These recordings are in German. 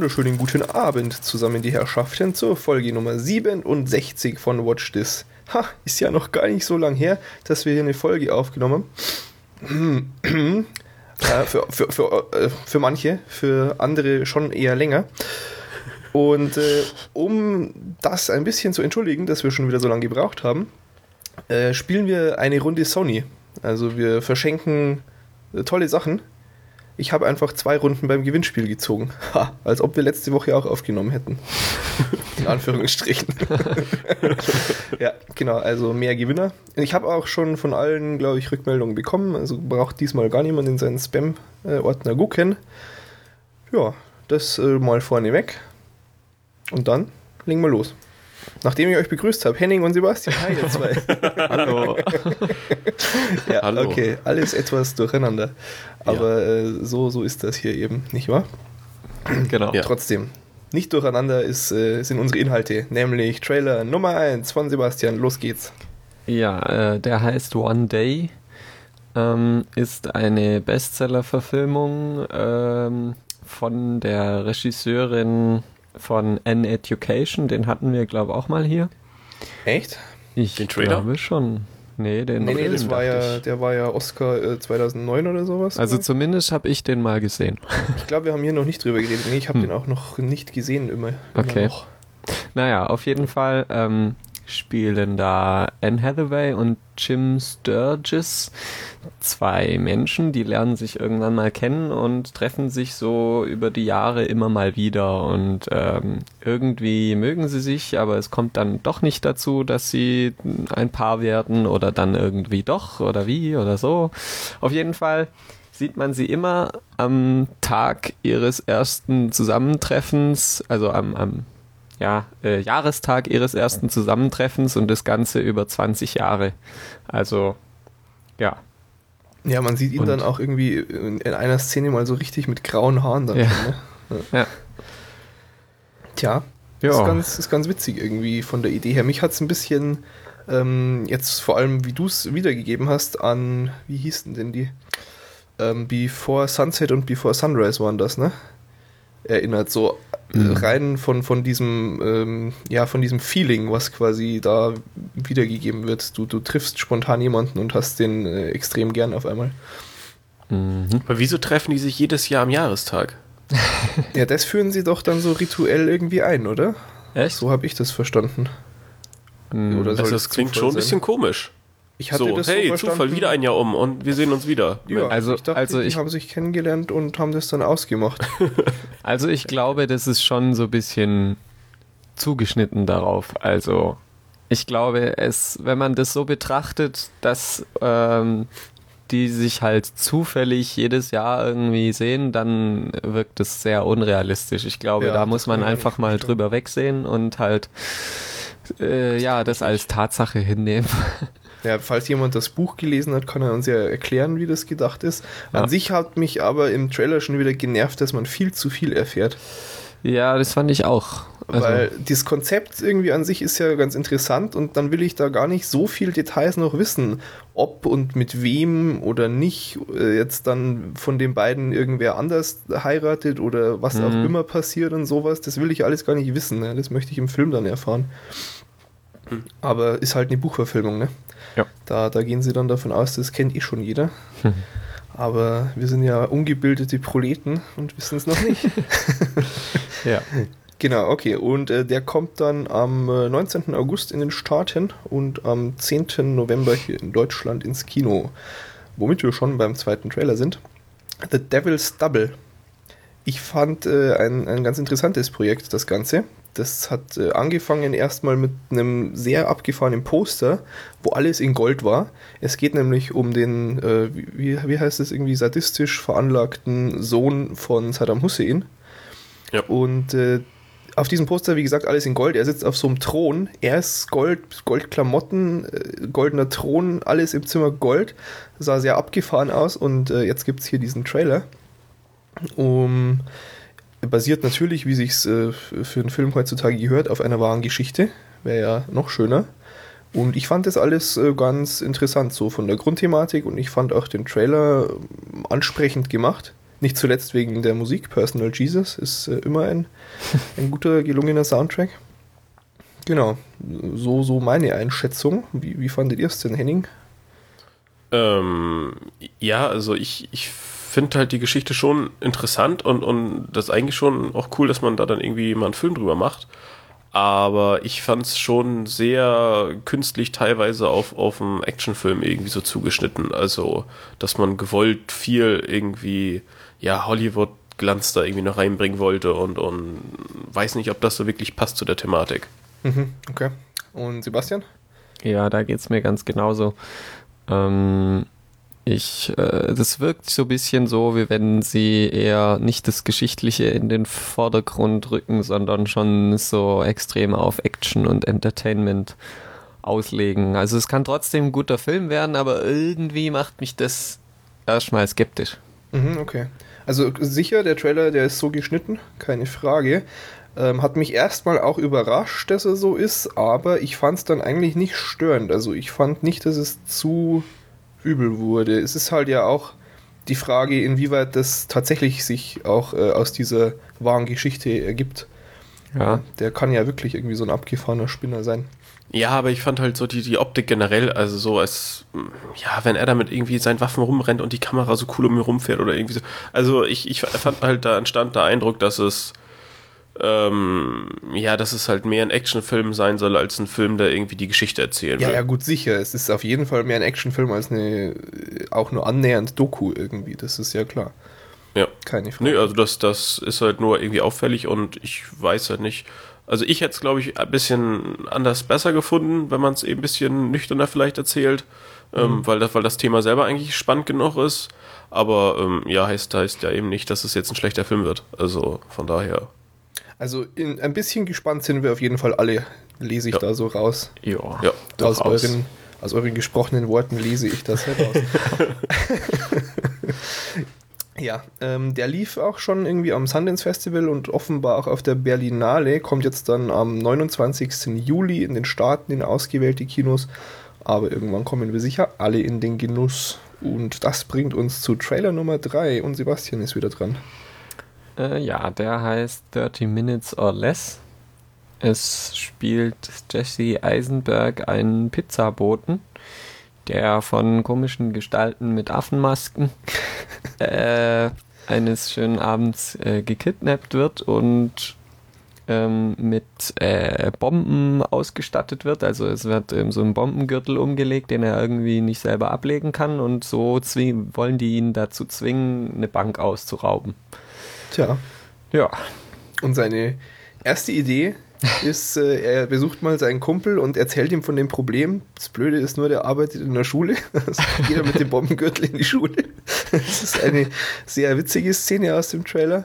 Wunderschönen guten Abend zusammen, die Herrschaften, zur Folge Nummer 67 von Watch This. Ha, ist ja noch gar nicht so lang her, dass wir hier eine Folge aufgenommen haben. äh, für, für, für, äh, für manche, für andere schon eher länger. Und äh, um das ein bisschen zu entschuldigen, dass wir schon wieder so lange gebraucht haben, äh, spielen wir eine Runde Sony. Also wir verschenken äh, tolle Sachen ich habe einfach zwei Runden beim Gewinnspiel gezogen. Ha, als ob wir letzte Woche auch aufgenommen hätten. In Anführungsstrichen. ja, genau, also mehr Gewinner. Ich habe auch schon von allen, glaube ich, Rückmeldungen bekommen. Also braucht diesmal gar niemand in seinen Spam-Ordner gucken. Ja, das äh, mal vorneweg. Und dann legen wir los. Nachdem ich euch begrüßt habe, Henning und Sebastian, hi ihr zwei. Hallo. ja, Hallo. okay, alles etwas durcheinander. Aber ja. äh, so, so ist das hier eben, nicht wahr? Genau. Ja. Trotzdem, nicht durcheinander ist, äh, sind unsere Inhalte, nämlich Trailer Nummer 1 von Sebastian. Los geht's. Ja, äh, der heißt One Day. Ähm, ist eine Bestseller-Verfilmung ähm, von der Regisseurin von An Education, den hatten wir, glaube ich, auch mal hier. Echt? Ich den Trailer? glaube schon. Nee, den nee, nee, das war ja, der war ja Oscar äh, 2009 oder sowas. Also oder? zumindest habe ich den mal gesehen. Ich glaube, wir haben hier noch nicht drüber geredet. Nee, ich habe hm. den auch noch nicht gesehen immer. immer okay. Noch. Naja, auf jeden Fall ähm, spielen da Anne Hathaway und Jim Sturgis, zwei Menschen, die lernen sich irgendwann mal kennen und treffen sich so über die Jahre immer mal wieder und ähm, irgendwie mögen sie sich, aber es kommt dann doch nicht dazu, dass sie ein Paar werden oder dann irgendwie doch oder wie oder so. Auf jeden Fall sieht man sie immer am Tag ihres ersten Zusammentreffens, also am, am ja, äh, Jahrestag ihres ersten Zusammentreffens und das Ganze über 20 Jahre. Also, ja. Ja, man sieht ihn und, dann auch irgendwie in, einer Szene mal so richtig mit grauen Haaren dann. Ja. Schon, ne? ja. ja. Tja, ja. Ist, ganz, ist ganz witzig irgendwie von der Idee her. Mich hat es ein bisschen ähm, jetzt vor allem, wie du es wiedergegeben hast, an, wie hießen denn die? Ähm, Before Sunset und Before Sunrise waren das, ne? Erinnert. So mhm. rein von, von diesem, ähm, ja, von diesem Feeling, was quasi da wiedergegeben wird. Du, du triffst spontan jemanden und hast den äh, extrem gern auf einmal. Mhm. Aber wieso treffen die sich jedes Jahr am Jahrestag? ja, das führen sie doch dann so rituell irgendwie ein, oder? Echt? So habe ich das verstanden. Mhm. Oder also das klingt schon ein bisschen komisch. Ich hatte so, das hey, so Zufall, wieder ein Jahr um und wir sehen uns wieder. Ja, also, ich dachte, also ich, die haben sich kennengelernt und haben das dann ausgemacht. also ich glaube, das ist schon so ein bisschen zugeschnitten darauf. Also ich glaube, es, wenn man das so betrachtet, dass ähm, die sich halt zufällig jedes Jahr irgendwie sehen, dann wirkt es sehr unrealistisch. Ich glaube, ja, da muss man einfach mal drüber wegsehen und halt äh, ja das als Tatsache hinnehmen. Ja, falls jemand das Buch gelesen hat, kann er uns ja erklären, wie das gedacht ist. An ja. sich hat mich aber im Trailer schon wieder genervt, dass man viel zu viel erfährt. Ja, das fand ich auch. Also Weil das Konzept irgendwie an sich ist ja ganz interessant und dann will ich da gar nicht so viel Details noch wissen, ob und mit wem oder nicht äh, jetzt dann von den beiden irgendwer anders heiratet oder was mhm. auch immer passiert und sowas. Das will ich alles gar nicht wissen. Ne? Das möchte ich im Film dann erfahren. Mhm. Aber ist halt eine Buchverfilmung, ne? Ja. Da, da gehen sie dann davon aus, das kennt eh schon jeder. Mhm. Aber wir sind ja ungebildete Proleten und wissen es noch nicht. ja. Genau, okay. Und äh, der kommt dann am äh, 19. August in den Staaten und am 10. November hier in Deutschland ins Kino. Womit wir schon beim zweiten Trailer sind. The Devil's Double. Ich fand äh, ein, ein ganz interessantes Projekt, das Ganze das hat äh, angefangen erstmal mit einem sehr abgefahrenen Poster, wo alles in Gold war. Es geht nämlich um den, äh, wie, wie heißt es, irgendwie sadistisch veranlagten Sohn von Saddam Hussein. Ja. Und äh, auf diesem Poster, wie gesagt, alles in Gold. Er sitzt auf so einem Thron. Er ist Gold, Goldklamotten, äh, goldener Thron, alles im Zimmer Gold. Sah sehr abgefahren aus und äh, jetzt gibt es hier diesen Trailer. Um basiert natürlich, wie sich äh, für einen Film heutzutage gehört, auf einer wahren Geschichte. Wäre ja noch schöner. Und ich fand das alles äh, ganz interessant, so von der Grundthematik und ich fand auch den Trailer ähm, ansprechend gemacht. Nicht zuletzt wegen der Musik. Personal Jesus ist äh, immer ein, ein guter, gelungener Soundtrack. Genau, so, so meine Einschätzung. Wie, wie fandet ihr es denn, Henning? Ähm, ja, also ich, ich finde halt die Geschichte schon interessant und, und das ist eigentlich schon auch cool, dass man da dann irgendwie mal einen Film drüber macht. Aber ich fand es schon sehr künstlich teilweise auf, auf einen Actionfilm irgendwie so zugeschnitten. Also, dass man gewollt viel irgendwie, ja, Hollywood-Glanz da irgendwie noch reinbringen wollte und, und weiß nicht, ob das so wirklich passt zu der Thematik. Mhm, okay. Und Sebastian? Ja, da geht es mir ganz genauso. Ähm, ich, äh, das wirkt so ein bisschen so, wie wenn sie eher nicht das Geschichtliche in den Vordergrund rücken, sondern schon so extrem auf Action und Entertainment auslegen. Also es kann trotzdem ein guter Film werden, aber irgendwie macht mich das erstmal skeptisch. Mhm, okay. Also sicher, der Trailer, der ist so geschnitten, keine Frage. Ähm, hat mich erstmal auch überrascht, dass er so ist, aber ich fand es dann eigentlich nicht störend. Also ich fand nicht, dass es zu übel wurde. Es ist halt ja auch die Frage, inwieweit das tatsächlich sich auch äh, aus dieser wahren Geschichte ergibt. Ja. Der kann ja wirklich irgendwie so ein abgefahrener Spinner sein. Ja, aber ich fand halt so die, die Optik generell, also so als, ja, wenn er damit irgendwie seinen Waffen rumrennt und die Kamera so cool um ihn rumfährt oder irgendwie so. Also ich, ich fand halt, da entstand der Eindruck, dass es ähm, ja, dass es halt mehr ein Actionfilm sein soll als ein Film, der irgendwie die Geschichte erzählen will. Ja, ja, gut, sicher. Es ist auf jeden Fall mehr ein Actionfilm als eine, auch nur annähernd Doku irgendwie. Das ist ja klar. Ja. Keine Frage. Nee, also das, das ist halt nur irgendwie auffällig und ich weiß halt nicht. Also ich hätte es, glaube ich, ein bisschen anders besser gefunden, wenn man es eben ein bisschen nüchterner vielleicht erzählt, ähm, mhm. ähm, weil, das, weil das Thema selber eigentlich spannend genug ist. Aber ähm, ja, heißt, heißt ja eben nicht, dass es jetzt ein schlechter Film wird. Also von daher. Also in, ein bisschen gespannt sind wir auf jeden Fall alle, lese ich ja. da so raus. Ja, ja aus, euren, aus euren gesprochenen Worten lese ich das heraus. ja, ähm, der lief auch schon irgendwie am Sundance Festival und offenbar auch auf der Berlinale, kommt jetzt dann am 29. Juli in den Staaten in ausgewählte Kinos, aber irgendwann kommen wir sicher alle in den Genuss. Und das bringt uns zu Trailer Nummer 3 und Sebastian ist wieder dran. Äh, ja, der heißt 30 Minutes or Less. Es spielt Jesse Eisenberg einen Pizzaboten, der von komischen Gestalten mit Affenmasken äh, eines schönen Abends äh, gekidnappt wird und ähm, mit äh, Bomben ausgestattet wird. Also es wird ähm, so ein Bombengürtel umgelegt, den er irgendwie nicht selber ablegen kann und so wollen die ihn dazu zwingen, eine Bank auszurauben. Tja. Ja. Und seine erste Idee ist, äh, er besucht mal seinen Kumpel und erzählt ihm von dem Problem. Das Blöde ist nur, der arbeitet in der Schule. Also geht er mit dem Bombengürtel in die Schule. Das ist eine sehr witzige Szene aus dem Trailer.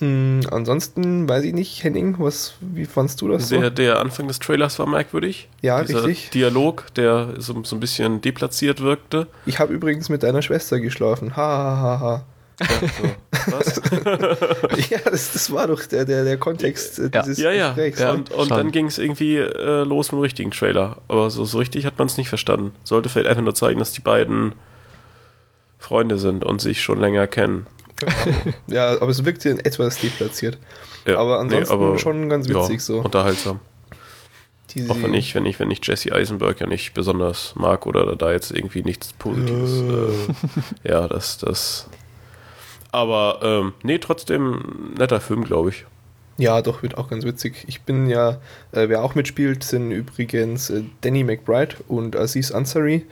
Mhm, ansonsten weiß ich nicht, Henning, was, wie fandst du das? Der, so? der Anfang des Trailers war merkwürdig. Ja, Dieser richtig. Dialog, der so, so ein bisschen deplatziert wirkte. Ich habe übrigens mit deiner Schwester geschlafen. Ha, ha, ha, ha. Was? ja, das, das, war doch der, der, der Kontext äh, dieses ja, ja, Gesprächs. Ja, und, und dann ging es irgendwie äh, los mit dem richtigen Trailer. Aber so, so richtig hat man es nicht verstanden. Sollte vielleicht einfach nur zeigen, dass die beiden Freunde sind und sich schon länger kennen. ja, aber es wirkte etwas deplatziert. Ja, aber ansonsten nee, aber, schon ganz witzig ja, so. Unterhaltsam. Diese Auch wenn ich, wenn ich, wenn ich Jesse Eisenberg ja nicht besonders mag oder da jetzt irgendwie nichts Positives. Äh, ja, das, das aber ähm, nee, trotzdem netter Film, glaube ich. Ja, doch, wird auch ganz witzig. Ich bin ja, äh, wer auch mitspielt, sind übrigens äh, Danny McBride und Aziz Ansari.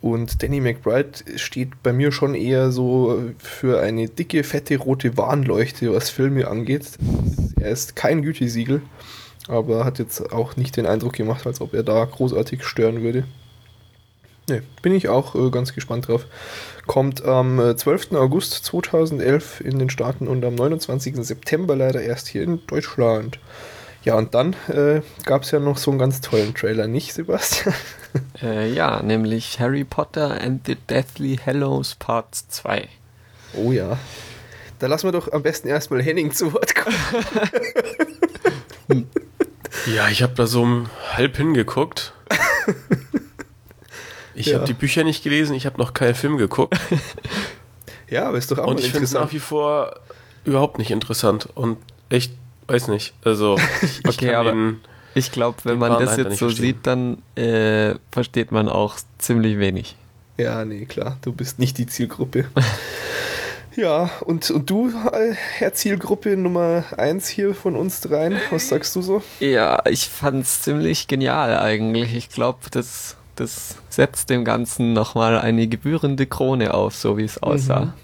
Und Danny McBride steht bei mir schon eher so für eine dicke, fette, rote Warnleuchte, was Filme angeht. Er ist kein Gütesiegel, aber hat jetzt auch nicht den Eindruck gemacht, als ob er da großartig stören würde. Ne, bin ich auch äh, ganz gespannt drauf. Kommt am 12. Äh, August 2011 in den Staaten und am 29. September leider erst hier in Deutschland. Ja, und dann äh, gab es ja noch so einen ganz tollen Trailer, nicht, Sebastian? Äh, ja, nämlich Harry Potter and the Deathly Hallows Part 2. Oh ja. Da lassen wir doch am besten erstmal Henning zu Wort kommen. ja, ich habe da so halb hingeguckt. Ich ja. habe die Bücher nicht gelesen, ich habe noch keinen Film geguckt. Ja, aber ist doch auch und ich finde es nach wie vor überhaupt nicht interessant und echt, weiß nicht. Also, ich, Okay, aber- den- Ich glaube, wenn man das jetzt so verstehen. sieht, dann äh, versteht man auch ziemlich wenig. Ja, nee, klar, du bist nicht die Zielgruppe. ja, und, und du, äh, Herr Zielgruppe Nummer 1 hier von uns dreien, was sagst du so? Ja, ich fand's ziemlich genial eigentlich. Ich glaube, das, das setzt dem Ganzen nochmal eine gebührende Krone auf, so wie es aussah.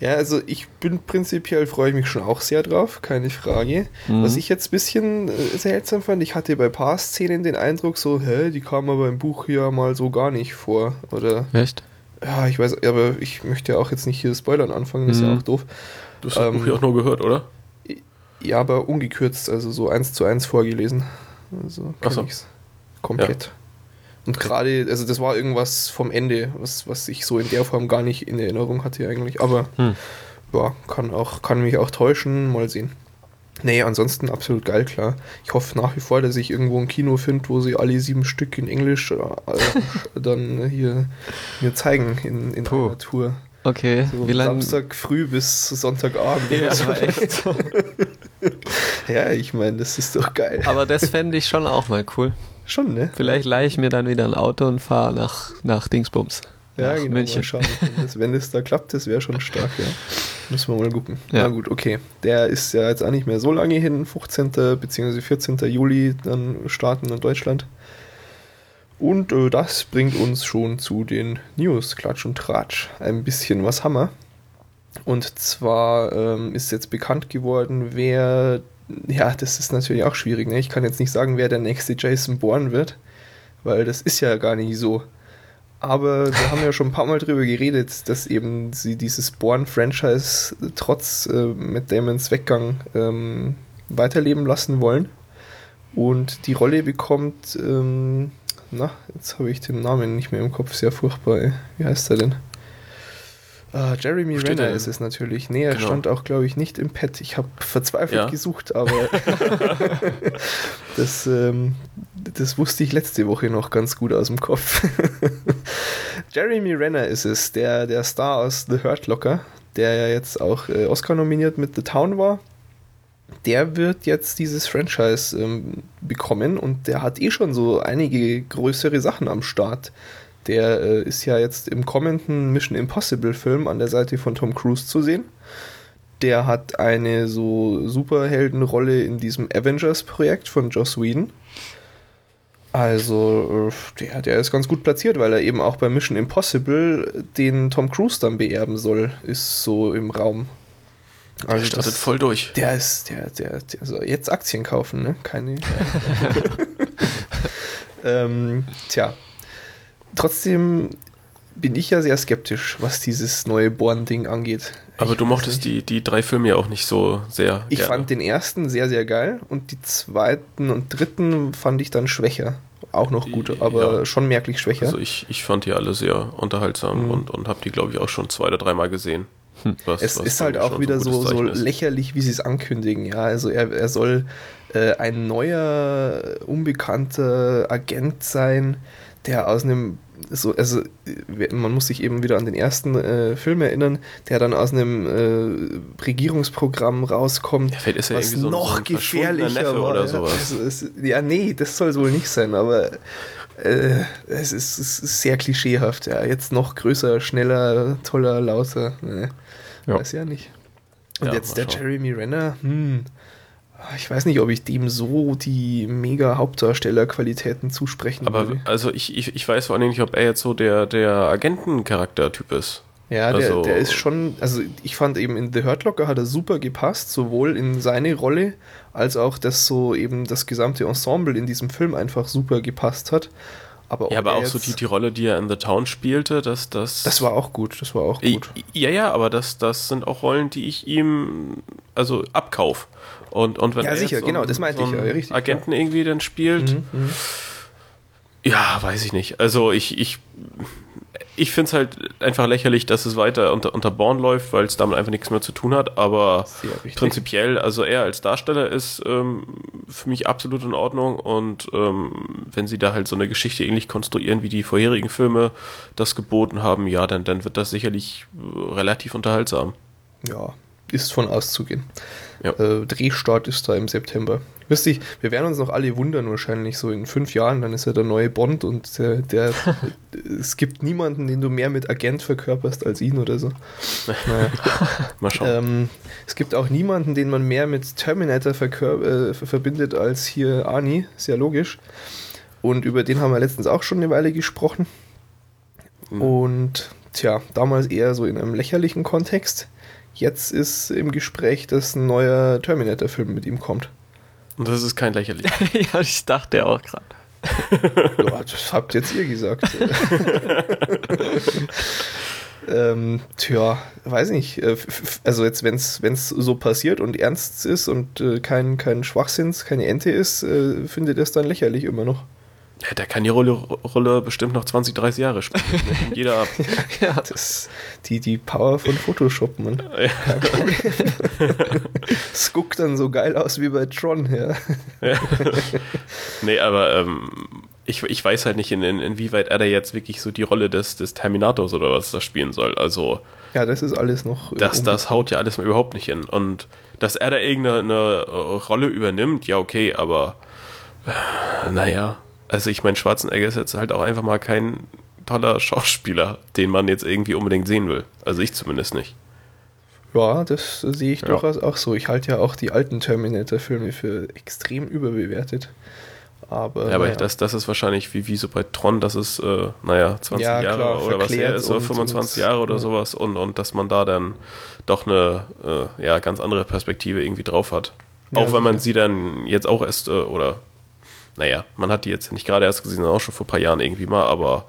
Ja, also ich bin prinzipiell, freue ich mich schon auch sehr drauf, keine Frage. Mhm. Was ich jetzt ein bisschen äh, seltsam fand, ich hatte bei ein paar Szenen den Eindruck so, hä, die kamen aber im Buch ja mal so gar nicht vor. Oder, Echt? ja, ich weiß, aber ich möchte ja auch jetzt nicht hier Spoilern anfangen, das ist ja Mhm. auch doof. Du hast das Ähm, Buch ja auch nur gehört, oder? Ja, aber ungekürzt, also so eins zu eins vorgelesen. Also Ach so. kann ich's komplett. Und gerade, also das war irgendwas vom Ende, was, was ich so in der Form gar nicht in Erinnerung hatte eigentlich. Aber Hm. ja, kann auch, kann mich auch täuschen, mal sehen. Nee, ansonsten absolut geil, klar. Ich hoffe nach wie vor, dass ich irgendwo ein Kino finde, wo sie alle sieben Stück in Englisch äh, dann hier mir zeigen in, in Puh. einer Tour. Okay, So wie lange? Samstag früh bis Sonntagabend. Ja, so. echt. ja, ich meine, das ist doch geil. Aber das fände ich schon auch mal cool. Schon, ne? Vielleicht leihe ich mir dann wieder ein Auto und fahre nach, nach Dingsbums. Ja, nach genau. München. Mal schauen. Wenn das, wenn das da klappt, das wäre schon stark, ja. Müssen wir mal gucken. Ja. Na gut, okay. Der ist ja jetzt auch nicht mehr so lange hin. 15. bzw. 14. Juli dann starten in Deutschland. Und äh, das bringt uns schon zu den News, Klatsch und Tratsch. Ein bisschen was haben wir. Und zwar ähm, ist jetzt bekannt geworden, wer. Ja, das ist natürlich auch schwierig. Ne? Ich kann jetzt nicht sagen, wer der nächste Jason Bourne wird, weil das ist ja gar nicht so. Aber wir haben ja schon ein paar Mal drüber geredet, dass eben sie dieses Bourne-Franchise trotz äh, Matt Damons Weggang ähm, weiterleben lassen wollen. Und die Rolle bekommt, ähm, na, jetzt habe ich den Namen nicht mehr im Kopf, sehr furchtbar. Ey. Wie heißt er denn? Ah, Jeremy steht Renner er ist es natürlich. Nee, er Genau. stand auch, glaube ich, nicht im Pad. Ich habe verzweifelt Ja. gesucht, aber das, ähm, das wusste ich letzte Woche noch ganz gut aus dem Kopf. Jeremy Renner ist es, der, der Star aus The Hurt Locker, der ja jetzt auch äh, Oscar nominiert mit The Town war. Der wird jetzt dieses Franchise ähm, bekommen und der hat eh schon so einige größere Sachen am Start. Der äh, ist ja jetzt im kommenden Mission Impossible Film an der Seite von Tom Cruise zu sehen. Der hat eine so Superheldenrolle in diesem Avengers-Projekt von Joss Whedon. Also, äh, der, der ist ganz gut platziert, weil er eben auch bei Mission Impossible den Tom Cruise dann beerben soll, ist so im Raum. Der startet Also das- voll durch. Der ist, der, der, der soll jetzt Aktien kaufen, ne? Keine. ähm, tja. Trotzdem bin ich ja sehr skeptisch, was dieses neue Born-Ding angeht. Aber Ich du mochtest nicht. die, die drei Filme ja auch nicht so sehr. Ich gerne. fand den ersten sehr, sehr geil und die zweiten und dritten fand ich dann schwächer. Auch noch gut, Ja. aber schon merklich schwächer. Also ich, ich fand die alle sehr unterhaltsam Mhm. und, und habe die, glaube ich, auch schon zwei oder dreimal gesehen. Was, es was ist halt auch wieder so, so lächerlich, wie sie es ankündigen. Ja, also er, er soll äh, ein neuer, unbekannter Agent sein, der aus einem so, also man muss sich eben wieder an den ersten äh, Film erinnern, der dann aus einem äh, Regierungsprogramm rauskommt, Ja, vielleicht ist er was so noch gefährlicher war. oder ja. sowas. Also es, ja, nee, das soll es wohl nicht sein, aber äh, es, ist, es ist sehr klischeehaft. Ja, jetzt noch größer, schneller, toller, lauter. Nee, Ja. Weiß ja nicht. Und Ja, jetzt der schauen. Jeremy Renner, hm, ich weiß nicht, ob ich dem so die mega Hauptdarstellerqualitäten zusprechen Aber würde. also ich, ich, ich weiß vor Dingen nicht, ob er jetzt so der, der Agentencharaktertyp ist. Ja, der, also- der ist schon, also ich fand eben in The Hurt Locker hat er super gepasst, sowohl in seine Rolle, als auch, dass so eben das gesamte Ensemble in diesem Film einfach super gepasst hat. Aber Ja, aber er auch so die, die Rolle, die er in The Town spielte, das, das. Das war auch gut, das war auch gut. Ja, ja, aber das, das sind auch Rollen, die ich ihm also abkauf. Und, und wenn Ja, er sicher, genau, das meinte so ich, ja, richtig, Agenten irgendwie dann spielt, Mhm, mhm. ja, weiß ich nicht. Also ich, ich ich finde es halt einfach lächerlich, dass es weiter unter, unter Born läuft, weil es damit einfach nichts mehr zu tun hat. Aber prinzipiell, also er als Darsteller ist ähm, für mich absolut in Ordnung. Und ähm, wenn sie da halt so eine Geschichte ähnlich konstruieren, wie die vorherigen Filme das geboten haben, ja, dann, dann wird das sicherlich äh, relativ unterhaltsam. Ja, ist von auszugehen. Ja. Äh, Drehstart ist da im September. Wisst ihr, wir werden uns noch alle wundern, wahrscheinlich so in fünf Jahren, dann ist er der neue Bond und der, der es gibt niemanden, den du mehr mit Agent verkörperst als ihn oder so. Naja. Mal schauen. Ähm, es gibt auch niemanden, den man mehr mit Terminator äh, verbindet als hier Arnie, sehr logisch. Und über den haben wir letztens auch schon eine Weile gesprochen. Mhm. Und tja, damals eher so in einem lächerlichen Kontext. Jetzt ist im Gespräch, dass ein neuer Terminator-Film mit ihm kommt. Und das ist kein lächerlich. ja, ich dachte auch gerade. ja, das habt jetzt ihr gesagt. ähm, tja, weiß nicht. Äh, also jetzt, wenn es so passiert und ernst ist und äh, kein, kein Schwachsinns, keine Ente ist, äh, findet es dann lächerlich immer noch. Ja, der kann die Rolle, Rolle bestimmt noch 20, 30 Jahre spielen. Jeder ab. ja, das die, die Power von Photoshop, Mann. Es guckt dann so geil aus wie bei Tron, ja. ja. Nee, aber ähm, ich, ich weiß halt nicht, in, in, inwieweit er da jetzt wirklich so die Rolle des, des Terminators oder was da spielen soll. Also. Ja, das ist alles noch. Äh, das, das haut ja alles überhaupt nicht hin. Und dass er da irgendeine Rolle übernimmt, ja, okay, aber. Äh, naja also ich meine, Schwarzenegger ist jetzt halt auch einfach mal kein toller Schauspieler, den man jetzt irgendwie unbedingt sehen will. Also ich zumindest nicht. Ja, das sehe ich ja. durchaus auch so. Ich halte ja auch die alten Terminator-Filme für extrem überbewertet. Aber, ja, aber naja. das, das ist wahrscheinlich wie, wie so bei Tron, dass es, äh, naja, 20 ja, Jahre klar, oder was her ist, oder 25 Jahre oder ja. sowas und, und dass man da dann doch eine äh, ja, ganz andere Perspektive irgendwie drauf hat. Auch wenn man sie dann jetzt auch erst, äh, oder naja, man hat die jetzt nicht gerade erst gesehen, sondern auch schon vor ein paar Jahren irgendwie mal, aber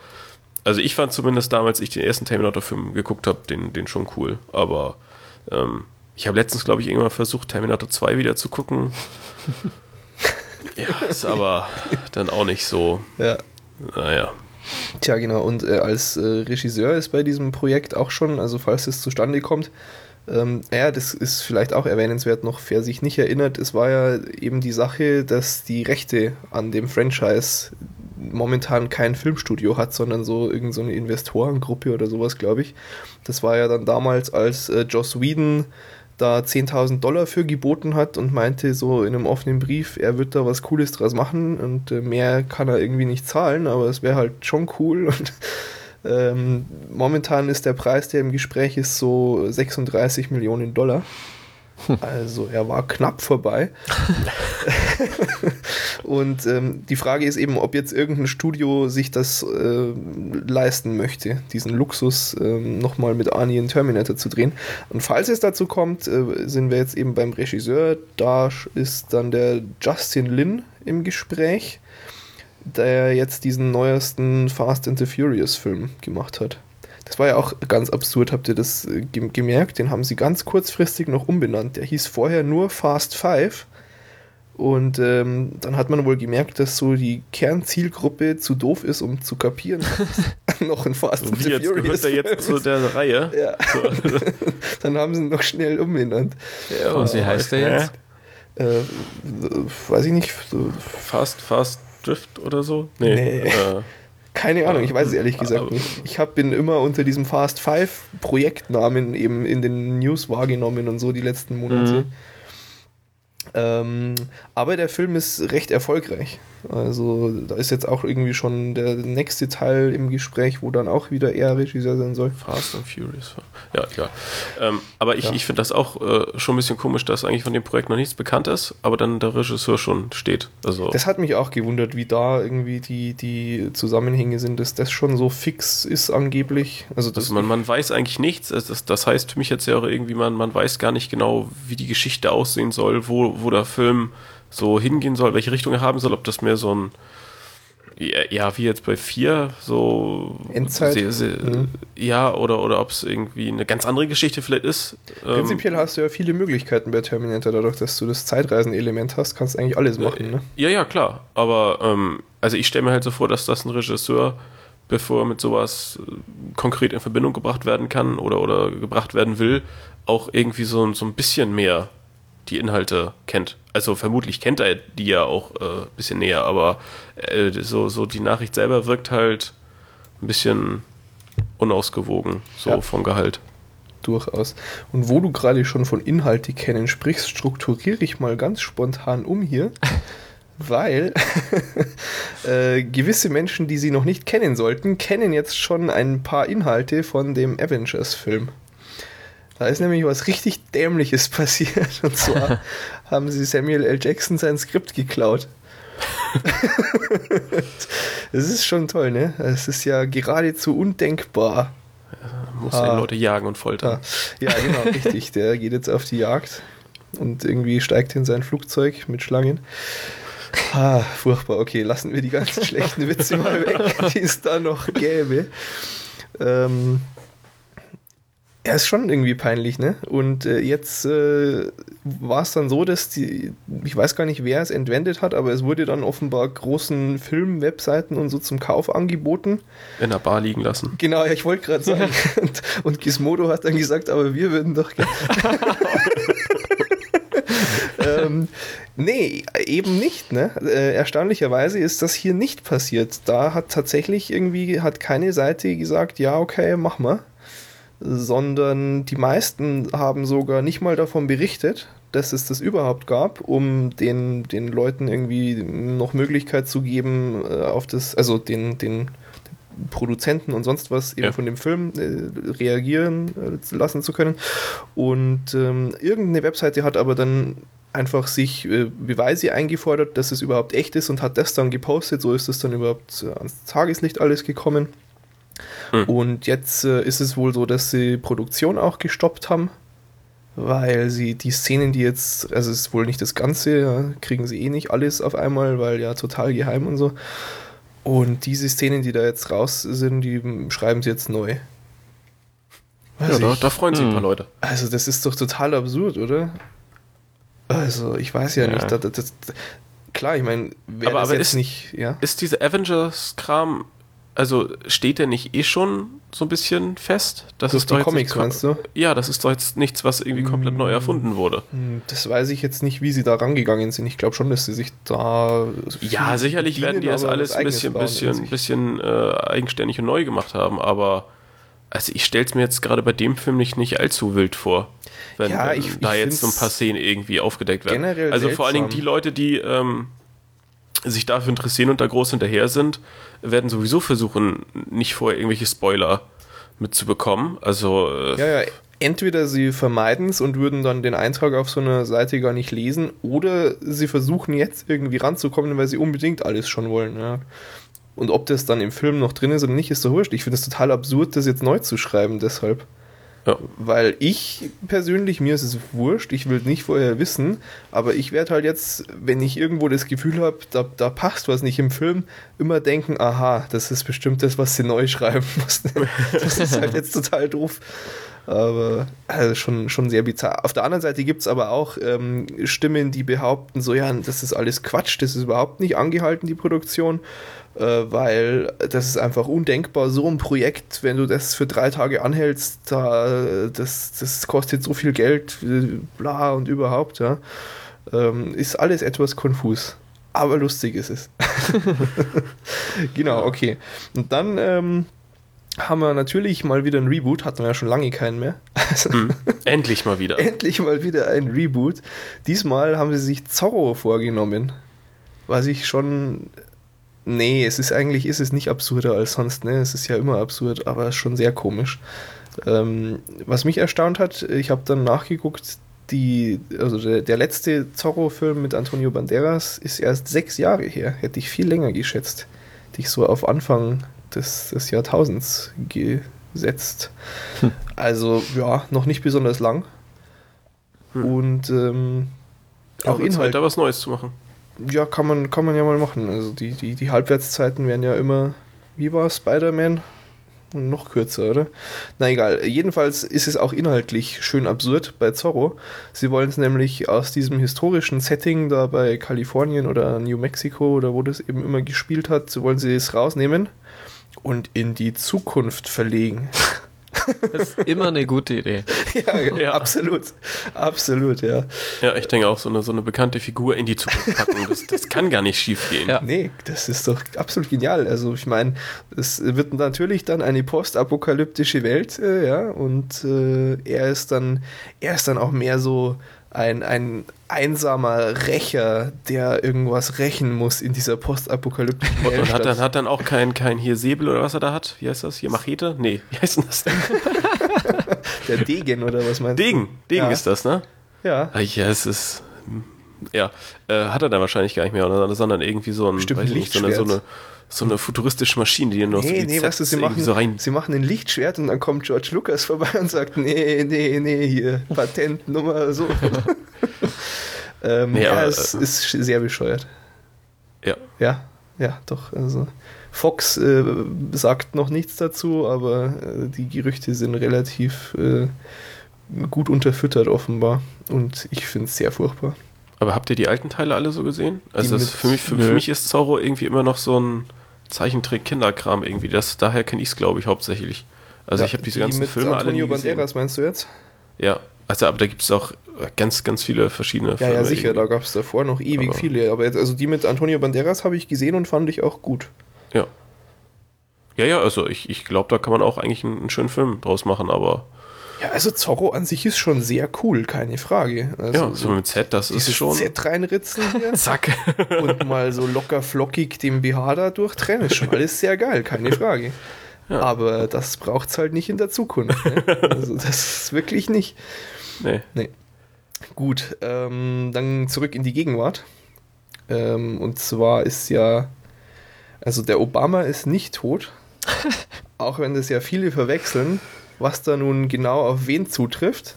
also ich fand zumindest damals, als ich den ersten Terminator-Film geguckt habe, den, den schon cool. Aber ähm, ich habe letztens, glaube ich, irgendwann versucht, Terminator 2 wieder zu gucken. ja, ist aber dann auch nicht so. Ja. Naja. Tja, genau. Und äh, als äh, Regisseur ist bei diesem Projekt auch schon, also falls es zustande kommt, ähm, ja, das ist vielleicht auch erwähnenswert noch, wer sich nicht erinnert, es war ja eben die Sache, dass die Rechte an dem Franchise momentan kein Filmstudio hat, sondern so irgendeine so Investorengruppe oder sowas, glaube ich. Das war ja dann damals, als äh, Joss Whedon da 10.000 Dollar für geboten hat und meinte so in einem offenen Brief, er wird da was Cooles draus machen und äh, mehr kann er irgendwie nicht zahlen, aber es wäre halt schon cool und ähm, momentan ist der Preis, der im Gespräch ist, so 36 Millionen Dollar. Also er war knapp vorbei. und ähm, die Frage ist eben, ob jetzt irgendein Studio sich das äh, leisten möchte, diesen Luxus äh, nochmal mit Arnie in Terminator zu drehen. Und falls es dazu kommt, äh, sind wir jetzt eben beim Regisseur. Da ist dann der Justin Lin im Gespräch der jetzt diesen neuesten Fast and the Furious Film gemacht hat. Das war ja auch ganz absurd, habt ihr das äh, gemerkt? Den haben sie ganz kurzfristig noch umbenannt. Der hieß vorher nur Fast Five. Und ähm, dann hat man wohl gemerkt, dass so die Kernzielgruppe zu doof ist, um zu kapieren. noch ein Fast and the Furious. Gehört er jetzt zu der Reihe? Ja. So. dann haben sie ihn noch schnell umbenannt. Ja, und wie heißt der jetzt? Äh, weiß ich nicht. Fast, Fast Drift oder so? Nee. nee. Äh, Keine Ahnung, ich weiß es ehrlich gesagt nicht. Ich hab, bin immer unter diesem Fast Five Projektnamen eben in den News wahrgenommen und so die letzten Monate. Mhm. Ähm, aber der Film ist recht erfolgreich. Also da ist jetzt auch irgendwie schon der nächste Teil im Gespräch, wo dann auch wieder er Regisseur sein soll. Fast and Furious. Ja, egal. Ähm, aber ich, ja. ich finde das auch äh, schon ein bisschen komisch, dass eigentlich von dem Projekt noch nichts bekannt ist, aber dann der Regisseur schon steht. Also das hat mich auch gewundert, wie da irgendwie die, die Zusammenhänge sind, dass das schon so fix ist angeblich. Also, das also man, man weiß eigentlich nichts. Das, das heißt für mich jetzt ja auch irgendwie, man, man weiß gar nicht genau, wie die Geschichte aussehen soll, wo, wo der Film so hingehen soll, welche Richtung er haben soll, ob das mehr so ein ja, wie jetzt bei vier, so Endzeit. Sehr, sehr, mhm. Ja, oder, oder ob es irgendwie eine ganz andere Geschichte vielleicht ist. Ähm, Prinzipiell ähm, hast du ja viele Möglichkeiten bei Terminator, dadurch, dass du das Zeitreisen-Element hast, kannst du eigentlich alles machen, ne? Ja, ja, klar. Aber ähm, also ich stelle mir halt so vor, dass das ein Regisseur bevor mit sowas äh, konkret in Verbindung gebracht werden kann oder, oder gebracht werden will, auch irgendwie so, so ein bisschen mehr die Inhalte kennt. Also vermutlich kennt er die ja auch ein äh, bisschen näher, aber äh, so, so die Nachricht selber wirkt halt ein bisschen unausgewogen, so ja. vom Gehalt. Durchaus. Und wo du gerade schon von Inhalte kennen sprichst, strukturiere ich mal ganz spontan um hier. weil äh, gewisse Menschen, die sie noch nicht kennen sollten, kennen jetzt schon ein paar Inhalte von dem Avengers-Film. Da ist nämlich was richtig Dämliches passiert. Und zwar haben sie Samuel L. Jackson sein Skript geklaut. das ist schon toll, ne? Es ist ja geradezu undenkbar. Ja, muss ah, Leute jagen und foltern. Ah, ja, genau, richtig. Der geht jetzt auf die Jagd und irgendwie steigt in sein Flugzeug mit Schlangen. Ah, furchtbar. Okay, lassen wir die ganzen schlechten Witze mal weg, die es da noch gäbe. Ähm, ja, ist schon irgendwie peinlich, ne? Und äh, jetzt äh, war es dann so, dass die, ich weiß gar nicht, wer es entwendet hat, aber es wurde dann offenbar großen Filmwebseiten und so zum Kauf angeboten. In der Bar liegen lassen. Genau, ja, ich wollte gerade sagen. und, und Gizmodo hat dann gesagt, aber wir würden doch gerne. ähm, nee, eben nicht. Ne? Äh, erstaunlicherweise ist das hier nicht passiert. Da hat tatsächlich irgendwie hat keine Seite gesagt, ja, okay, mach mal. Sondern die meisten haben sogar nicht mal davon berichtet, dass es das überhaupt gab, um den, den Leuten irgendwie noch Möglichkeit zu geben, äh, auf das, also den, den Produzenten und sonst was eben ja. von dem Film äh, reagieren äh, lassen zu können. Und ähm, irgendeine Webseite hat aber dann einfach sich äh, Beweise eingefordert, dass es überhaupt echt ist und hat das dann gepostet. So ist es dann überhaupt äh, ans Tageslicht alles gekommen. Hm. Und jetzt äh, ist es wohl so, dass sie Produktion auch gestoppt haben, weil sie die Szenen, die jetzt, also es ist wohl nicht das Ganze, ja, kriegen sie eh nicht alles auf einmal, weil ja total geheim und so. Und diese Szenen, die da jetzt raus sind, die schreiben sie jetzt neu. Weiß ja, da, da, freuen sich hm. ein paar Leute. Also, das ist doch total absurd, oder? Also, ich weiß ja, ja. nicht. Das, das, das, klar, ich meine, wer aber, aber jetzt ist, nicht. Ja? Ist diese Avengers-Kram also steht der nicht eh schon so ein bisschen fest? Das, das ist doch Comics, meinst du? Ja, das ist doch jetzt nichts, was irgendwie komplett neu erfunden wurde. Hm, das weiß ich jetzt nicht, wie sie da rangegangen sind. Ich glaube schon, dass sie sich da. Ja, sicherlich dienen, werden die das alles ein bisschen, bisschen, bisschen äh, eigenständig und neu gemacht haben, aber also ich stelle es mir jetzt gerade bei dem Film nicht, nicht allzu wild vor, wenn, ja, ich, da ich jetzt so ein paar Szenen irgendwie aufgedeckt werden. Also seltsam. vor allen Dingen die Leute, die ähm, sich dafür interessieren und da groß hinterher sind, werden sowieso versuchen, nicht vorher irgendwelche Spoiler mitzubekommen. Also. Äh, ja, ja. Entweder sie vermeiden es und würden dann den Eintrag auf so einer Seite gar nicht lesen, oder sie versuchen jetzt irgendwie ranzukommen, weil sie unbedingt alles schon wollen. Ja. Und ob das dann im Film noch drin ist oder nicht, ist doch wurscht. Ich finde es total absurd, das jetzt neu zu schreiben, deshalb. Ja. Weil ich persönlich, mir ist es wurscht, ich will nicht vorher wissen, aber ich werde halt jetzt, wenn ich irgendwo das Gefühl habe, da, da passt was nicht im Film, immer denken, aha, das ist bestimmt das, was sie neu schreiben mussten. das ist halt jetzt total doof. Aber also schon, schon sehr bizarr. Auf der anderen Seite gibt es aber auch ähm, Stimmen, die behaupten, so ja, das ist alles Quatsch, das ist überhaupt nicht angehalten, die Produktion weil das ist einfach undenkbar. So ein Projekt, wenn du das für drei Tage anhältst, da, das, das kostet so viel Geld, bla und überhaupt, ja. Ähm, ist alles etwas konfus. Aber lustig ist es. genau, okay. Und dann ähm, haben wir natürlich mal wieder ein Reboot, hatten wir ja schon lange keinen mehr. mm, endlich mal wieder. endlich mal wieder ein Reboot. Diesmal haben sie sich Zorro vorgenommen, was ich schon Nee, es ist eigentlich ist es nicht absurder als sonst, ne? Es ist ja immer absurd, aber schon sehr komisch. Ähm, was mich erstaunt hat, ich habe dann nachgeguckt, die, also der, der letzte Zorro-Film mit Antonio Banderas ist erst sechs Jahre her. Hätte ich viel länger geschätzt. Hätte ich so auf Anfang des, des Jahrtausends gesetzt. Hm. Also, ja, noch nicht besonders lang. Hm. Und ähm, auch Inhalt. da was Neues zu machen. Ja, kann man, kann man ja mal machen. Also die, die, die Halbwertszeiten werden ja immer, wie war Spider-Man? noch kürzer, oder? Na egal. Jedenfalls ist es auch inhaltlich schön absurd bei Zorro. Sie wollen es nämlich aus diesem historischen Setting da bei Kalifornien oder New Mexico oder wo das eben immer gespielt hat, so wollen sie es rausnehmen und in die Zukunft verlegen. Das ist immer eine gute Idee. ja, Ja. absolut. Absolut, ja. Ja, ich denke auch, so eine, so eine bekannte Figur in die Zukunft packen, das, das kann gar nicht schief gehen. Ja. Nee, das ist doch absolut genial. Also ich meine, es wird natürlich dann eine postapokalyptische Welt, äh, ja, und äh, er ist dann, er ist dann auch mehr so ein, ein einsamer Rächer, der irgendwas rächen muss in dieser postapokalyptischen Welt. Und hat dann, hat dann auch kein, kein hier Säbel oder was er da hat? Wie heißt das? Hier Machete? Nee, wie heißt denn das denn? der Degen oder was meinst Degen. Degen Ja. ist das, ne? du? Ja. Ah, Ja, es ist. Ja, äh, hat er dann wahrscheinlich gar nicht mehr, sondern- sondern irgendwie so ein, Bestimmt weiß nicht, so eine, so eine, so eine futuristische Maschine, die nur so Nee, die nee, weißt du, sie machen, so rein. sie machen ein Lichtschwert und dann kommt George Lucas vorbei und sagt, nee, nee, nee, hier, Patentnummer, so. ähm, Nee, ja, aber, es äh, ist sehr bescheuert. Ja. Ja, ja, doch. Also Fox äh, sagt noch nichts dazu, aber äh, die Gerüchte sind relativ äh, gut unterfüttert offenbar und ich finde es sehr furchtbar. Aber habt ihr die alten Teile alle so gesehen? Also für, mich, für, für mich ist Zorro irgendwie immer noch so ein Zeichentrick-Kinderkram irgendwie. Das, daher kenne ich es, glaube ich, hauptsächlich. Also Ja, ich habe diese die ganzen mit Filme alle Antonio nie gesehen. Banderas meinst du jetzt? Ja, also aber da gibt es auch ganz, ganz viele verschiedene Ja, Filme. ja, sicher, da irgendwie. gab es davor noch ewig Aber- viele. Aber jetzt, also die mit Antonio Banderas habe ich gesehen und fand ich auch gut. Ja. Ja, ja, also ich, ich glaube, da kann man auch eigentlich einen, einen schönen Film draus machen, aber Ja, also Zorro an sich ist schon sehr cool, keine Frage. Also ja, so mit Z, das ist schon. Z reinritzen hier Zack. und mal so locker flockig den BH da durchtrennen, ist schon alles sehr geil, keine Frage. Ja. Aber das braucht's halt nicht in der Zukunft. Ne? Also das ist wirklich nicht. Nee. Nee. Gut, ähm, dann zurück in die Gegenwart. Ähm, und zwar ist ja, also der Obama ist nicht tot, auch wenn das ja viele verwechseln, was da nun genau auf wen zutrifft,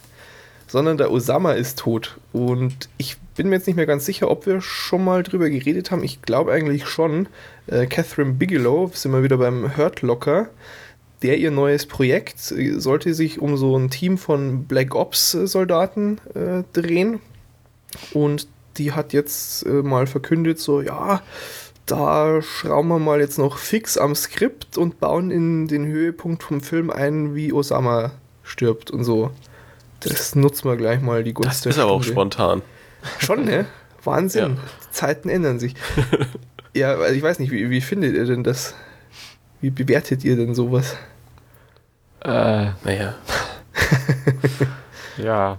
sondern der Osama ist tot. Und ich bin mir jetzt nicht mehr ganz sicher, ob wir schon mal drüber geredet haben. Ich glaube eigentlich schon. Äh, Catherine Bigelow, sind wir wieder beim Hurt Locker, der ihr neues Projekt äh, sollte sich um so ein Team von Black Ops äh, Soldaten äh, drehen und die hat jetzt äh, mal verkündet so ja da schrauben wir mal jetzt noch fix am Skript und bauen in den Höhepunkt vom Film ein, wie Osama stirbt und so. Das nutzen wir gleich mal die Gunst Das ist aber auch spontan. Schon, ne? Wahnsinn. Ja. Die Zeiten ändern sich. ja, also ich weiß nicht, wie, wie findet ihr denn das? Wie bewertet ihr denn sowas? Äh, Naja. ja.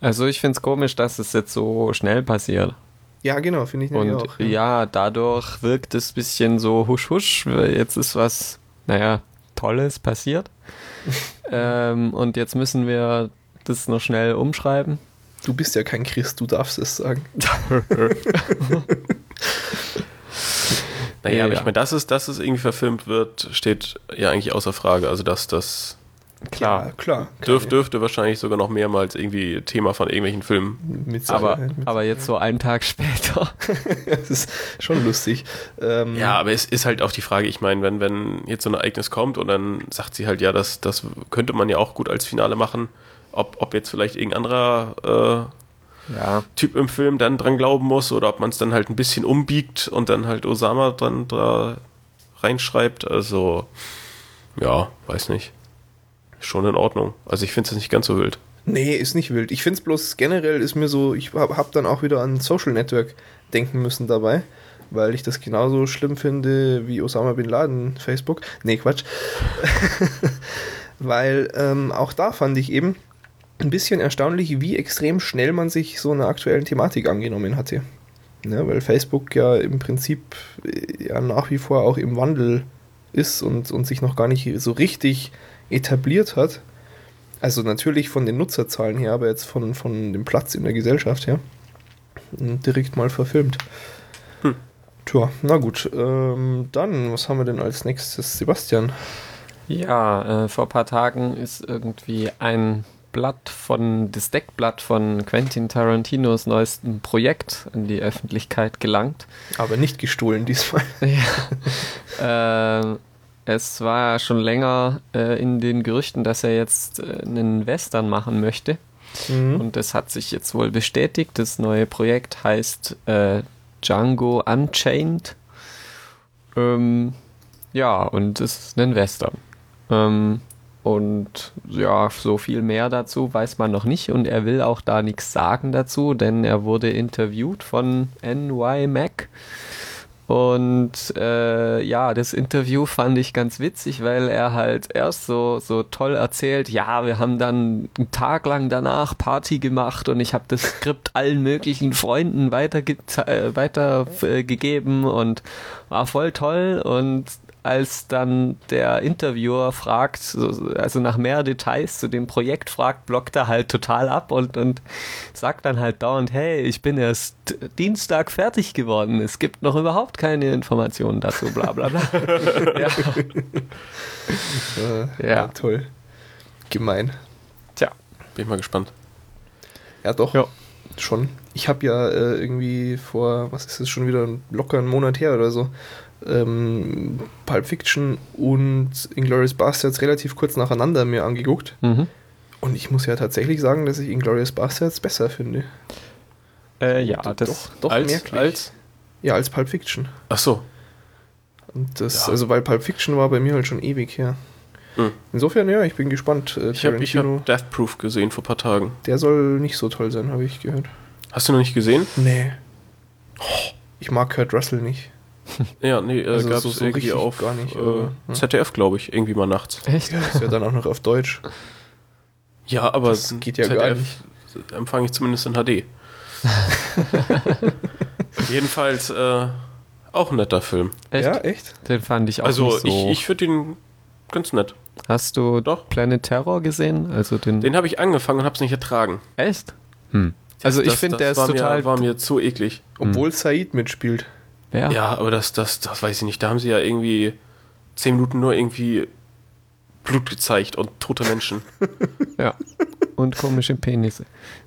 Also ich finde es komisch, dass es jetzt so schnell passiert. Ja, genau, finde ich Und auch. ja, dadurch wirkt es ein bisschen so husch husch. weil Jetzt ist was, naja, Tolles passiert. ähm, und jetzt müssen wir das noch schnell umschreiben. Du bist ja kein Christ, du darfst es sagen. Naja, Ja, aber ja. ich meine, dass es, dass es irgendwie verfilmt wird, steht ja eigentlich außer Frage. Also, dass das Klar. Ja, klar. dürf, dürfte wahrscheinlich sogar noch mehrmals irgendwie Thema von irgendwelchen Filmen. Mit Aber. Mit aber jetzt so einen Tag später. das ist schon lustig. Ähm, Ja, aber es ist halt auch die Frage, ich meine, wenn, wenn jetzt so ein Ereignis kommt und dann sagt sie halt, ja, das, das könnte man ja auch gut als Finale machen, ob, ob jetzt vielleicht irgendein anderer Ja. Typ im Film dann dran glauben muss oder ob man es dann halt ein bisschen umbiegt und dann halt Osama dran da reinschreibt. Also, ja, weiß nicht. Schon in Ordnung. Also ich finde es nicht ganz so wild. Nee, ist nicht wild. Ich finde es bloß generell ist mir so, ich habe hab dann auch wieder an Social Network denken müssen dabei, weil ich das genauso schlimm finde wie Osama Bin Laden Facebook. Nee, Quatsch. weil ähm, auch da fand ich eben ein bisschen erstaunlich, wie extrem schnell man sich so einer aktuellen Thematik angenommen hatte. Ne, weil Facebook ja im Prinzip äh, ja nach wie vor auch im Wandel ist und, und sich noch gar nicht so richtig etabliert hat. Also natürlich von den Nutzerzahlen her, aber jetzt von, von dem Platz in der Gesellschaft her. Und Direkt mal verfilmt. Hm. Tja, na gut. Ähm, dann, was haben wir denn als nächstes? Sebastian. Ja, äh, vor ein paar Tagen ist irgendwie ein Blatt von, das Deckblatt von Quentin Tarantinos neuestem Projekt an die Öffentlichkeit gelangt. Aber nicht gestohlen diesmal. Ja. äh, es war schon länger äh, in den Gerüchten, dass er jetzt äh, einen Western machen möchte. Mhm. Und das hat sich jetzt wohl bestätigt. Das neue Projekt heißt äh, Django Unchained. Ähm, ja, und es ist ein Western. Ähm, und ja, so viel mehr dazu weiß man noch nicht und er will auch da nichts sagen dazu, denn er wurde interviewt von NY Mac. Und äh, ja, das Interview fand ich ganz witzig, weil er halt erst so, so toll erzählt, ja, wir haben dann einen Tag lang danach Party gemacht und ich habe das Skript allen möglichen Freunden weitergegeben äh, weiter, äh, und war voll toll. Und als dann der Interviewer fragt, also nach mehr Details zu dem Projekt fragt, blockt er halt total ab und, und sagt dann halt dauernd, hey, ich bin erst Dienstag fertig geworden, es gibt noch überhaupt keine Informationen dazu, bla bla bla. ja. Äh, ja. ja. Toll. Gemein. Tja. Bin ich mal gespannt. Ja, doch. Ja. Schon. Ich habe ja äh, irgendwie vor, was ist es schon wieder, locker einen Monat her oder so, ähm, Pulp Fiction und Inglourious Bastards relativ kurz nacheinander mir angeguckt. Mhm. Und ich muss ja tatsächlich sagen, dass ich Inglourious Bastards besser finde. Äh, ja, das doch, doch als, merklich. Als? Ja, als Pulp Fiction. Ach so. Und das, ja. also weil Pulp Fiction war bei mir halt schon ewig her. Mhm. Insofern, ja, ich bin gespannt. Äh, ich habe hab Death Proof gesehen vor ein paar Tagen. Der soll nicht so toll sein, habe ich gehört. Hast du noch nicht gesehen? Nee. Ich mag Kurt Russell nicht. Ja, nee, äh, also gab es so, irgendwie auf gar nicht, äh, ZDF, glaube ich, irgendwie mal nachts. Echt? Ja, ist ja dann auch noch auf Deutsch. Ja, aber das geht ja ZDF gar nicht. empfange ich zumindest in HD. Jedenfalls äh, auch ein netter Film. Echt? Ja, echt? Den fand ich auch Also so. ich, ich finde ihn ganz nett. Hast du Doch. Planet Terror gesehen? Also den den habe ich angefangen und habe es nicht ertragen. Echt? Hm. Also ich finde, der ist total... Mir, war mir zu eklig. Obwohl hm. Said mitspielt. Ja. ja, aber das, das, das weiß ich nicht. Da haben sie ja irgendwie zehn Minuten nur irgendwie Blut gezeigt und tote Menschen. ja. Und komische Penisse.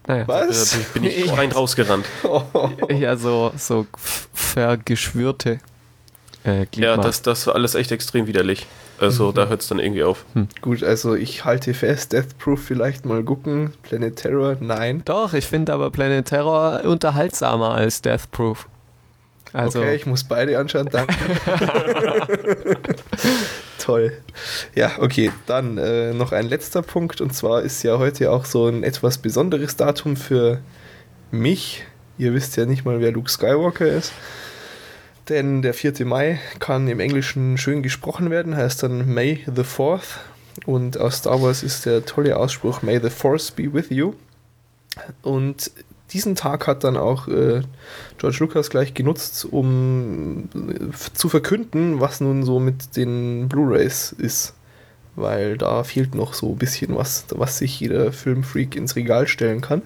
Naja. Was? Da bin ich rein rausgerannt. Ja, so, so vergeschwürte äh, Ja, das, das war alles echt extrem widerlich. Also mhm. da hört es dann irgendwie auf. Hm. Gut, also ich halte fest, Death Proof vielleicht mal gucken. Planet Terror, nein. Doch, ich finde aber Planet Terror unterhaltsamer als Death Proof. Also okay, ich muss beide anschauen, danke. Toll. Ja, okay, dann äh, noch ein letzter Punkt und zwar ist ja heute auch so ein etwas besonderes Datum für mich. Ihr wisst ja nicht mal, wer Luke Skywalker ist. Denn der 4. Mai kann im Englischen schön gesprochen werden, heißt dann May the 4th. Und aus Star Wars ist der tolle Ausspruch May the Force be with you. Und diesen Tag hat dann auch äh, George Lucas gleich genutzt, um äh, zu verkünden, was nun so mit den Blu-rays ist. Weil da fehlt noch so ein bisschen was, was sich jeder Filmfreak ins Regal stellen kann.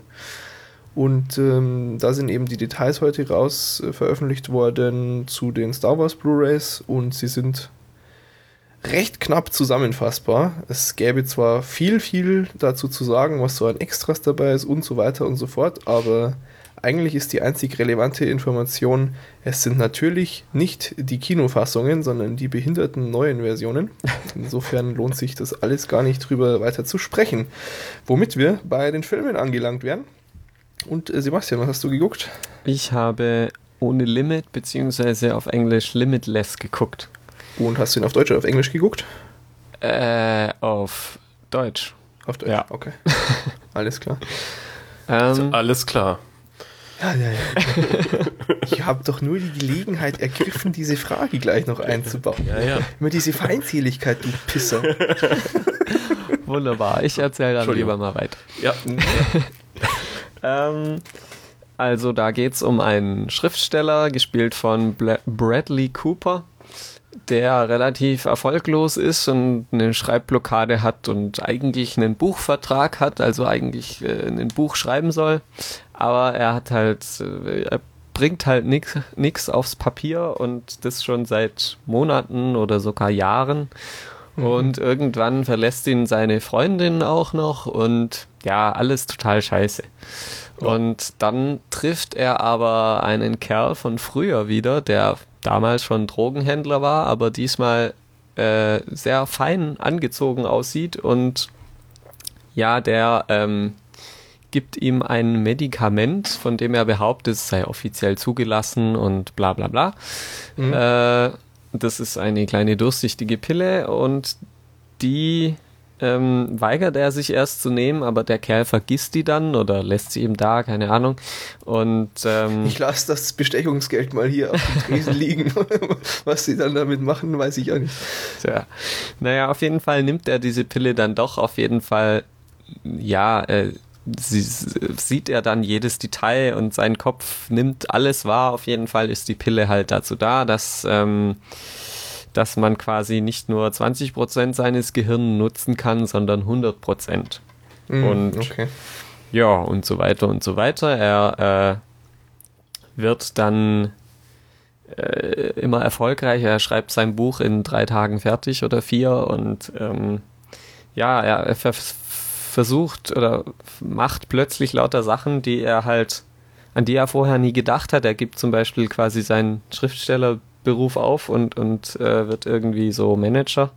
Und ähm, da sind eben die Details heute raus äh, veröffentlicht worden zu den Star Wars Blu-rays und sie sind recht knapp zusammenfassbar. Es gäbe zwar viel, viel dazu zu sagen, was so an Extras dabei ist und so weiter und so fort, aber eigentlich ist die einzig relevante Information, es sind natürlich nicht die Kinofassungen, sondern die behinderten neuen Versionen. Insofern lohnt sich das alles gar nicht drüber weiter zu sprechen. Womit wir bei den Filmen angelangt werden. Und äh, Sebastian, was hast du geguckt? Ich habe ohne Limit beziehungsweise auf Englisch Limitless geguckt. Und hast du ihn auf Deutsch oder auf Englisch geguckt? Äh, auf Deutsch. Auf Deutsch, ja. okay. Alles klar. Also alles klar. Ja, ja, ja. Ich habe doch nur die Gelegenheit ergriffen, diese Frage gleich noch einzubauen. Ja, ja. Immer diese Feindseligkeit, du Pisser. Wunderbar. Ich erzähle dann lieber mal weiter. Ja. ähm, also da geht es um einen Schriftsteller, gespielt von Bla Bradley Cooper der relativ erfolglos ist und eine Schreibblockade hat und eigentlich einen Buchvertrag hat, also eigentlich äh, ein Buch schreiben soll, aber er hat halt, äh, er bringt halt nichts aufs Papier und das schon seit Monaten oder sogar Jahren. Mhm. Und irgendwann verlässt ihn seine Freundin auch noch und ja, alles total scheiße. Und dann trifft er aber einen Kerl von früher wieder, der damals schon Drogenhändler war, aber diesmal äh, sehr fein angezogen aussieht und ja, der ähm, gibt ihm ein Medikament, von dem er behauptet, es sei offiziell zugelassen und bla bla bla. Mhm. Äh, das ist eine kleine durchsichtige Pille und die ähm, weigert er sich erst zu nehmen, aber der Kerl vergisst die dann oder lässt sie ihm da, keine Ahnung. Und ähm, Ich lasse das Bestechungsgeld mal hier auf dem Tresen liegen. Was sie dann damit machen, weiß ich auch nicht. Tja. Naja, auf jeden Fall nimmt er diese Pille dann doch auf jeden Fall, ja, äh, sie, sieht er dann jedes Detail und sein Kopf nimmt alles wahr. Auf jeden Fall ist die Pille halt dazu da, dass, ähm, dass man quasi nicht nur 20% seines Gehirns nutzen kann, sondern 100%. Mhm, Und- okay. Ja, und so weiter und so weiter. Er äh, wird dann äh, immer erfolgreicher. Er schreibt sein Buch in drei Tagen fertig oder vier und ähm, ja, er, er ver versucht oder macht plötzlich lauter Sachen, die er halt, an die er vorher nie gedacht hat. Er gibt zum Beispiel quasi seinen Schriftstellerberuf auf und, und äh, wird irgendwie so Manager.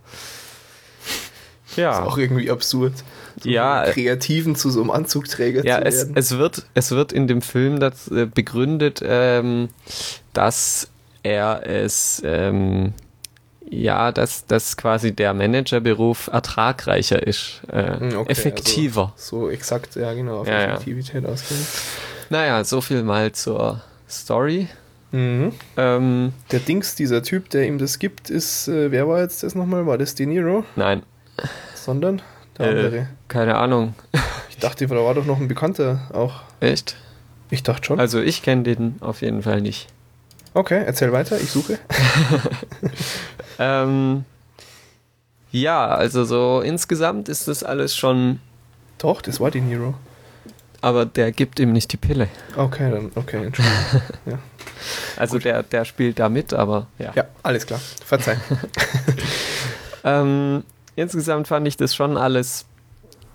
Ja. Ist auch irgendwie absurd. So Ja, äh, Kreativen zu so einem Anzugträger Ja, zu es, werden. es, wird, es wird in dem Film das, äh, begründet, ähm, dass er es, ähm, ja, dass, dass quasi der Managerberuf ertragreicher ist, äh, Hm, okay, effektiver. so exakt, ja genau, auf Ja, ja. Effektivität ausgehen. Naja, so viel mal zur Story. Mhm. Ähm, Der Dings, dieser Typ, der ihm das gibt, ist, äh, wer war jetzt das nochmal? War das De Niro? nein, Sondern der äh, andere. keine Ahnung. Ich dachte, da war doch noch ein Bekannter auch. Echt? Ich dachte schon. Also ich kenne den auf jeden Fall nicht. Okay, erzähl weiter, ich suche. Ähm, ja, also so insgesamt ist das alles schon, Doch, das war De Niro. aber der gibt ihm nicht die Pille. Okay, dann, okay, Entschuldigung. Also der, der spielt da mit, aber ja. ja, alles klar. Verzeih. Ähm, insgesamt fand ich das schon alles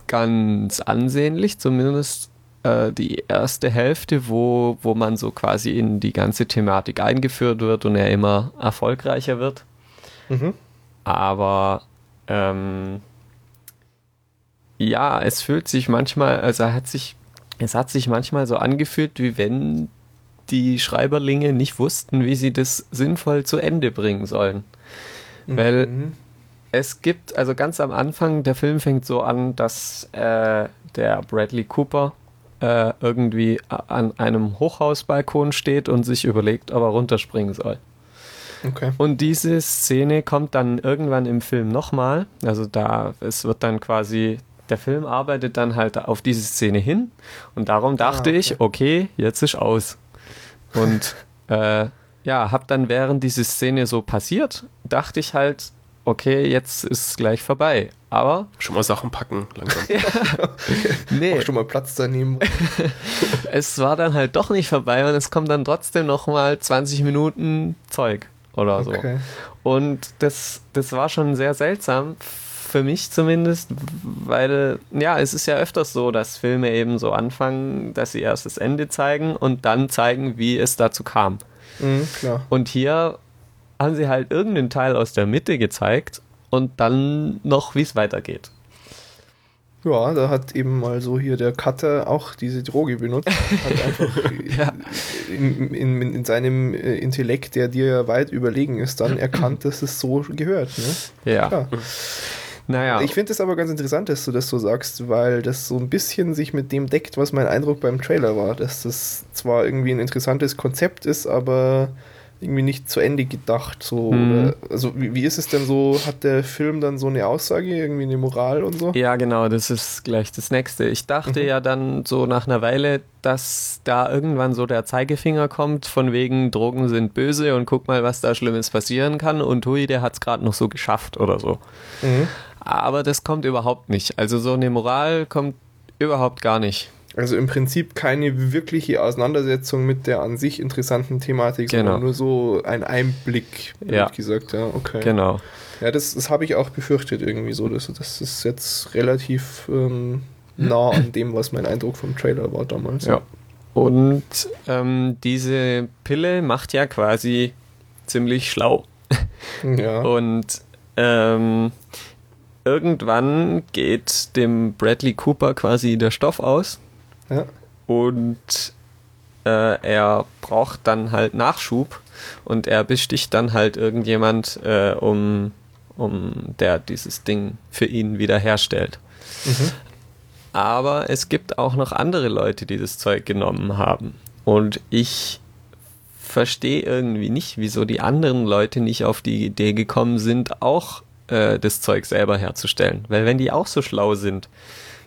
ganz ansehnlich, zumindest äh, die erste Hälfte, wo, wo man so quasi in die ganze Thematik eingeführt wird und er immer erfolgreicher wird. Mhm. Aber ähm, ja, es fühlt sich manchmal, also hat sich, es hat sich manchmal so angefühlt, wie wenn die Schreiberlinge nicht wussten, wie sie das sinnvoll zu Ende bringen sollen. Weil- Mhm. Es gibt, also ganz am Anfang, der Film fängt so an, dass äh, der Bradley Cooper äh, irgendwie an einem Hochhausbalkon steht und sich überlegt, ob er runterspringen soll. Okay. Und diese Szene kommt dann irgendwann im Film nochmal. Also da, es wird dann quasi, der Film arbeitet dann halt auf diese Szene hin. Und darum dachte Ah, okay. ich, okay, jetzt ist aus. Und äh, ja, hab dann während diese Szene so passiert, dachte ich halt, okay, jetzt ist es gleich vorbei. Aber Schon mal Sachen packen, langsam. nee, Auch schon mal Platz daneben. es war dann halt doch nicht vorbei und es kommt dann trotzdem nochmal 20 Minuten Zeug oder so. Okay. Und das, das war schon sehr seltsam, für mich zumindest, weil, ja, es ist ja öfters so, dass Filme eben so anfangen, dass sie erst das Ende zeigen und dann zeigen, wie es dazu kam. Mhm. Und hier haben sie halt irgendeinen Teil aus der Mitte gezeigt und dann noch, wie es weitergeht. Ja, da hat eben mal so hier der Cutter auch diese Droge benutzt. Hat einfach Ja. in, in, in seinem äh, Intellekt, der dir ja weit überlegen ist, dann erkannt, dass es so gehört. Ne? Ja. Klar. Naja. Ich finde es aber ganz interessant, dass du das so sagst, weil das so ein bisschen sich mit dem deckt, was mein Eindruck beim Trailer war. Dass das zwar irgendwie ein interessantes Konzept ist, aber irgendwie nicht zu Ende gedacht. So, oder, also wie, wie ist es denn so? Hat der Film dann so eine Aussage, irgendwie eine Moral und so? Ja, genau, das ist gleich das nächste. Ich dachte Mhm. ja dann so nach einer Weile, dass da irgendwann so der Zeigefinger kommt, von wegen Drogen sind böse und guck mal, was da Schlimmes passieren kann und hui, der hat es gerade noch so geschafft oder so. Mhm. Aber das kommt überhaupt nicht. Also so eine Moral kommt überhaupt gar nicht. Also im Prinzip keine wirkliche Auseinandersetzung mit der an sich interessanten Thematik, Genau. sondern nur so ein Einblick, Ja. gesagt. Ja, okay. Genau. Ja, das, das habe ich auch befürchtet irgendwie so. Das, das ist jetzt relativ ähm, nah an dem, was mein Eindruck vom Trailer war damals. Ja. Und ähm, diese Pille macht ja quasi ziemlich schlau. Ja. Und ähm, irgendwann geht dem Bradley Cooper quasi der Stoff aus ja. und äh, er braucht dann halt Nachschub und er besticht dann halt irgendjemand, äh, um, um der dieses Ding für ihn wiederherstellt. Mhm. Aber es gibt auch noch andere Leute, die das Zeug genommen haben. Und ich verstehe irgendwie nicht, wieso die anderen Leute nicht auf die Idee gekommen sind, auch äh, das Zeug selber herzustellen. Weil wenn die auch so schlau sind,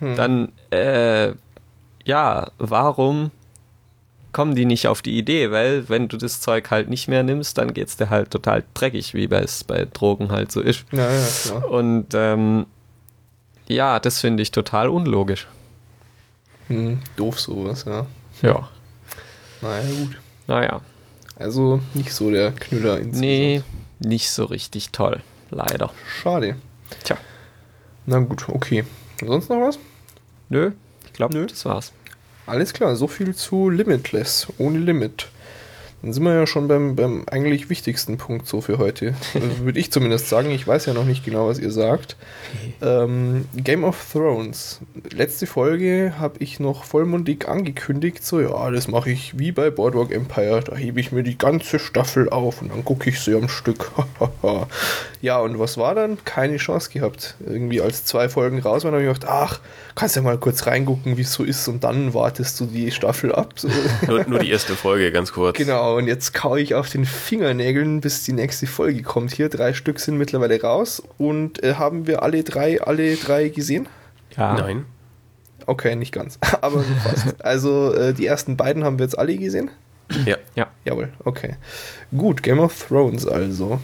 hm. dann äh, ja, warum kommen die nicht auf die Idee? Weil wenn du das Zeug halt nicht mehr nimmst, dann geht's dir halt total dreckig, wie es bei Drogen halt so ist. Ja, ja, klar. Und ähm, ja, das finde ich total unlogisch. Hm, doof sowas, ja. Ja. Naja, gut. Naja. Also nicht so der Knüller ins Nee, nicht so richtig toll. Leider. Schade. Tja. Na gut, okay. Sonst noch was? Nö, ich glaube, das war's. Alles klar, so viel zu Limitless, ohne Limit. Dann sind wir ja schon beim, beim eigentlich wichtigsten Punkt so für heute. Also Würde ich zumindest sagen. Ich weiß ja noch nicht genau, was ihr sagt. Ähm, Game of Thrones. Letzte Folge habe ich noch vollmundig angekündigt, so ja, das mache ich wie bei Boardwalk Empire. Da hebe ich mir die ganze Staffel auf und dann gucke ich sie am Stück. ja, und was war dann? Keine Chance gehabt. Irgendwie als zwei Folgen raus waren, habe ich gedacht, ach, kannst ja mal kurz reingucken, wie es so ist und dann wartest du die Staffel ab. So. Nur, nur die erste Folge, ganz kurz. Genau und jetzt kaue ich auf den Fingernägeln, bis die nächste Folge kommt. Hier, drei Stück sind mittlerweile raus. Und äh, haben wir alle drei, alle drei gesehen? Ja. Nein. Okay, nicht ganz. Aber fast. also äh, die ersten beiden haben wir jetzt alle gesehen? Ja. Ja. Jawohl, okay. Gut, Game of Thrones also.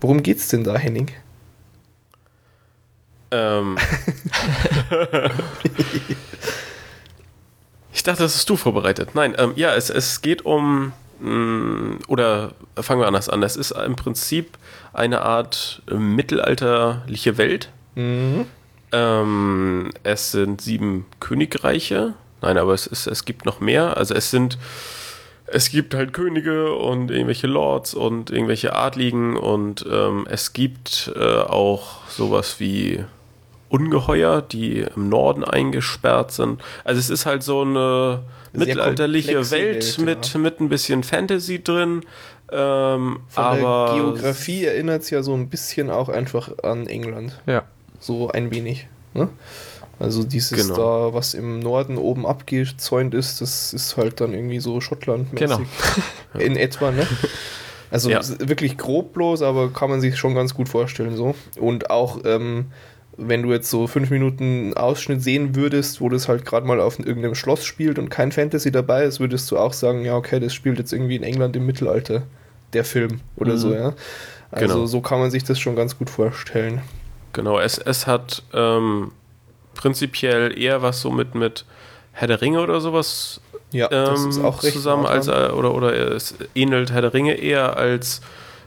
Worum geht's denn da, Henning? Ähm. Ich dachte, das hast du vorbereitet. Nein, ähm, ja, es, es geht um, mh, mm, oder fangen wir anders an. Es ist im Prinzip eine Art äh, mittelalterliche Welt. Mhm. Ähm, es sind sieben Königreiche. Nein, aber es, ist, es gibt noch mehr. Also es sind, es gibt halt Könige und irgendwelche Lords und irgendwelche Adligen und ähm, es gibt äh, auch sowas wie Ungeheuer, die im Norden eingesperrt sind. Also es ist halt so eine Sehr mittelalterliche Welt, Welt mit, ja. mit ein bisschen Fantasy drin. Ähm, Von aber der Geografie erinnert es ja so ein bisschen auch einfach an England. Ja. So ein wenig. Ne? Also dieses genau. da, was im Norden oben abgezäunt ist, das ist halt dann irgendwie so Schottland-mäßig. Genau. In etwa, ne? Also ja. wirklich grob bloß, aber kann man sich schon ganz gut vorstellen so. Und auch ähm, wenn du jetzt so fünf Minuten Ausschnitt sehen würdest, wo das halt gerade mal auf irgendeinem Schloss spielt und kein Fantasy dabei ist, würdest du auch sagen, ja, okay, das spielt jetzt irgendwie in England im Mittelalter, der Film oder mhm. so, ja. Also genau. so kann man sich das schon ganz gut vorstellen. Genau, es, es hat ähm, prinzipiell eher was so mit, mit Herr der Ringe oder sowas ja, ähm, zusammen, als, äh, oder, oder es ähnelt Herr der Ringe eher als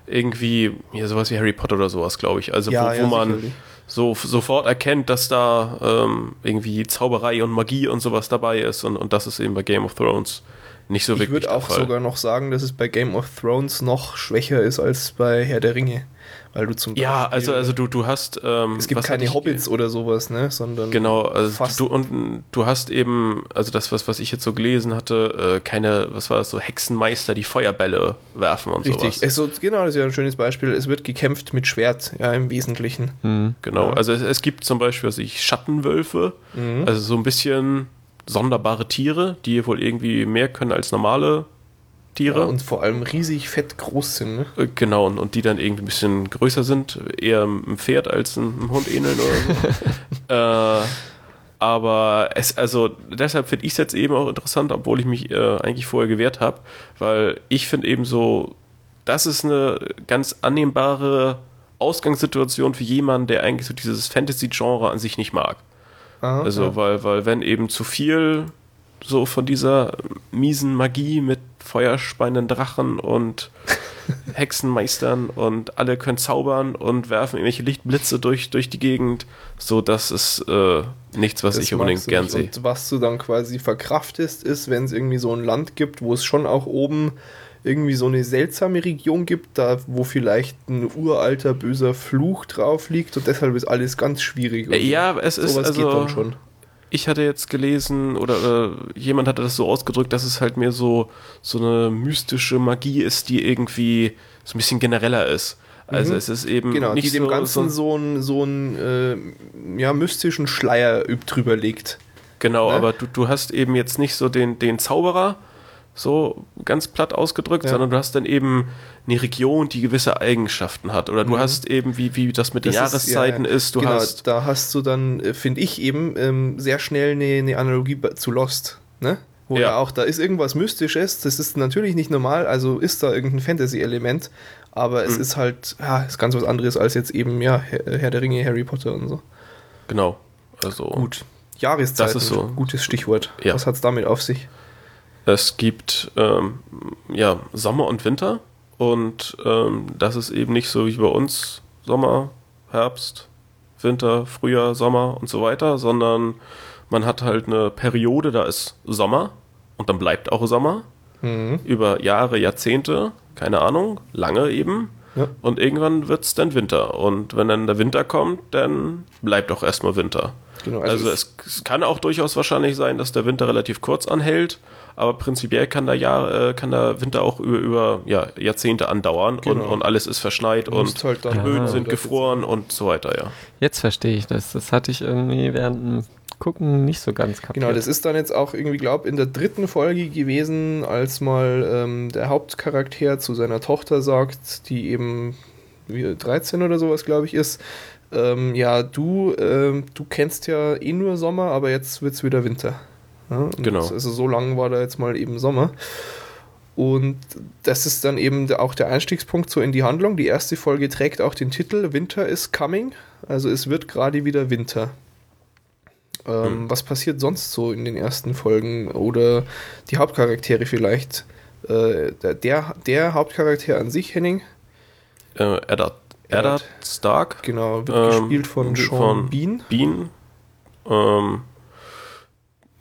irgendwie ja, sowas wie Harry Potter oder sowas, glaube ich. Also ja, wo, wo ja, man sicherlich so sofort erkennt, dass da ähm, irgendwie Zauberei und Magie und sowas dabei ist und, und das ist eben bei Game of Thrones nicht so ich wirklich. Ich würde auch sogar noch sagen, dass es bei Game of Thrones noch schwächer ist als bei Herr der Ringe. Weil du zum Ja, Beispiel, also, also du, du hast. Ähm, es gibt keine Hobbits oder sowas, ne? Sondern. Genau, also fast. du und du hast eben, also das, was, was ich jetzt so gelesen hatte, äh, keine, was war das, so Hexenmeister, die Feuerbälle werfen und Richtig. sowas. Also, genau, das ist ja ein schönes Beispiel. Es wird gekämpft mit Schwert, ja, im Wesentlichen. Mhm. Genau, ja. also es, es, gibt zum Beispiel, also ich, Schattenwölfe, mhm. also so ein bisschen sonderbare Tiere, die wohl irgendwie mehr können als normale Tiere. Ja, und vor allem riesig fett groß sind. Ne? Äh, genau, und, und die dann irgendwie ein bisschen größer sind, eher ein Pferd als ein, Hund ähneln oder so. äh, aber es, also deshalb finde ich es jetzt eben auch interessant, obwohl ich mich äh, eigentlich vorher gewehrt habe, weil ich finde eben so, das ist eine ganz annehmbare Ausgangssituation für jemanden, der eigentlich so dieses Fantasy-Genre an sich nicht mag. Aha, also, ja. weil, weil wenn eben zu viel so von dieser miesen Magie mit feuerspeienden Drachen und Hexenmeistern und alle können zaubern und werfen irgendwelche Lichtblitze durch, durch die Gegend. So, das ist äh, nichts, was das ich unbedingt gern sehe. Und was du dann quasi verkraftest, ist, wenn es irgendwie so ein Land gibt, wo es schon auch oben irgendwie so eine seltsame Region gibt, da wo vielleicht ein uralter böser Fluch drauf liegt und deshalb ist alles ganz schwierig. ja, es ist also, geht dann schon ich hatte jetzt gelesen oder äh, jemand hatte das so ausgedrückt, dass es halt mehr so, so eine mystische Magie ist, die irgendwie so ein bisschen genereller ist. Also Mhm. es ist eben Genau, nicht die dem so, Ganzen so, einen so einen, äh, ja, mystischen Schleier üb- drüber legt. genau, ne? aber du, du hast eben jetzt nicht so den, den Zauberer, so ganz platt ausgedrückt, Ja. sondern du hast dann eben eine Region, die gewisse Eigenschaften hat. Oder du Mhm. hast eben, wie, wie das mit den Das ist- Jahreszeiten ja, ja. ist, du genau, hast. da hast du dann, äh, finde ich eben, ähm, sehr schnell eine, eine Analogie zu Lost, ne? Wo ja. Auch, da ist irgendwas Mystisches, das ist natürlich nicht normal, also ist da irgendein Fantasy-Element, aber es Mhm. ist halt, ja, ist ganz was anderes als jetzt eben, ja, Herr, Herr der Ringe, Harry Potter und so. Genau. Also Gut. Jahreszeiten, Das ist so. gutes Stichwort. Ja. Was hat's damit auf sich? Es gibt ähm, ja, Sommer und Winter und ähm, das ist eben nicht so wie bei uns Sommer, Herbst, Winter, Frühjahr, Sommer und so weiter, sondern man hat halt eine Periode, da ist Sommer und dann bleibt auch Sommer Mhm. über Jahre, Jahrzehnte, keine Ahnung, lange eben. Ja. Und irgendwann wird es dann Winter. Und wenn dann der Winter kommt, dann bleibt auch erstmal Winter. Genau, Also, es, es kann auch durchaus wahrscheinlich sein, dass der Winter relativ kurz anhält, aber prinzipiell kann der, Jahr, äh, kann der Winter auch über, über ja, Jahrzehnte andauern und, Genau. und alles ist verschneit und musst halt Böden Ah. sind gefroren und so weiter, ja. Jetzt verstehe ich das. Das hatte ich irgendwie während dem Gucken nicht so ganz kapiert. Genau, das ist dann jetzt auch irgendwie, glaube in der dritten Folge gewesen, als mal ähm, der Hauptcharakter zu seiner Tochter sagt, die eben wie 13 oder sowas, glaube ich, ist. Ähm, ja, du, ähm, du kennst ja eh nur Sommer, aber jetzt wird es wieder Winter. Ja, Genau. Also so lang war da jetzt mal eben Sommer. Und das ist dann eben auch der Einstiegspunkt so in die Handlung. Die erste Folge trägt auch den Titel Winter is coming. Also es wird gerade wieder Winter. Ähm, Hm. Was passiert sonst so in den ersten Folgen? Oder die Hauptcharaktere vielleicht? Äh, der, der, Hauptcharakter an sich, Henning, Äh, Eddard, Eddard Stark, genau, wird Ähm, gespielt von Sean von- Bean. Bean, ähm,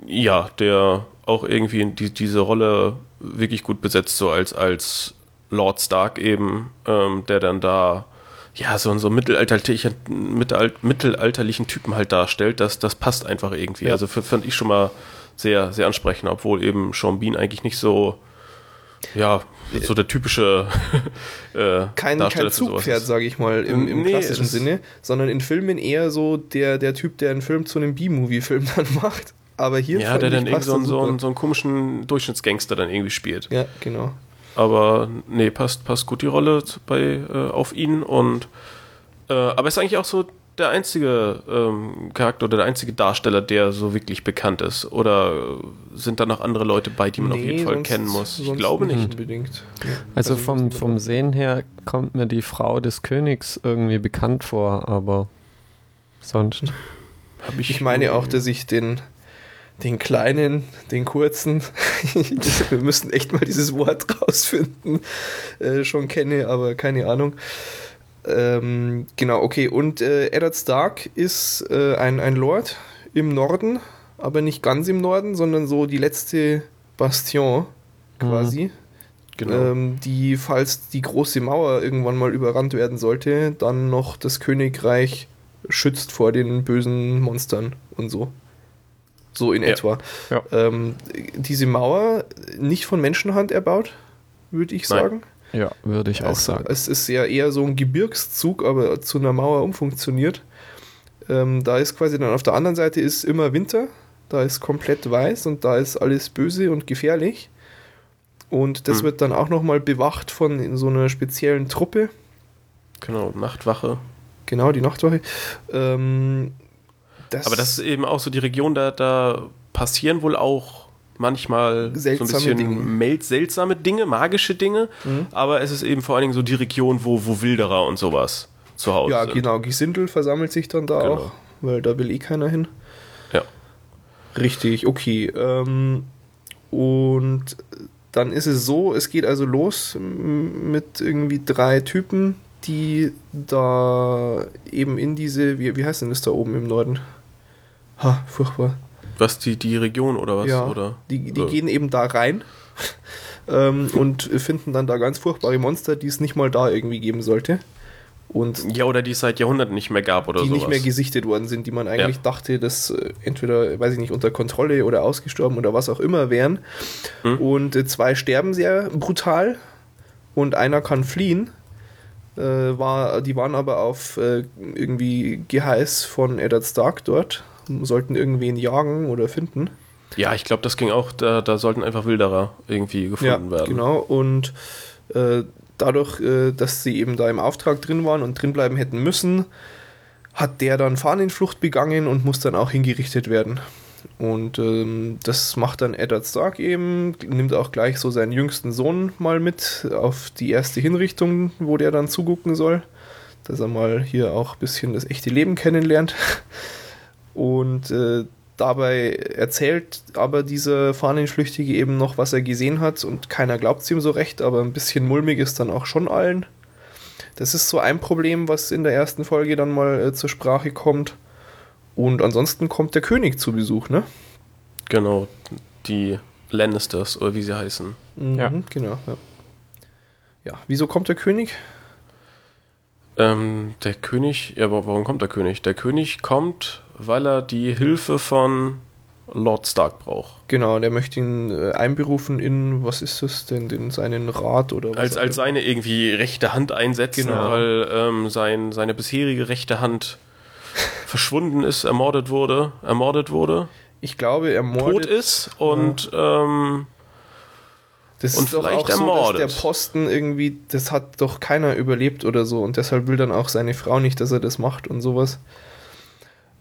ja, der auch irgendwie die, diese Rolle wirklich gut besetzt, so als, als Lord Stark eben, ähm, der dann da ja so, so mittelalterlichen, mittelalterlichen Typen halt darstellt, das, das passt einfach irgendwie. Ja. Also fand ich schon mal sehr, sehr ansprechend, obwohl eben Sean Bean eigentlich nicht so, ja, so der typische äh, Kein, Darsteller kein Zugpferd, sage ich mal, im, im Nee, klassischen Sinne, sondern in Filmen eher so der, der Typ, der einen Film zu einem B-Movie-Film dann macht. Aber hier Ja, der dann irgendwie so, so, einen, so einen komischen Durchschnittsgangster dann irgendwie spielt. Ja, genau. Aber nee, passt, passt gut die Rolle bei, äh, auf ihn und äh, aber ist eigentlich auch so der einzige ähm, Charakter oder der einzige Darsteller, der so wirklich bekannt ist. Oder sind da noch andere Leute bei, die man auf Nee, jeden Fall sonst- kennen muss? Ich glaube nicht. Unbedingt. Ja. also vom, sonst- vom Sehen her kommt mir die Frau des Königs irgendwie bekannt vor, aber sonst. Hab Ich meine auch, dass ich den, den kleinen, den kurzen, wir müssen echt mal dieses Wort rausfinden, äh, schon kenne, aber keine Ahnung. Ähm, genau, okay. Und äh, Eddard Stark ist äh, ein, ein Lord im Norden, aber nicht ganz im Norden, sondern so die letzte Bastion quasi. genau. Ähm, die, falls die große Mauer irgendwann mal überrannt werden sollte, dann noch das Königreich schützt vor den bösen Monstern und so. So in Ja. etwa. Ja. Ähm, diese Mauer nicht von Menschenhand erbaut, würde ich Nein. sagen. Ja, würde ich auch Also, sagen. Es ist ja eher so ein Gebirgszug, aber zu einer Mauer umfunktioniert. Ähm, da ist quasi dann auf der anderen Seite ist immer Winter, da ist komplett weiß und da ist alles böse und gefährlich. Und das Hm. wird dann auch nochmal bewacht von in so einer speziellen Truppe, genau, Nachtwache. genau, die Nachtwache. Ähm, Aber das ist eben auch so die Region, da, da passieren wohl auch manchmal Seltsame so ein bisschen Dinge. seltsame Dinge, magische Dinge, Mhm. aber es ist eben vor allen Dingen so die Region, wo, wo Wilderer und sowas zu Hause Ja, sind. genau, Gesindel versammelt sich dann da Genau. auch, weil da will eh keiner hin. Ja. Richtig, okay. Ähm, und dann ist es so, es geht also los mit irgendwie drei Typen, die da eben in diese, wie, wie heißt denn das da oben im Norden? Ha, furchtbar. Was, die, die Region oder was? Ja, Oder? Die, die Äh, gehen eben da rein ähm, und finden dann da ganz furchtbare Monster, die es nicht mal da irgendwie geben sollte. Und ja, oder die es seit Jahrhunderten nicht mehr gab oder die sowas. nicht mehr gesichtet worden sind, die man eigentlich Ja. dachte, dass äh, entweder, weiß ich nicht, unter Kontrolle oder ausgestorben oder was auch immer wären. Hm. Und äh, zwei sterben sehr brutal und einer kann fliehen. Äh, war, die waren aber auf äh, irgendwie Geheiß von Eddard Stark dort, sollten irgendwen jagen oder finden. ja, ich glaube, das ging auch, da, da sollten einfach Wilderer irgendwie gefunden werden. Genau, und äh, dadurch, äh, dass sie eben da im Auftrag drin waren und drin bleiben hätten müssen, hat der dann Fahnenflucht begangen und muss dann auch hingerichtet werden. Und ähm, das macht dann Eddard Stark eben, nimmt auch gleich so seinen jüngsten Sohn mal mit auf die erste Hinrichtung, wo der dann zugucken soll, dass er mal hier auch ein bisschen das echte Leben kennenlernt. Und äh, dabei erzählt aber dieser Fahnenflüchtige eben noch, was er gesehen hat und keiner glaubt es ihm so recht, aber ein bisschen mulmig ist dann auch schon allen. Das ist so ein Problem, was in der ersten Folge dann mal äh, zur Sprache kommt. Und ansonsten kommt der König zu Besuch, ne? Genau, die Lannisters oder wie sie heißen. Ja. Mhm, Genau, ja. Ja, wieso kommt der König? Ähm, der König, ja, warum kommt der König? Der König kommt, weil er die Hilfe von Lord Stark braucht. Genau, der möchte ihn äh, einberufen in, was ist das denn, in seinen Rat oder was? Als, als seine irgendwie rechte Hand einsetzen, Genau. weil ähm, sein, seine bisherige rechte Hand verschwunden ist, ermordet wurde, ermordet wurde, ich glaube, er tot ist und ähm, Das Und ist doch vielleicht auch so, dass ermordet. der Posten irgendwie, das hat doch keiner überlebt oder so und deshalb will dann auch seine Frau nicht, dass er das macht und sowas.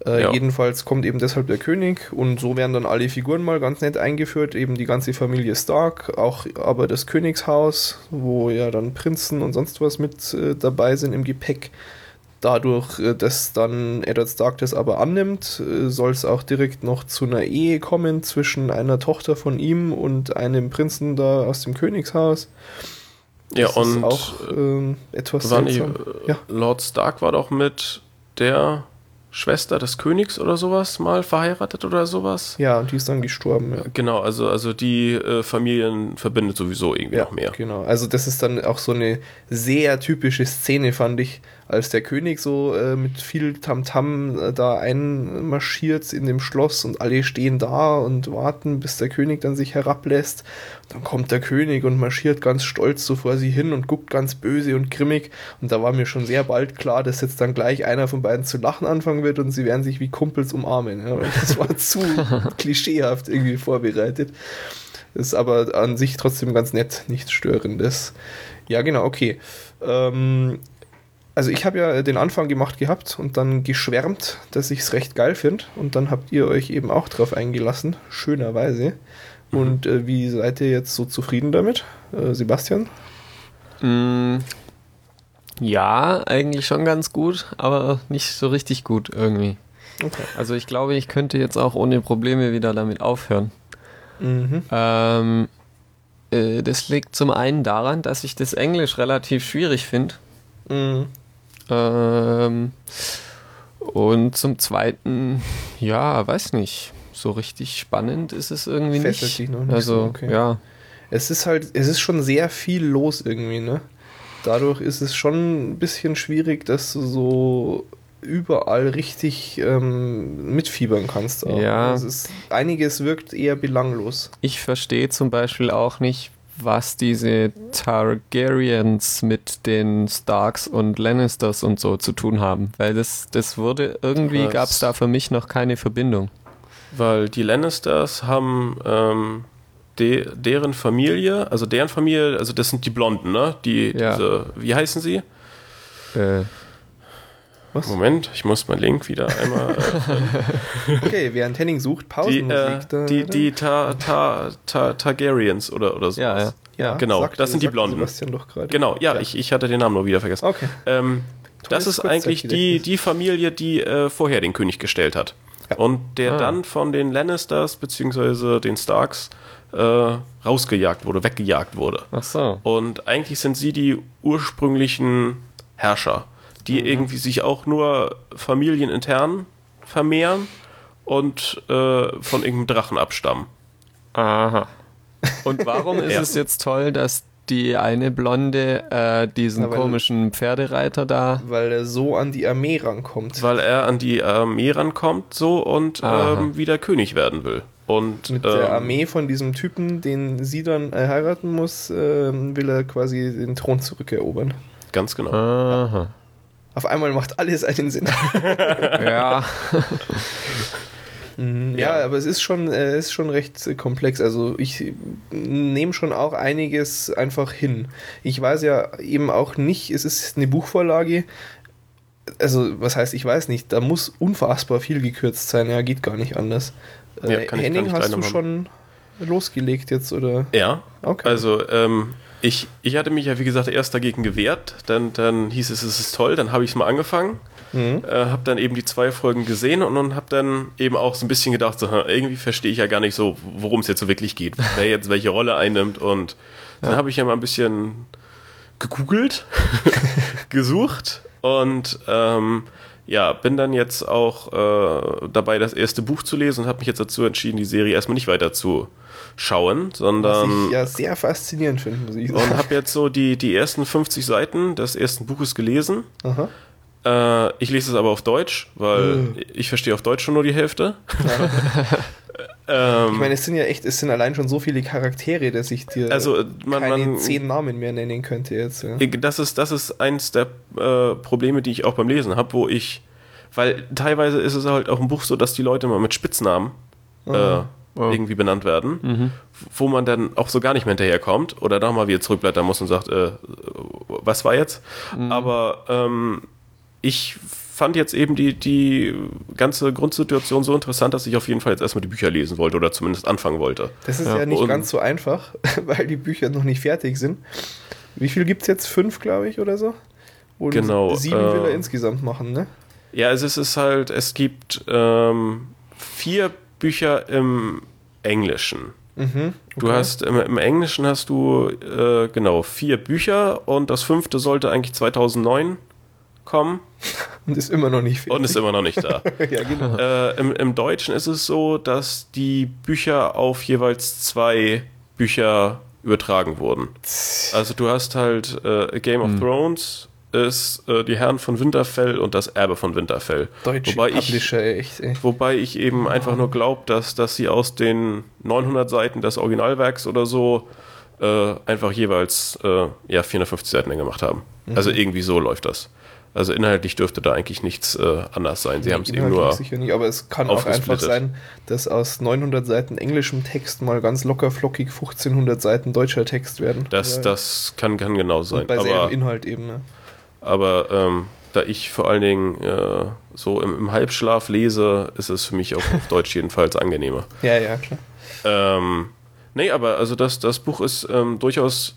Äh, Ja. Jedenfalls kommt eben deshalb der König und so werden dann alle Figuren mal ganz nett eingeführt, eben die ganze Familie Stark, auch aber das Königshaus, wo ja dann Prinzen und sonst was mit äh, dabei sind im Gepäck. Dadurch, äh, dass dann Eddard Stark das aber annimmt, äh, soll es auch direkt noch zu einer Ehe kommen zwischen einer Tochter von ihm und einem Prinzen da aus dem Königshaus. ja, Das und ist auch ähm, etwas war äh, Ja. Lord Stark war doch mit der Schwester des Königs oder sowas mal verheiratet oder sowas. Ja, und die ist dann gestorben. Ja. Genau, also, also die äh, Familien verbindet sowieso irgendwie Ja, noch mehr. genau. Also das ist dann auch so eine sehr typische Szene, fand ich, als der König so äh, mit viel Tamtam äh, da einmarschiert in dem Schloss und alle stehen da und warten, bis der König dann sich herablässt. Dann kommt der König und marschiert ganz stolz so vor sie hin und guckt ganz böse und grimmig. Und da war mir schon sehr bald klar, dass jetzt dann gleich einer von beiden zu lachen anfangen wird und sie werden sich wie Kumpels umarmen. Ja, das war zu klischeehaft irgendwie vorbereitet. Ist aber an sich trotzdem ganz nett, nichts Störendes. Ja, genau, okay. Ähm, also ich habe ja den Anfang gemacht gehabt und dann geschwärmt, dass ich es recht geil finde. Und dann habt ihr euch eben auch drauf eingelassen, schönerweise. Und äh, wie seid ihr jetzt so zufrieden damit, äh, Sebastian? Mm, ja, eigentlich schon ganz gut, aber nicht so richtig gut irgendwie. Okay. Also ich glaube, ich könnte jetzt auch ohne Probleme wieder damit aufhören. Mhm. Ähm, äh, das liegt zum einen daran, dass ich das Englisch relativ schwierig finde. Mhm. Ähm, und zum zweiten, ja, weiß nicht, so richtig spannend ist es irgendwie Fesselt nicht. dich noch nicht also, so, okay. ja. Es ist halt, es ist schon sehr viel los irgendwie, ne? Dadurch ist es schon ein bisschen schwierig, dass du so überall richtig ähm, mitfiebern kannst. Auch. Ja. Es ist, einiges wirkt eher belanglos. Ich verstehe zum Beispiel auch nicht, was diese Targaryens mit den Starks und Lannisters und so zu tun haben. Weil das, das wurde, irgendwie gab es da für mich noch keine Verbindung. Weil die Lannisters haben ähm, de, deren Familie, also deren Familie, also das sind die Blonden, ne? Die, Ja. diese, wie heißen sie? Äh, Was? Moment, ich muss meinen Link wieder einmal. Äh, Okay, während Henning sucht, die, Pausenmusik. äh, da, die, da. die ta, ta, ta, Targaryens oder, oder so. ja, ja. ja, genau, sagt- das sind die Blonden. Sebastian doch gerade. Genau, ja, Ich, ich hatte den Namen nur wieder vergessen. Okay. Ähm, das ist eigentlich die, die Familie, die äh, vorher den König gestellt hat. Ja. Und der Ah. dann von den Lannisters bzw. den Starks äh, rausgejagt wurde, weggejagt wurde. Ach so. Und eigentlich sind sie die ursprünglichen Herrscher, die irgendwie sich auch nur familienintern vermehren und äh, von irgendeinem Drachen abstammen. Aha. Und warum ist Ja. es jetzt toll, dass die eine Blonde äh, diesen Na, weil- komischen Pferdereiter da. Weil er so an die Armee rankommt. weil er an die Armee rankommt so und ähm, wieder König werden will. Und Mit ähm, der Armee von diesem Typen, den sie dann äh, heiraten muss, ähm, will er quasi den Thron zurückerobern. Ganz genau. Aha. Auf einmal macht alles einen Sinn. Ja. Mhm, ja, aber es ist schon, äh, ist schon recht äh, komplex. Also ich nehme schon auch einiges einfach hin. Ich weiß ja eben auch nicht, es ist eine Buchvorlage. Also, was heißt, ich weiß nicht, da muss unfassbar viel gekürzt sein. Ja, geht gar nicht anders. Äh, Ja, Henning, ich hast du schon losgelegt jetzt, oder? Ja, Okay. also ähm, ich, ich hatte mich ja wie gesagt erst dagegen gewehrt, dann, dann hieß es, es ist toll, dann habe ich es mal angefangen, Mhm. äh, habe dann eben die zwei Folgen gesehen und, und habe dann eben auch so ein bisschen gedacht, so, irgendwie verstehe ich ja gar nicht so, worum es jetzt so wirklich geht, wer jetzt welche Rolle einnimmt. Und dann habe ich ja mal ein bisschen gegoogelt, gesucht und ähm, ja, bin dann jetzt auch äh, dabei, das erste Buch zu lesen und habe mich jetzt dazu entschieden, die Serie erstmal nicht weiter zu schauen, Was sondern ich ja sehr faszinierend finde, muss ich sagen. und habe jetzt so die, die ersten 50 Seiten des ersten Buches gelesen. Aha. Äh, ich lese es aber auf Deutsch, weil ich verstehe auf Deutsch schon nur die Hälfte. ähm, Ich meine, es sind ja echt, es sind allein schon so viele Charaktere, dass ich dir also man, keine man zehn Namen mehr nennen könnte jetzt. Ja. das ist das ist eins der äh, Probleme, die ich auch beim Lesen habe, wo ich weil teilweise ist es halt auch im Buch so, dass die Leute mal mit Spitznamen äh, Oh. irgendwie benannt werden, wo man dann auch so gar nicht mehr hinterherkommt oder da mal wieder zurückblättern muss und sagt, äh, was war jetzt? Aber ähm, ich fand jetzt eben die, die ganze Grundsituation so interessant, dass ich auf jeden Fall jetzt erstmal die Bücher lesen wollte oder zumindest anfangen wollte. Das ist ja, nicht und- ganz so einfach, weil die Bücher noch nicht fertig sind. Wie viel gibt es jetzt? Fünf, glaube ich, oder so? Und Genau, Sieben äh, will er insgesamt machen, ne? Ja, also es ist halt, es gibt ähm, vier Bücher im Englischen. Mhm. Du okay. hast im, im Englischen hast du äh, genau vier Bücher und das fünfte sollte eigentlich 2009 kommen Und ist immer noch nicht fertig. und ist immer noch nicht da. ja, genau. äh, im, Im Deutschen ist es so, dass die Bücher auf jeweils zwei Bücher übertragen wurden. Also du hast halt äh, Game of Thrones ist äh, die Herren von Winterfell und das Erbe von Winterfell. Deutsche wobei ich, Publisher, echt, ey. Wobei ich eben einfach nur glaube, dass, dass sie aus den 900 Seiten des Originalwerks oder so äh, einfach jeweils äh, ja, 450 Seiten gemacht haben. Also irgendwie so läuft das. Also inhaltlich dürfte da eigentlich nichts äh, anders sein. Sie haben es eben nur. sicher nicht, aber es kann auch einfach sein, dass aus 900 Seiten englischem Text mal ganz locker flockig 1500 Seiten deutscher Text werden. Das, Ja. das kann, kann genau sein. Und bei Aber, Inhalt eben, ne? aber ähm, da ich vor allen Dingen äh, so im, im Halbschlaf lese, ist es für mich auch auf Deutsch jedenfalls angenehmer. Ja, ja, klar. Ähm, nee, aber also das, das Buch ist ähm, durchaus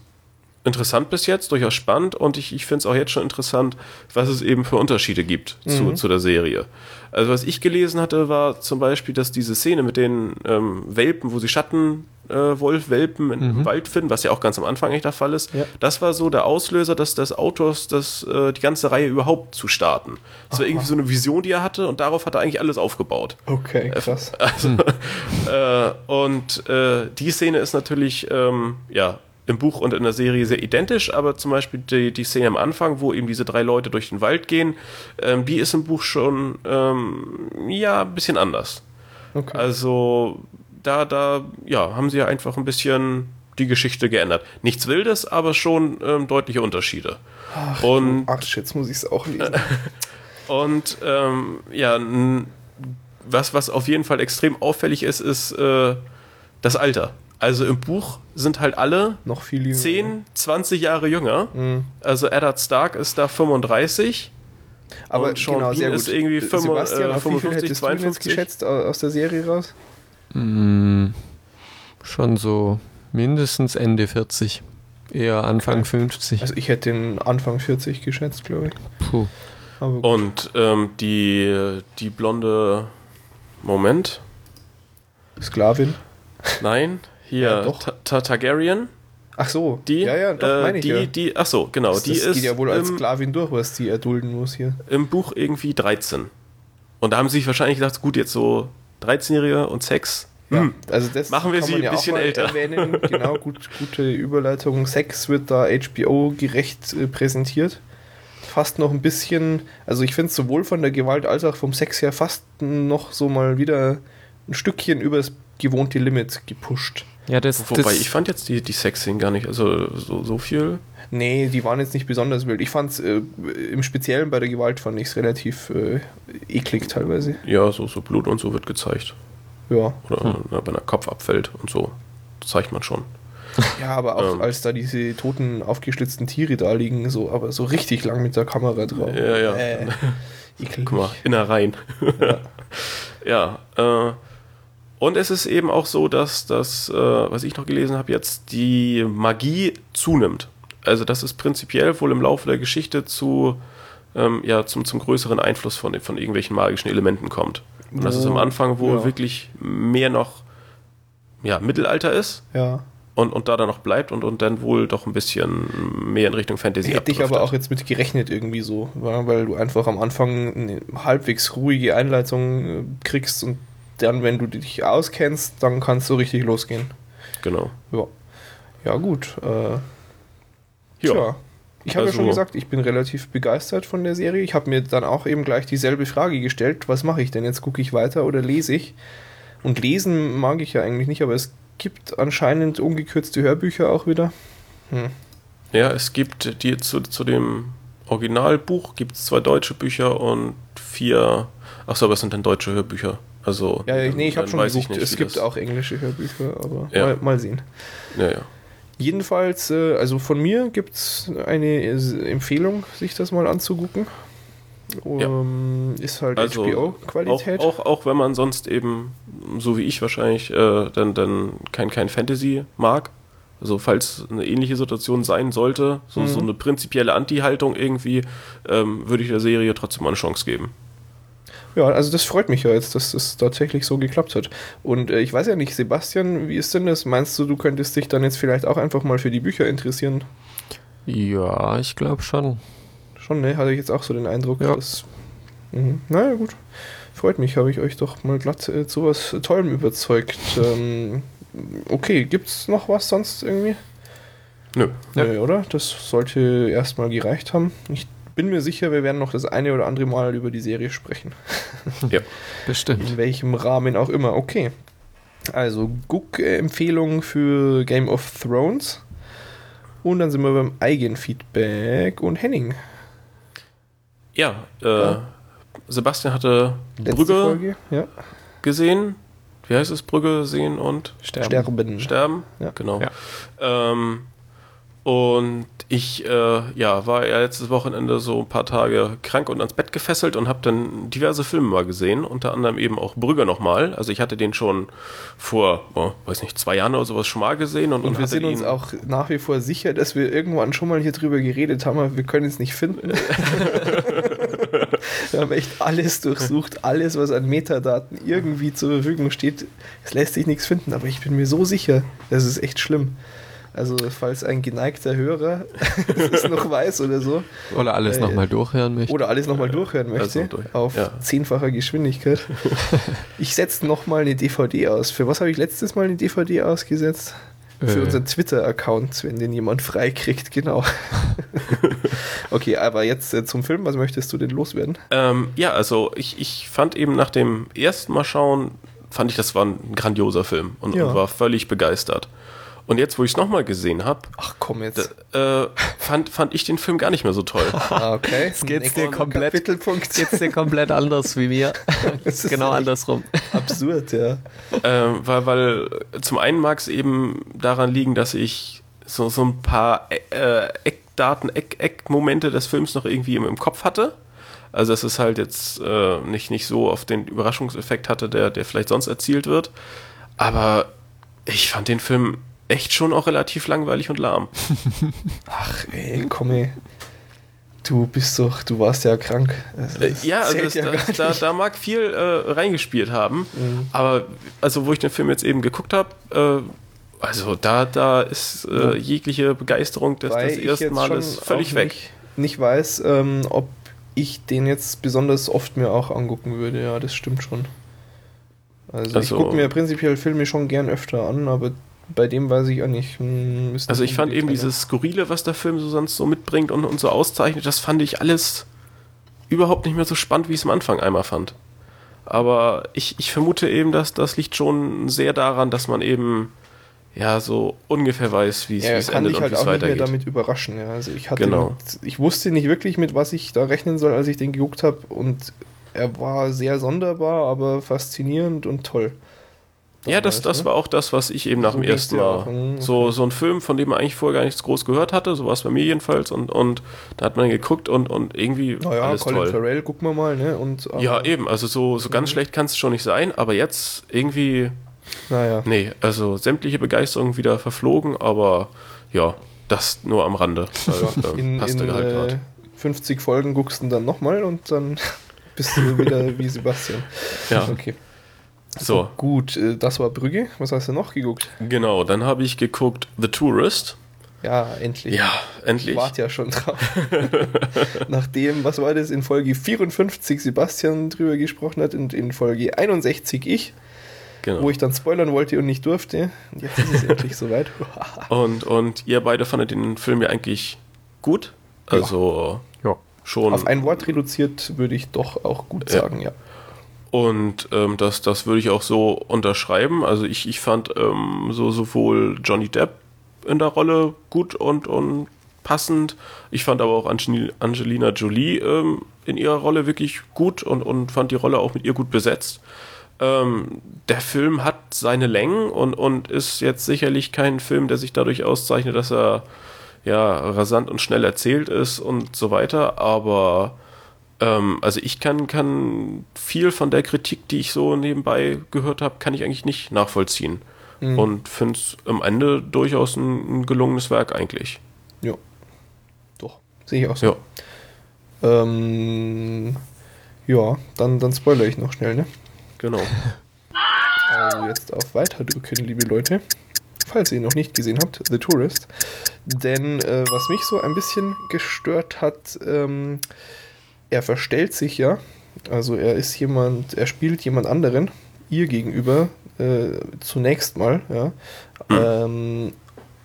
interessant bis jetzt, durchaus spannend und ich, ich finde es auch jetzt schon interessant, was es eben für Unterschiede gibt zu, zu der Serie. Also was ich gelesen hatte, war zum Beispiel, dass diese Szene mit den ähm, Welpen, wo sie Schatten äh, im Wald finden, was ja auch ganz am Anfang echt der Fall ist, Ja. das war so der Auslöser des, des Autors, das, äh, die ganze Reihe überhaupt zu starten. Das war irgendwie so eine Vision, die er hatte und darauf hat er eigentlich alles aufgebaut. Okay, krass. Also, äh, und äh, die Szene ist natürlich ähm, ja, im Buch und in der Serie sehr identisch, aber zum Beispiel die, die Szene am Anfang, wo eben diese drei Leute durch den Wald gehen, ähm, die ist im Buch schon ähm, ja ein bisschen anders. Okay. Also da, da ja, haben sie ja einfach ein bisschen die Geschichte geändert. Nichts Wildes, aber schon ähm, deutliche Unterschiede. und Arsch, jetzt muss ich es auch lesen. und ähm, ja, was, was auf jeden Fall extrem auffällig ist, ist äh, das Alter. Also im Buch sind halt alle Noch viel lieber. 10, 20 Jahre jünger. Mhm. Also Eddard Stark ist da 35. Aber Und Sean genau, Bean sehr gut. ist irgendwie fünf- Sebastian, äh, auf wie viel 55, hättest du ihn jetzt 52? geschätzt au- aus der Serie raus? Mm, schon so mindestens Ende 40. Eher Anfang 50. Also ich hätte den Anfang 40 geschätzt, glaube ich. Puh. Und ähm, die, die blonde Moment. Sklavin. Nein, hier Ja, doch. Ta- Ta- Targaryen. Ach so. Die, ja, ja, doch, äh, meine ich die, ja. die, ach so, genau, das die das ist geht ja wohl als im, Sklavin durch, was die erdulden muss hier. im Buch irgendwie 13. Und da haben sie sich wahrscheinlich gedacht, gut, jetzt so 13-Jährige und Sex, Ja, Hm. also das Machen wir sie ein ja bisschen älter. erwähnen. Genau, gut, gute Überleitung. Sex wird da HBO gerecht äh, präsentiert. Fast noch ein bisschen, also ich finde es sowohl von der Gewalt als auch vom Sex her fast noch so mal wieder ein Stückchen übers gewohnte Limit gepusht. Ja, das, Wobei das, ich fand jetzt die, die Sexszenen gar nicht, also so, so viel. Nee, die waren jetzt nicht besonders wild. Ich fand es äh, im Speziellen bei der Gewalt fand ich es relativ äh, eklig teilweise. Ja, so, so Blut und so wird gezeigt. Ja. Oder na, wenn der Kopf abfällt und so. Das zeigt man schon. Ja, aber auch Ähm. als da diese toten, aufgeschlitzten Tiere da liegen, so, aber so richtig lang mit der Kamera drauf. Ja, ja. Äh, eklig. Guck mal, Innereien. ja, äh, und es ist eben auch so, dass das, äh, was ich noch gelesen habe, jetzt die Magie zunimmt. Also, dass es prinzipiell wohl im Laufe der Geschichte zu, ähm, ja, zum, zum größeren Einfluss von, von irgendwelchen magischen Elementen kommt. Und dass es am Anfang wohl Ja. wirklich mehr noch, ja, Mittelalter ist Ja. und, und da dann noch bleibt und, und dann wohl doch ein bisschen mehr in Richtung Fantasy Hätte ich aber auch jetzt mit gerechnet irgendwie so, weil du einfach am Anfang eine halbwegs ruhige Einleitung äh, kriegst und dann, wenn du dich auskennst, dann kann es so richtig losgehen. Genau. Ja. Ja, gut. Äh, Ja. Tja. Ich habe ja Also- schon gesagt, ich bin relativ begeistert von der Serie. Ich habe mir dann auch eben gleich dieselbe Frage gestellt, was mache ich denn jetzt? Gucke ich weiter oder lese ich? Und lesen mag ich ja eigentlich nicht, aber es gibt anscheinend ungekürzte Hörbücher auch wieder. Hm. Ja, es gibt die zu, zu dem Originalbuch gibt es zwei deutsche Bücher und vier. Achso, aber es sind dann deutsche Hörbücher. Also Ja, ich- nee, ich habe dann schon geguckt, es gibt auch englische Hörbücher, aber Ja. mal, mal sehen. Ja, ja. Jedenfalls, äh, also von mir gibt es eine Empfehlung, sich das mal anzugucken. Ähm, Ist halt Also, HBO-Qualität. Auch, auch, auch wenn man sonst eben, so wie ich wahrscheinlich, äh, dann, dann kein, kein Fantasy mag. Also falls eine ähnliche Situation sein sollte, so, Mhm. so eine prinzipielle Anti-Haltung irgendwie, ähm, würde ich der Serie trotzdem mal eine Chance geben. Ja, also das freut mich ja jetzt, dass das tatsächlich so geklappt hat. Und äh, ich weiß ja nicht, Sebastian, wie ist denn das? Meinst du, du könntest dich dann jetzt vielleicht auch einfach mal für die Bücher interessieren? ja, ich glaube schon. Schon, ne? Hatte ich jetzt auch so den Eindruck. Ja. Dass, mhm. Naja, gut. Freut mich, habe ich euch doch mal glatt äh, zu was Tollem überzeugt. Ähm, okay, gibt's noch was sonst irgendwie? Nö. Ja. Nö, oder? Das sollte erstmal gereicht haben. Ich bin mir sicher, wir werden noch das eine oder andere Mal über die Serie sprechen. Ja. Bestimmt. In welchem Rahmen auch immer. Okay. Also, Guck-Empfehlung für Game of Thrones. Und dann sind wir beim Eigenfeedback und Henning. Ja, äh, Ja. Sebastian hatte Letzte Brügge Folge. Ja. gesehen. Wie heißt es? Brügge sehen und Sterben. Sterben. sterben. Ja. Genau. Ja. Ähm, und ich äh, ja, war ja letztes Wochenende so ein paar Tage krank und ans Bett gefesselt und habe dann diverse Filme mal gesehen, unter anderem eben auch Brügge nochmal. Also ich hatte den schon vor, oh, weiß nicht, zwei Jahren oder sowas schon mal gesehen und, Und wir hatte sind uns auch nach wie vor sicher, dass wir irgendwann schon mal hier drüber geredet haben, aber wir können es nicht finden. wir haben echt alles durchsucht, alles, was an Metadaten irgendwie zur Verfügung steht. Es lässt sich nichts finden, aber ich bin mir so sicher, das ist echt schlimm. Also, falls ein geneigter Hörer es noch weiß oder so, Oder alles Äh, nochmal durchhören möchte. oder alles nochmal durchhören möchte, Also durch- auf ja. zehnfacher Geschwindigkeit. ich setze nochmal eine DVD aus. Für was habe ich letztes Mal eine DVD ausgesetzt? Für Äh. unseren Twitter-Account, wenn den jemand freikriegt, genau. okay, aber jetzt äh, zum Film, was möchtest du denn loswerden? Ähm, ja, also ich, ich fand eben nach dem ersten Mal schauen, fand ich, das war ein grandioser Film und, Ja. und war völlig begeistert. Und jetzt, wo ich es nochmal gesehen habe, Ach komm jetzt. äh, fand, fand ich den Film gar nicht mehr so toll. Ah, okay. Jetzt geht's dir komplett- Kapitelpunkt. Geht's dir komplett anders wie mir. Das ist genau andersrum. Absurd, ja. ähm, weil, weil zum einen mag es eben daran liegen, dass ich so, so ein paar äh, Eckdaten, Eck, Eckmomente des Films noch irgendwie im, im Kopf hatte. Also dass es halt jetzt äh, nicht, nicht so auf den Überraschungseffekt hatte, der, der vielleicht sonst erzielt wird. Aber ich fand den Film echt schon auch relativ langweilig und lahm. Ach ey, komm ey. Du bist doch, du warst ja krank. Also, das Äh, ja, also das, ja da, gar da, da mag viel äh, reingespielt haben. Mhm. Aber also wo ich den Film jetzt eben geguckt habe, äh, also da, da ist äh, jegliche Begeisterung des, des ersten Males völlig weg. Nicht, nicht weiß, ähm, ob ich den jetzt besonders oft mir auch angucken würde. Ja, das stimmt schon. Also, Also- ich gucke mir prinzipiell Filme schon gern öfter an, aber bei dem weiß ich auch nicht. hm, Also ich fand eben unbedingt dieses Skurrile, was der Film so sonst so mitbringt und, und so auszeichnet, das fand ich alles überhaupt nicht mehr so spannend, wie ich es am Anfang einmal fand. Aber ich, ich vermute eben, dass das liegt schon sehr daran, dass man eben ja so ungefähr weiß, wie es Ja, kann endet und halt wie es auch nicht mehr weitergeht. damit überraschen. Ja. Also ich hatte, Genau. ich wusste nicht wirklich, mit was ich da rechnen soll, als ich den geguckt habe. Und er war sehr sonderbar, aber faszinierend und toll. Ja, das, das war auch das, was ich eben nach So dem ersten Mal. okay. So, so ein Film, von dem man eigentlich vorher gar nichts groß gehört hatte, so war es bei mir jedenfalls. Und, und da hat man geguckt und, und irgendwie Naja, alles Colin toll. Farrell, gucken wir mal, ne? Und, Ja, aber- eben. Also so, so ganz schlecht kann es schon nicht sein, aber jetzt irgendwie, Naja. nee, also sämtliche Begeisterung wieder verflogen, aber ja, das nur am Rande. Weil, äh, In, passte in halt äh, grad. 50 Folgen guckst du dann nochmal und dann bist du wieder wie Sebastian. Ja, Okay. So, Gut, äh, das war Brügge. Was hast du noch geguckt? genau. Dann habe ich geguckt The Tourist. Ja, endlich. Ja, Ich endlich. warte ja schon drauf. Nachdem, was war das, in Folge 54 Sebastian drüber gesprochen hat und in Folge 61 ich, Genau. wo ich dann spoilern wollte und nicht durfte. Und jetzt ist es endlich soweit. Und, und ihr beide fandet den Film ja eigentlich gut. Also Ja. schon. Auf ein Wort reduziert würde ich doch auch gut Ja. sagen, ja. Und ähm, das, das würde ich auch so unterschreiben. Also ich, ich fand ähm, so sowohl Johnny Depp in der Rolle gut und, und passend. Ich fand aber auch Angel Angelina Jolie ähm, in ihrer Rolle wirklich gut und, und fand die Rolle auch mit ihr gut besetzt. Ähm, der Film hat seine Längen und, und ist jetzt sicherlich kein Film, der sich dadurch auszeichnet, dass er ja rasant und schnell erzählt ist und so weiter. Aber ähm, also ich kann, kann viel von der Kritik, die ich so nebenbei gehört habe, kann ich eigentlich nicht nachvollziehen. Mhm. Und finde es am Ende durchaus ein, ein gelungenes Werk eigentlich. Ja. Doch. Sehe ich auch so. Ja. Ähm, ja, dann, dann spoilere ich noch schnell, ne? Genau. Also jetzt auf Weiter drücken, liebe Leute. Falls ihr ihn noch nicht gesehen habt, The Tourist. Denn äh, was mich so ein bisschen gestört hat, ähm, er verstellt sich ja. Also er ist jemand, er spielt jemand anderen, ihr gegenüber, äh, zunächst mal, ja. Ähm,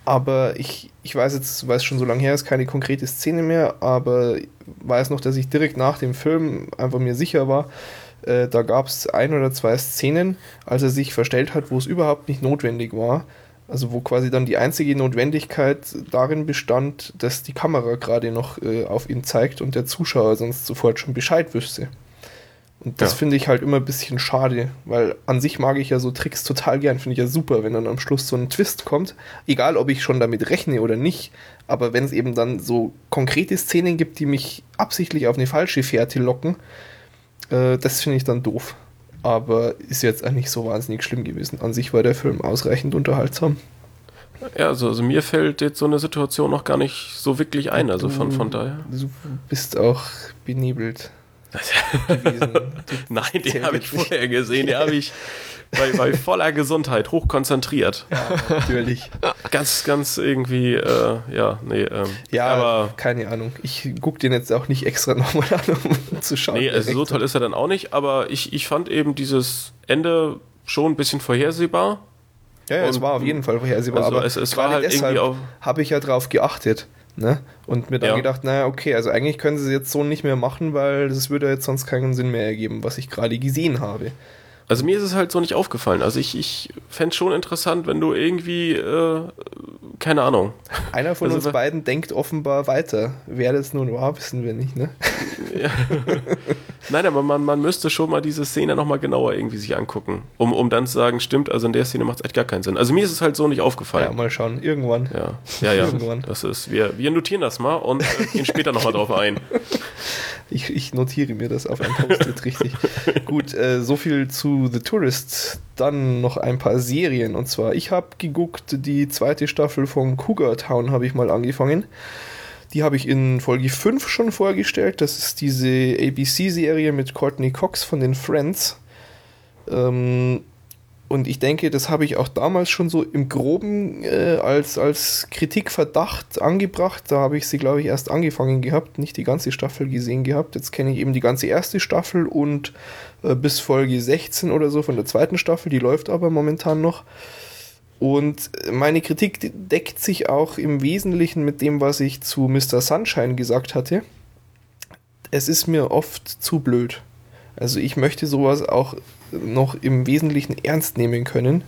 aber ich, ich weiß jetzt, weil es schon so lange her ist, keine konkrete Szene mehr, aber weiß noch, dass ich direkt nach dem Film einfach mir sicher war, äh, da gab es ein oder zwei Szenen, als er sich verstellt hat, wo es überhaupt nicht notwendig war. Also wo quasi dann die einzige Notwendigkeit darin bestand, dass die Kamera gerade noch äh, auf ihn zeigt und der Zuschauer sonst sofort schon Bescheid wüsste. Und das Ja. finde ich halt immer ein bisschen schade, weil an sich mag ich ja so Tricks total gern, finde ich ja super, wenn dann am Schluss so ein Twist kommt. Egal, ob ich schon damit rechne oder nicht, aber wenn es eben dann so konkrete Szenen gibt, die mich absichtlich auf eine falsche Fährte locken, äh, das finde ich dann doof. Aber ist jetzt eigentlich so wahnsinnig schlimm gewesen. An sich war der Film ausreichend unterhaltsam. Ja, also, also mir fällt jetzt so eine Situation noch gar nicht so wirklich ein. Also von, von daher. Du bist auch benebelt Nein, den habe ich vorher gesehen. Den habe ich bei, bei voller Gesundheit, hochkonzentriert. Natürlich. Ganz, ganz irgendwie, äh, ja, nee, ähm, Ja, aber keine Ahnung. Ich gucke den jetzt auch nicht extra nochmal an, um zu schauen. nee, also so toll ist er dann auch nicht, aber ich, ich fand eben dieses Ende schon ein bisschen vorhersehbar. Ja, ja, es war auf jeden Fall vorhersehbar. Also aber es- es war halt irgendwie deshalb auch- habe ich ja drauf geachtet. Ne? Und mir dann Ja. gedacht, naja, okay, also eigentlich können sie es jetzt so nicht mehr machen, weil das würde jetzt sonst keinen Sinn mehr ergeben, was ich gerade gesehen habe. Also mir ist es halt so nicht aufgefallen. Also ich, ich fände es schon interessant, wenn du irgendwie, äh, keine Ahnung. Einer von Also uns beiden denkt offenbar weiter. Wer das nun war, wissen wir nicht, ne? Nein, aber man, man müsste schon mal diese Szene nochmal genauer irgendwie sich angucken, um, um dann zu sagen, stimmt, also in der Szene macht es echt gar keinen Sinn. Also mir ist es halt so nicht Ja, aufgefallen. mal schauen. Irgendwann. Ja, ja, ja. Irgendwann. Das ist, wir, wir notieren das mal und äh, gehen später nochmal drauf ein. Ich, ich notiere mir das auf ein Post-it, richtig. Gut, äh, so viel zu The Tourist. Dann noch ein paar Serien. Und zwar, ich habe geguckt, die zweite Staffel von Cougar Town habe ich mal angefangen. Die habe ich in Folge 5 schon vorgestellt. Das ist diese ABC-Serie mit Courtney Cox von den Friends. Ähm, und ich denke, das habe ich auch damals schon so im Groben äh, als, als Kritikverdacht angebracht. Da habe ich sie, glaube ich, erst angefangen gehabt, nicht die ganze Staffel gesehen gehabt. Jetzt kenne ich eben die ganze erste Staffel und äh, bis Folge 16 oder so von der zweiten Staffel. Die läuft aber momentan noch. Und meine Kritik deckt sich auch im Wesentlichen mit dem, was ich zu Mr. Sunshine gesagt hatte. Es ist mir oft zu blöd. Also ich möchte sowas auch noch im Wesentlichen ernst nehmen können.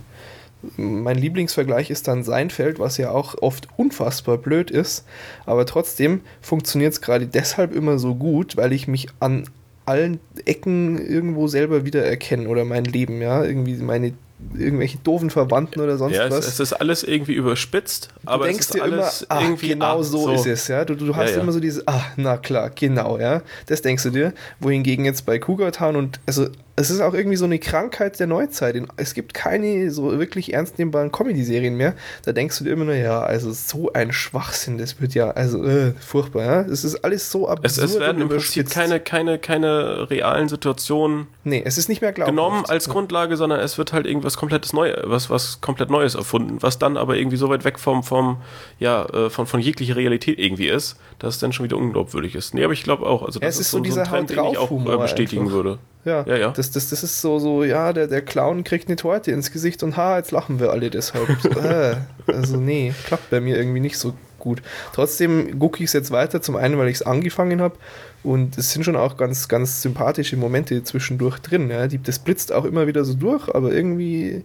Mein Lieblingsvergleich ist dann Seinfeld, was ja auch oft unfassbar blöd ist, aber trotzdem funktioniert es gerade deshalb immer so gut, weil ich mich an allen Ecken irgendwo selber wiedererkenne oder mein Leben, ja, irgendwie meine irgendwelche doofen Verwandten oder sonst ja, was. Es, es ist alles irgendwie überspitzt, du aber denkst es ist dir immer, alles ah, irgendwie genau ah, so, ist es, ja. Du, du hast Ja, ja. immer so dieses, ah, na klar, genau, ja. Das denkst du dir. Wohingegen jetzt bei Cougar Town und also es ist auch irgendwie so eine Krankheit der Neuzeit. Es gibt keine so wirklich ernst nehmbaren Comedy-Serien mehr. Da denkst du dir immer nur, ja, also so ein Schwachsinn, das wird ja, also äh, furchtbar, ja. Es ist alles so absurd Es, es werden im Prinzip keine, keine, keine realen Situationen Nee, es ist nicht mehr glaubhaft. genommen als Grundlage, sondern es wird halt irgendwas komplettes Neues, was, was komplett Neues erfunden, was dann aber irgendwie so weit weg vom, vom ja, äh, von, von jeglicher Realität irgendwie ist, dass es dann schon wieder unglaubwürdig ist. Nee, aber ich glaube auch, also Ja, es ist so dieser den ich auch äh, bestätigen einfach. würde. Ja, Ja, ja. Das, das, das ist so, so, ja, der, der Clown kriegt eine Torte ins Gesicht und ha, jetzt lachen wir alle deshalb. So, äh, also nee, klappt bei mir irgendwie nicht so gut. Trotzdem gucke ich es jetzt weiter, zum einen, weil ich es angefangen habe und es sind schon auch ganz, ganz sympathische Momente zwischendurch drin. Ja. Die, das blitzt auch immer wieder so durch, aber irgendwie,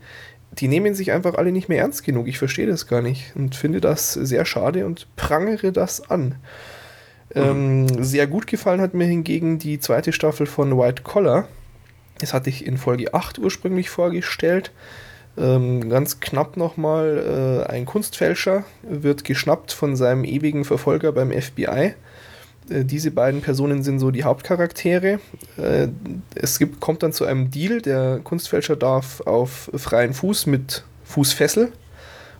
die nehmen sich einfach alle nicht mehr ernst genug. Ich verstehe das gar nicht und finde das sehr schade und prangere das an. Ähm, sehr gut gefallen hat mir hingegen die zweite Staffel von White Collar. Das hatte ich in Folge 8 ursprünglich vorgestellt. Ähm, ganz knapp nochmal, äh, ein Kunstfälscher wird geschnappt von seinem ewigen Verfolger beim FBI. Äh, diese beiden Personen sind so die Hauptcharaktere. Äh, es gibt, kommt dann zu einem Deal. Der Kunstfälscher darf auf freien Fuß mit Fußfessel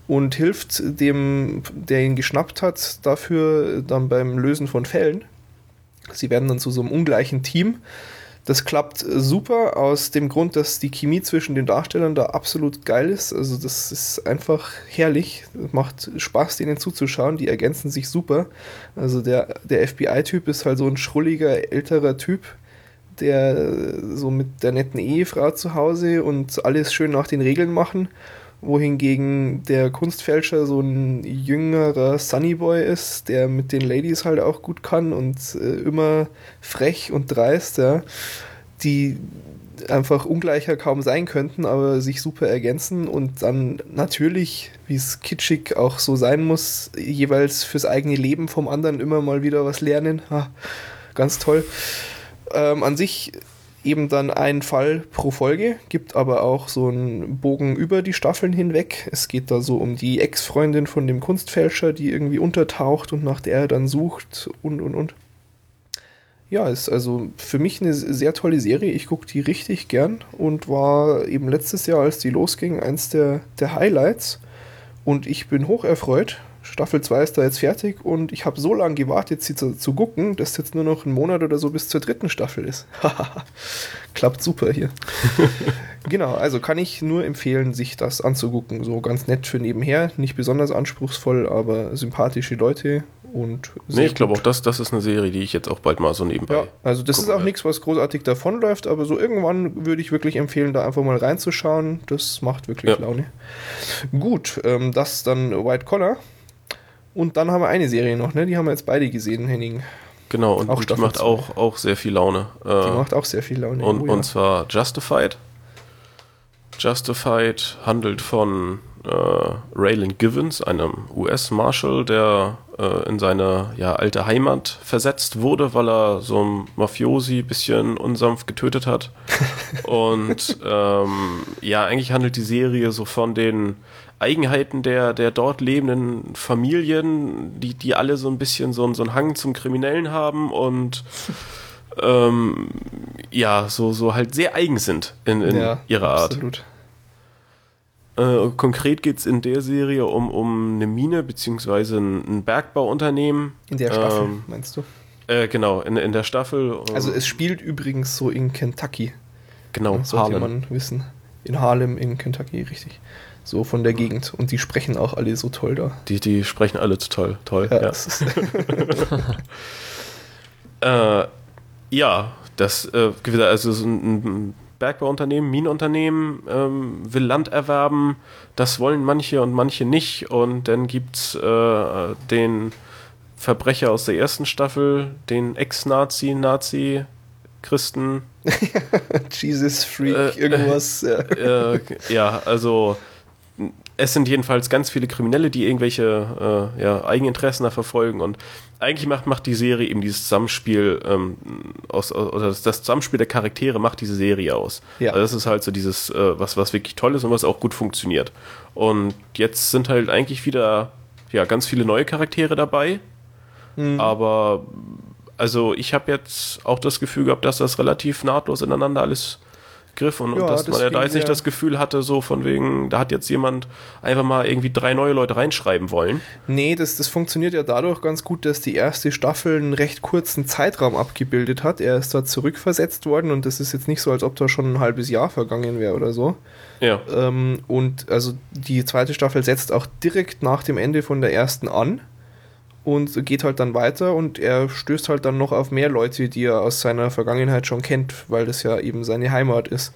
und hilft dem, der ihn geschnappt hat, dafür dann beim Lösen von Fällen. Sie werden dann zu so einem ungleichen Team. Das klappt äh, super aus dem Grund, dass die Chemie zwischen den Darstellern da absolut geil ist. Also das ist einfach herrlich. Macht Spaß, denen zuzuschauen. Die ergänzen sich super. Also der, der FBI-Typ ist halt so ein schrulliger, älterer Typ, der äh, so mit der netten Ehefrau zu Hause und alles schön nach den Regeln machen wohingegen der Kunstfälscher so ein jüngerer Sunnyboy ist, der mit den Ladies halt auch gut kann und äh, immer frech und dreist, ja, die einfach ungleicher kaum sein könnten, aber sich super ergänzen und dann natürlich, wie es kitschig auch so sein muss, jeweils fürs eigene Leben vom anderen immer mal wieder was lernen. Ha, ganz toll. Ähm, an sich eben dann ein Fall pro Folge, gibt aber auch so einen Bogen über die Staffeln hinweg. Es geht da so um die Ex-Freundin von dem Kunstfälscher, die irgendwie untertaucht und nach der er dann sucht und und und. Ja, ist also für mich eine sehr tolle Serie. Ich gucke die richtig gern und war eben letztes Jahr, als die losging, eins der, der Highlights. Und ich bin hoch erfreut. Staffel 2 ist da jetzt fertig und ich habe so lange gewartet, sie zu, zu gucken, dass jetzt nur noch ein Monat oder so bis zur dritten Staffel ist. Klappt super hier. genau, also kann ich nur empfehlen, sich das anzugucken. So ganz nett für nebenher, nicht besonders anspruchsvoll, aber sympathische Leute und Nee, ich glaube auch, das, das ist eine Serie, die ich jetzt auch bald mal so nebenbei. Ja, also das ist auch nichts, was großartig davonläuft, aber so irgendwann würde ich wirklich empfehlen, da einfach mal reinzuschauen. Das macht wirklich Ja. Laune. Gut, ähm, das dann White Collar. Und dann haben wir eine Serie noch, ne? Die haben wir jetzt beide gesehen, Henning. Genau, und, Auch die macht auch, auch sehr viel Laune. Die Äh, macht auch sehr viel Laune. und, Oh ja. und zwar Justified. Justified handelt von äh, Raylan Givens, einem US-Marshal, der äh, in seine ja, alte Heimat versetzt wurde, weil er so einen Mafiosi ein bisschen unsanft getötet hat. und ähm, ja, eigentlich handelt die Serie so von den Eigenheiten der, der dort lebenden Familien, die, die alle so ein bisschen so, einen- so einen Hang zum Kriminellen haben und ähm, ja, so, so halt sehr eigen sind in, in ja, ihrer Art. Absolut. Äh, konkret geht es in der Serie um, um eine Mine beziehungsweise ein, ein Bergbauunternehmen. In der Staffel, Ähm, meinst du? Äh, genau, in, in der Staffel. ähm, Also es spielt übrigens so in Kentucky. genau, sollte Harlan. man wissen. In Harlem in Kentucky, richtig. So von der Gegend. Und die sprechen auch alle so toll da. Die, die sprechen alle so toll. Toll. Ja, Ja, das ist, äh, ja das äh, also so ein, Bergbauunternehmen, Minenunternehmen ähm, will Land erwerben. Das wollen manche und manche nicht. Und dann gibt es äh, den Verbrecher aus der ersten Staffel, den Ex-Nazi, Nazi, Christen, Jesus Freak, Äh, irgendwas. ja. äh, ja, also es sind jedenfalls ganz viele Kriminelle, die irgendwelche äh, ja, Eigeninteressen da verfolgen und eigentlich macht, macht die Serie eben dieses Zusammenspiel ähm, aus, oder das, das Zusammenspiel der Charaktere macht diese Serie aus. Ja. Also das ist halt so dieses, äh, was, was wirklich toll ist und was auch gut funktioniert. Und jetzt sind halt eigentlich wieder ja, ganz viele neue Charaktere dabei, Mhm. aber also ich habe jetzt auch das Gefühl gehabt, dass das relativ nahtlos ineinander alles griff und, Ja, und dass das man ja da jetzt nicht das Gefühl hatte, so von wegen, da hat jetzt jemand einfach mal irgendwie drei neue Leute reinschreiben wollen. Nee, das, das funktioniert ja dadurch ganz gut, dass die erste Staffel einen recht kurzen Zeitraum abgebildet hat. Er ist da zurückversetzt worden und das ist jetzt nicht so, als ob da schon ein halbes Jahr vergangen wäre oder so. Ja, Ähm, und also die zweite Staffel setzt auch direkt nach dem Ende von der ersten an und geht halt dann weiter und er stößt halt dann noch auf mehr Leute, die er aus seiner Vergangenheit schon kennt, weil das ja eben seine Heimat ist.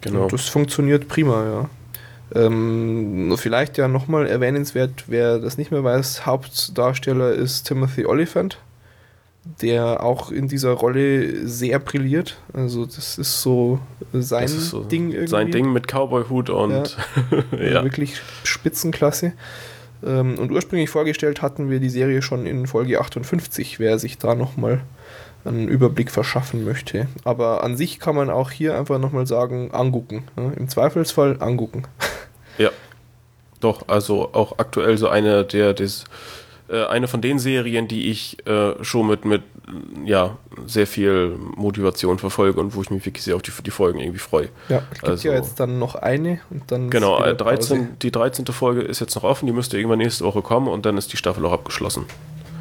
genau. Und das funktioniert prima, ja. Ähm, vielleicht ja nochmal erwähnenswert, wer das nicht mehr weiß, Hauptdarsteller ist Timothy Oliphant, der auch in dieser Rolle sehr brilliert. Also das ist so sein ist so Ding irgendwie. Sein Ding mit Cowboy-Hut und Also ja. Wirklich Spitzenklasse. Ähm, und ursprünglich vorgestellt hatten wir die Serie schon in Folge 58, wer sich da nochmal einen Überblick verschaffen möchte. Aber an sich kann man auch hier einfach nochmal sagen, angucken. Ja, Im Zweifelsfall angucken. Ja. Doch, also auch aktuell so eine der des, äh, eine von den Serien, die ich äh, schon mit, mit ja, sehr viel Motivation verfolge und wo ich mich wirklich sehr auf die, die Folgen irgendwie freue. Ja, es gibt Also- ja jetzt dann noch eine und dann. ist Genau, wieder äh, 13, Pause. die 13. Folge ist jetzt noch offen, die müsste irgendwann nächste Woche kommen und dann ist die Staffel auch abgeschlossen.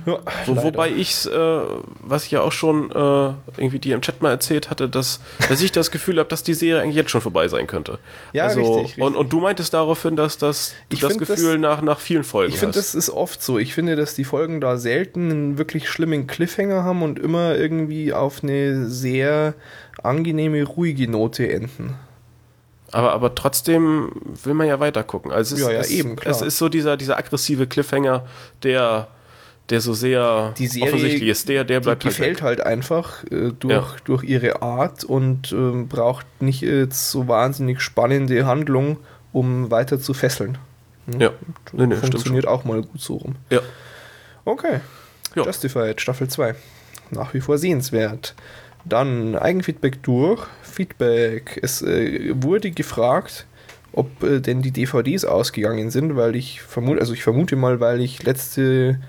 Ja, leider. wobei ich, äh, was ich ja auch schon äh, irgendwie dir im Chat mal erzählt hatte, dass, dass ich das Gefühl habe, dass die Serie eigentlich jetzt schon vorbei sein könnte. Ja, also, richtig, richtig. Und, und du meintest daraufhin, dass das, du Ich das find das- Gefühl nach, nach vielen Folgen Ich finde, das ist oft so. Ich finde, dass die Folgen da selten einen wirklich schlimmen Cliffhanger haben und immer irgendwie auf eine sehr angenehme, ruhige Note enden. Aber, aber trotzdem will man ja weiter gucken. Also es, Ja, ja, es, eben, klar. es ist so dieser, dieser aggressive Cliffhanger, der, der so sehr Die Serie offensichtlich ist. Der, der Die bleibt halt gefällt weg. halt einfach äh, durch, Ja. durch ihre Art und ähm, braucht nicht jetzt so wahnsinnig spannende Handlung, um weiter zu fesseln. Ja, nee, nee. Funktioniert auch mal gut so rum. Ja. Okay. Ja. Justified, Staffel 2. Nach wie vor sehenswert. Dann Eigenfeedback durch. Feedback. Es äh, wurde gefragt, ob äh, denn die DVDs ausgegangen sind, weil ich vermute, also ich vermute mal, weil ich letzte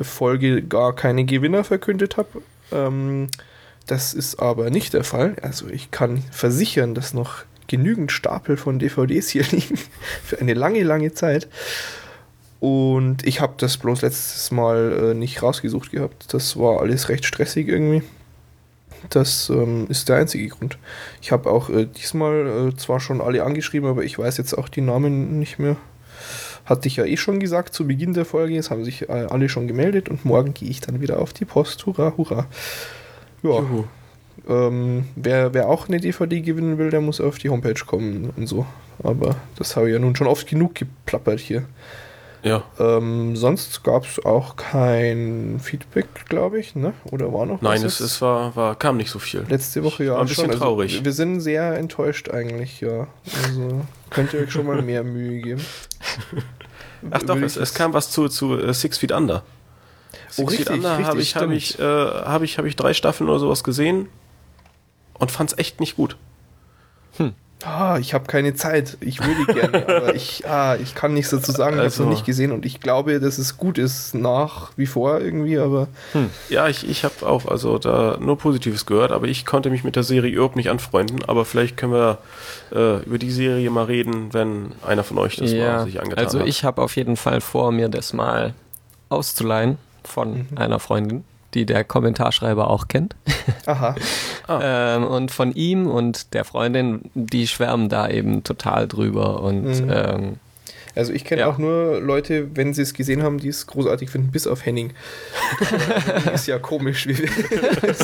Folge gar keine Gewinner verkündet habe. Ähm, das ist aber nicht der Fall. Also ich kann versichern, dass noch genügend Stapel von DVDs hier liegen für eine lange, lange Zeit. Und ich habe das bloß letztes Mal äh, nicht rausgesucht gehabt. Das war alles recht stressig irgendwie. Das ähm, ist der einzige Grund. Ich habe auch äh, diesmal äh, zwar schon alle angeschrieben, aber ich weiß jetzt auch die Namen nicht mehr. Hatte ich ja eh schon gesagt zu Beginn der Folge. Es haben sich äh, alle schon gemeldet und morgen gehe ich dann wieder auf die Post. Hurra, hurra. Ja, ähm, wer, wer auch eine DVD gewinnen will, der muss auf die Homepage kommen und so. Aber das habe ich ja nun schon oft genug geplappert hier. Ja. Ähm, sonst gab es auch kein Feedback, glaube ich, ne? Oder war noch Nein, was es, es war, war, kam nicht so viel. Letzte Woche ja War ein bisschen schon. Also, traurig. wir sind sehr enttäuscht eigentlich, ja. Also könnt ihr euch schon mal mehr Mühe geben. Ach doch, es, es kam was zu, zu äh, Six Feet Under. Six Oh, richtig, Feet Under habe ich, hab ich, äh, hab ich, hab ich drei Staffeln oder sowas gesehen und fand es echt nicht gut. Ah, ich habe keine Zeit. Ich würde gerne, aber ich, ah, ich kann nichts dazu sagen. Ich habe es Also- noch nicht gesehen und ich glaube, dass es gut ist nach wie vor irgendwie, aber Ja, ich, ich habe auch also da nur Positives gehört, aber ich konnte mich mit der Serie überhaupt nicht anfreunden. Aber vielleicht können wir äh, über die Serie mal reden, wenn einer von euch das mal sich angetan also hat. ich habe auf jeden Fall vor, mir das mal auszuleihen von Mhm. einer Freundin. Die der Kommentarschreiber auch kennt. Aha. Ähm, und von ihm und der Freundin, die schwärmen da eben total drüber und Mhm. ähm, Also ich kenne Ja. auch nur Leute, wenn sie es gesehen haben, die es großartig finden, bis auf Henning. Henning ist ja komisch, wie wir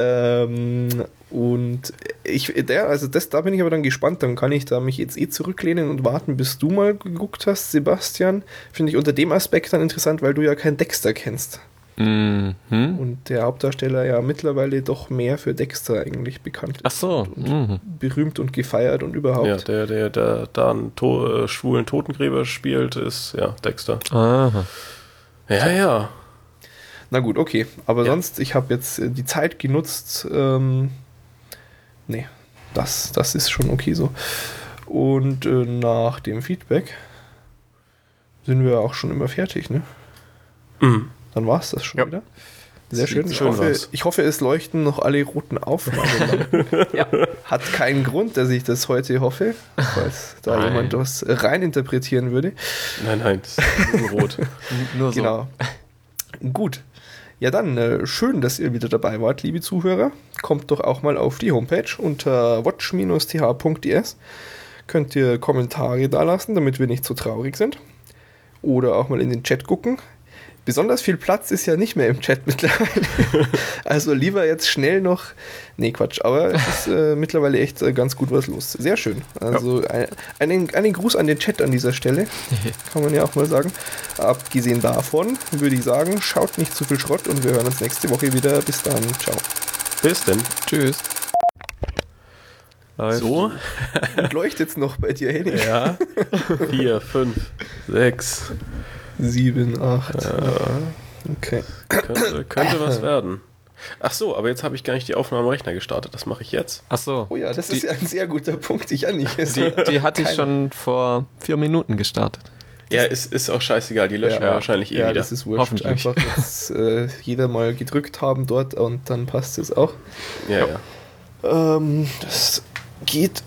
ähm, Und ich, der, also das, da bin ich aber dann gespannt. Dann kann ich da mich jetzt eh zurücklehnen und warten, bis du mal geguckt hast, Sebastian. Finde ich unter dem Aspekt dann interessant, weil du ja keinen Dexter kennst. mhm. Und der Hauptdarsteller ja mittlerweile doch mehr für Dexter eigentlich bekannt ist. Ach so. Und Mhm. berühmt und gefeiert und überhaupt. Ja, der, der, der da einen to äh, schwulen Totengräber spielt, ist ja Dexter. Aha. Ja, ja. Na gut, okay. Aber Ja. sonst, ich habe jetzt äh, die Zeit genutzt. Ähm, nee, das, das ist schon okay so. Und äh, nach dem Feedback sind wir auch schon immer fertig, ne? Mhm. Dann war es das schon Ja. wieder. Sehr Sieht schön. Ich, schön hoffe, ich hoffe, es leuchten noch alle roten Aufnahmen. Ja. Hat keinen Grund, dass ich das heute hoffe, falls da Nein. jemand was reininterpretieren würde. Nein, nein, das ist nur rot. Nur so. Genau. Gut. Ja, dann äh, schön, dass ihr wieder dabei wart, liebe Zuhörer. Kommt doch auch mal auf die Homepage unter watch-th.es. Könnt ihr Kommentare dalassen, damit wir nicht so traurig sind. Oder auch mal in den Chat gucken. Besonders viel Platz ist ja nicht mehr im Chat mittlerweile. also lieber jetzt schnell noch. Nee, Quatsch, aber es ist äh, mittlerweile echt äh, ganz gut was los. Sehr schön. Also ein, einen, einen Gruß an den Chat an dieser Stelle. Kann man ja auch mal sagen. Abgesehen davon würde ich sagen, schaut nicht zu viel Schrott und wir hören uns nächste Woche wieder. Bis dann. Ciao. Bis denn. Tschüss. So. Und leuchtet's noch bei dir, Henning? Ja. Vier, fünf, sechs. Sieben, acht. Okay. Könnte, könnte was werden. Ach so, aber jetzt habe ich gar nicht die Aufnahme am Rechner gestartet. Das mache ich jetzt. Ach so. Oh ja, das Die- ist ja ein sehr guter Punkt. Ich ja nicht. Die, die hatte ich schon vor vier Minuten gestartet. Ja, ist, ist auch scheißegal. Die löschen wir wahrscheinlich eh ja, wieder. das ist wurscht. Hoffentlich. Einfach jetzt äh, jeder mal gedrückt haben dort und dann passt es auch. ja, ja. Ähm, das geht.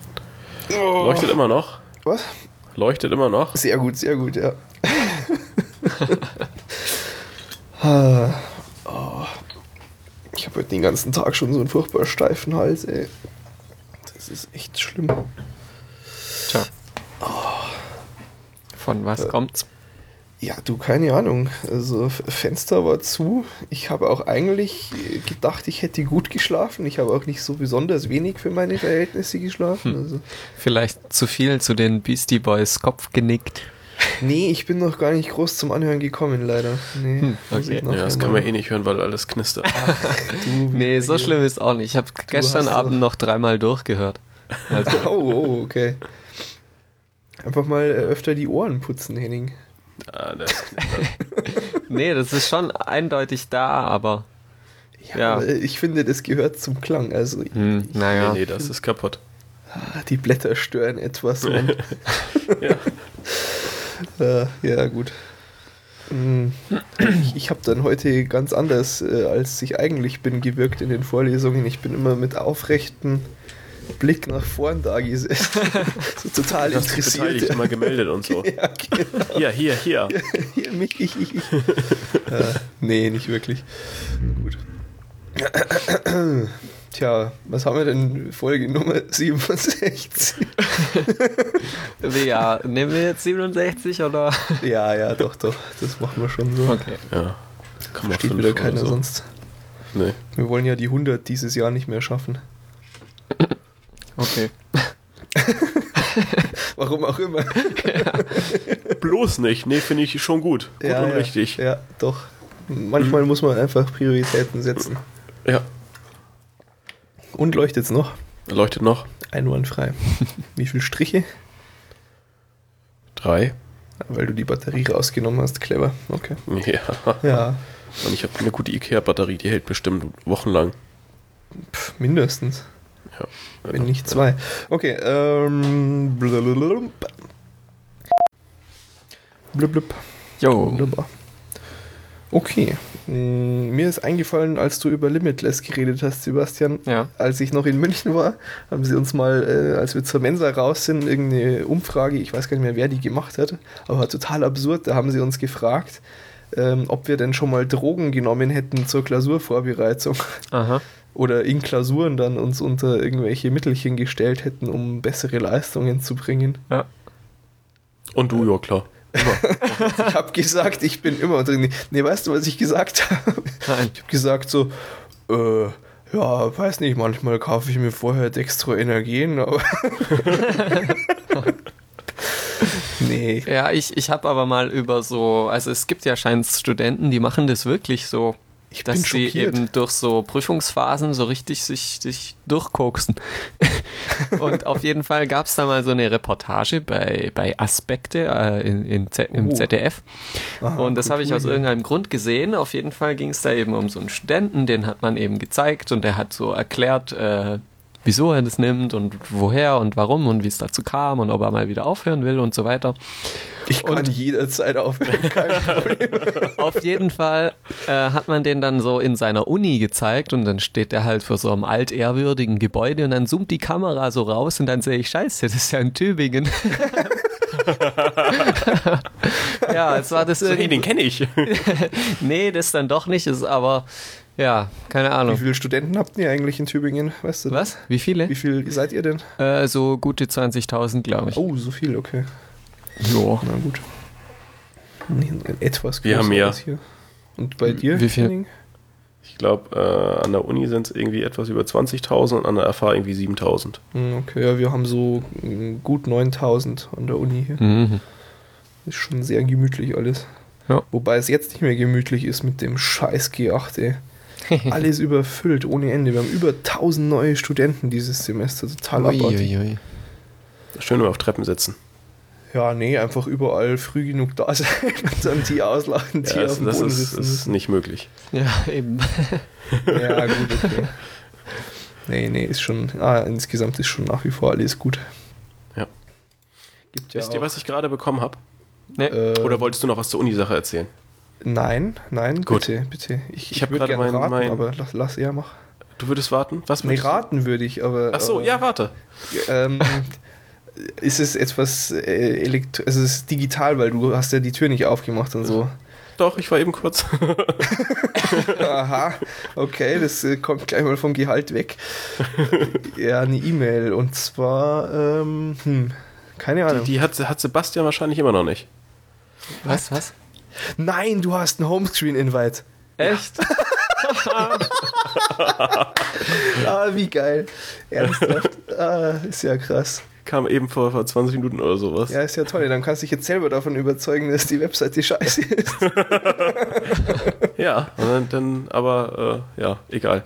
Oh. Leuchtet immer noch. Was? Leuchtet immer noch. Sehr gut, sehr gut, ja. Ah, oh. Ich habe heute den ganzen Tag schon so einen furchtbar steifen Hals, ey. Das ist echt schlimm. Tja. Von was kommt's? Ja, du, keine Ahnung. Also Fenster war zu. Ich habe auch eigentlich äh, gedacht, ich hätte gut geschlafen. Ich habe auch nicht so besonders wenig für meine Verhältnisse geschlafen. Also, Vielleicht zu viel zu den Beastie Boys Kopf genickt. Nee, ich bin noch gar nicht groß zum Anhören gekommen, leider. Nee, Hm, okay. ich noch Ja, das kann man eh nicht hören, weil alles knistert. Du, Nee, so schlimm ist auch nicht. Ich habe gestern Abend noch dreimal durchgehört. Also, Oh, oh, okay. Einfach mal äh, öfter die Ohren putzen, Henning. Ah, das nee, das ist schon eindeutig da, aber Ja. aber ich finde, das gehört zum Klang. Also hm, naja. Nee, nee, das ist kaputt. ah, die Blätter stören etwas. Und, Ja. Äh, ja, gut. Hm, Ich, habe dann heute ganz anders, äh, als ich eigentlich bin, gewirkt in den Vorlesungen. Ich bin immer mit aufrechten Blick nach vorn da gesessen. so total Du hast dich interessiert. beteiligt, mal gemeldet und so. Ja, genau. Hier, hier, hier. Hier, mich, ich, ich, ich. äh, nee, nicht wirklich. Gut. Tja, was haben wir denn? Folge Nummer 67. Ja, nehmen wir jetzt 67 oder? ja, ja, doch, doch. Das machen wir schon so. Okay. Ja. Kann man Steht wieder keiner so. sonst. Nee. Wir wollen ja die 100 dieses Jahr nicht mehr schaffen. Okay. Warum auch immer. Bloß nicht. Nee, finde ich schon gut. Gut ja, und ja, richtig. Ja, doch. Manchmal muss man einfach Prioritäten setzen. Ja. Und leuchtet's noch? Leuchtet noch. Einwandfrei. Wie viele Striche? Drei. Weil du die Batterie rausgenommen hast. Clever. Okay. Ja. Ja, Und ich habe eine gute Ikea-Batterie, die hält bestimmt wochenlang. pff, mindestens. Ja. Wenn nicht zwei. Okay, ähm. Blablabla. Blub, blub. Jo. Wunderbar. Okay. Mm, Mir ist eingefallen, als du über Limitless geredet hast, Sebastian. Ja. Als ich noch in München war, haben sie uns mal, äh, als wir zur Mensa raus sind, irgendeine Umfrage, ich weiß gar nicht mehr, wer die gemacht hat, aber total absurd. Da haben sie uns gefragt, ähm, ob wir denn schon mal Drogen genommen hätten zur Klausurvorbereitung. Aha. Oder in Klausuren dann uns unter irgendwelche Mittelchen gestellt hätten, um bessere Leistungen zu bringen. Ja. Und du, ja klar. Ich habe gesagt, ich bin immer drin. Nee, weißt du, was ich gesagt habe? Nein. Ich habe gesagt so, äh, ja, weiß nicht, manchmal kaufe ich mir vorher Dextro Energien, aber. nee. Ja, ich, ich habe aber mal über so, also es gibt ja scheinbar Studenten, die machen das wirklich so, Ich dass sie eben durch so Prüfungsphasen so richtig sich, sich durchkoksen. Und auf jeden Fall gab es da mal so eine Reportage bei, bei Aspekte äh, in, in Z, im Oh. ZDF. Aha, Und das habe ich aus irgendeinem Grund gesehen. Auf jeden Fall ging es da eben um so einen Studenten, den hat man eben gezeigt und der hat so erklärt, äh, wieso er das nimmt und woher und warum und wie es dazu kam und ob er mal wieder aufhören will und so weiter. Ich kann Und- jederzeit aufhören, kein Problem. Auf jeden Fall äh, hat man den dann so in seiner Uni gezeigt und dann steht der halt vor so einem altehrwürdigen Gebäude und dann zoomt die Kamera so raus und dann sehe ich, scheiße, das ist ja in Tübingen. ja, es war das So, den kenne ich. Nee, das dann doch nicht, ist aber, ja, keine Wie Ahnung. viele Studenten habt ihr eigentlich in Tübingen? Weißt du? Was? Wie viele? Wie viel seid ihr denn? Äh, so gute 20.000, glaube ich. Oh, so viel, okay. Jo. Na gut. Etwas Wir haben größer mehr. als hier. Und bei dir? Wie viel? Henning? Ich glaube, äh, an der Uni sind es irgendwie etwas über 20.000 und an der FH irgendwie 7.000. Hm, Okay, ja, wir haben so mm, gut 9000 an der Uni hier. Mhm. Ist schon sehr gemütlich alles. Ja. Wobei es jetzt nicht mehr gemütlich ist mit dem scheiß G8, ey. Alles überfüllt ohne Ende. Wir haben über 1000 neue Studenten dieses Semester. Total abartig. Schön nur auf Treppen sitzen. Ja, nee, einfach überall früh genug da sein und dann die auslachen, die Ja, auf das, dem das Boden ist, ist nicht möglich. Ja, eben. Ja, gut, okay. Nee, nee, ist schon, ah, insgesamt ist schon nach wie vor alles gut. Ja. Gibt ja Wisst ihr, was ich gerade bekommen habe? Nee. äh, Oder wolltest du noch was zur Uni-Sache erzählen? Nein, nein, Gut. bitte, bitte. Ich, Ich hab würd gerade gern mein- raten, mein- aber lass, lass er machen. Du würdest warten? Was Nee, würdest du? raten würde ich, aber. Ach so, aber, ja, warte. Ähm, ist es etwas äh, elekt also es ist digital, weil du hast ja die Tür nicht aufgemacht und so. Doch, ich war eben kurz. Aha, okay, das äh, kommt gleich mal vom Gehalt weg. Äh, ja, eine E-Mail und zwar, ähm, hm, keine Die, Ahnung. die hat, hat Sebastian wahrscheinlich immer noch nicht. Was, was? Nein, du hast einen Homescreen-Invite. Echt? Ah, wie geil. Ernsthaft. Ah, ist ja krass. Kam eben vor, vor 20 Minuten oder sowas. Ja, ist ja toll. Dann kannst du dich jetzt selber davon überzeugen, dass die Webseite scheiße ist. Ja, und dann, dann aber, äh, ja, egal.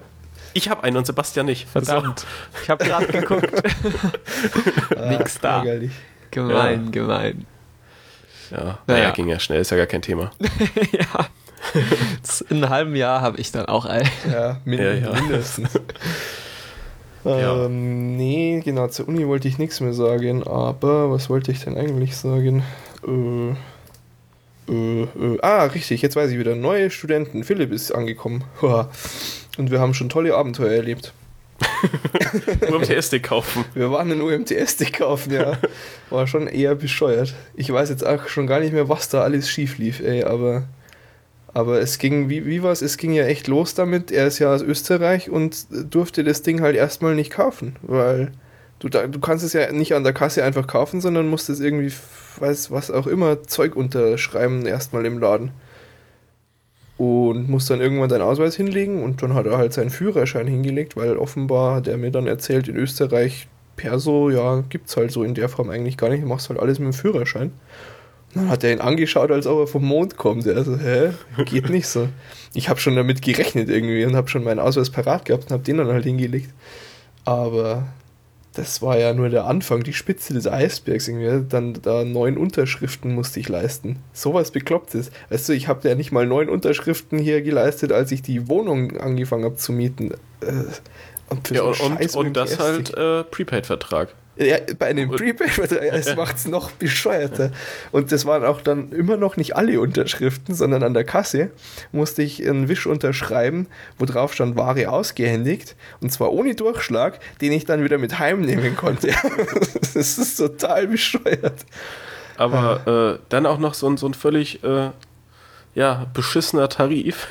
Ich habe einen und Sebastian nicht. Verdammt. Ich habe gerade geguckt. Nix da. Ah, Ärgerlich. Gemein, gemein. Ja, naja, Naja. ging ja schnell, ist ja gar kein Thema. ja. In einem halben Jahr habe ich dann auch ein. Ja, min Ja, ja. mindestens. Ja. ähm, nee, genau, zur Uni wollte ich nichts mehr sagen, aber was wollte ich denn eigentlich sagen? Äh, äh, äh, ah, richtig, jetzt weiß ich wieder. Neue Studenten. Philipp ist angekommen. Und wir haben schon tolle Abenteuer erlebt. UMTS-Stick kaufen. Wir waren in UMTS-Stick kaufen, ja. War schon eher bescheuert. Ich weiß jetzt auch schon gar nicht mehr, was da alles schief lief, ey, aber, aber es ging, wie, wie war es? Es ging ja echt los damit. Er ist ja aus Österreich und durfte das Ding halt erstmal nicht kaufen, weil du, da, du kannst es ja nicht an der Kasse einfach kaufen, sondern musst es irgendwie, weiß was auch immer, Zeug unterschreiben erstmal im Laden. Und muss dann irgendwann seinen Ausweis hinlegen und dann hat er halt seinen Führerschein hingelegt, weil offenbar hat er mir dann erzählt, in Österreich Perso, ja, gibt's halt so in der Form eigentlich gar nicht. Du machst halt alles mit dem Führerschein. Und dann hat er ihn angeschaut, als ob er vom Mond kommt. Er so, hä? Geht nicht so. Ich habe schon damit gerechnet irgendwie und habe schon meinen Ausweis parat gehabt und habe den dann halt hingelegt. Aber das war ja nur der Anfang, die Spitze des Eisbergs irgendwie. Dann da neun Unterschriften musste ich leisten. Sowas Beklopptes. Weißt du, ich habe ja nicht mal neun Unterschriften hier geleistet, als ich die Wohnung angefangen habe zu mieten. Äh, und, Ja, so und, und, das halt äh, Prepaid-Vertrag. Ja, bei einem Prepaid-Vertrag, es macht es noch bescheuerter. Und das waren auch dann immer noch nicht alle Unterschriften, sondern an der Kasse musste ich einen Wisch unterschreiben, wo drauf stand Ware ausgehändigt. Und zwar ohne Durchschlag, den ich dann wieder mit heimnehmen konnte. das ist total bescheuert. Aber äh, dann auch noch so ein, so ein völlig, äh, ja, beschissener Tarif.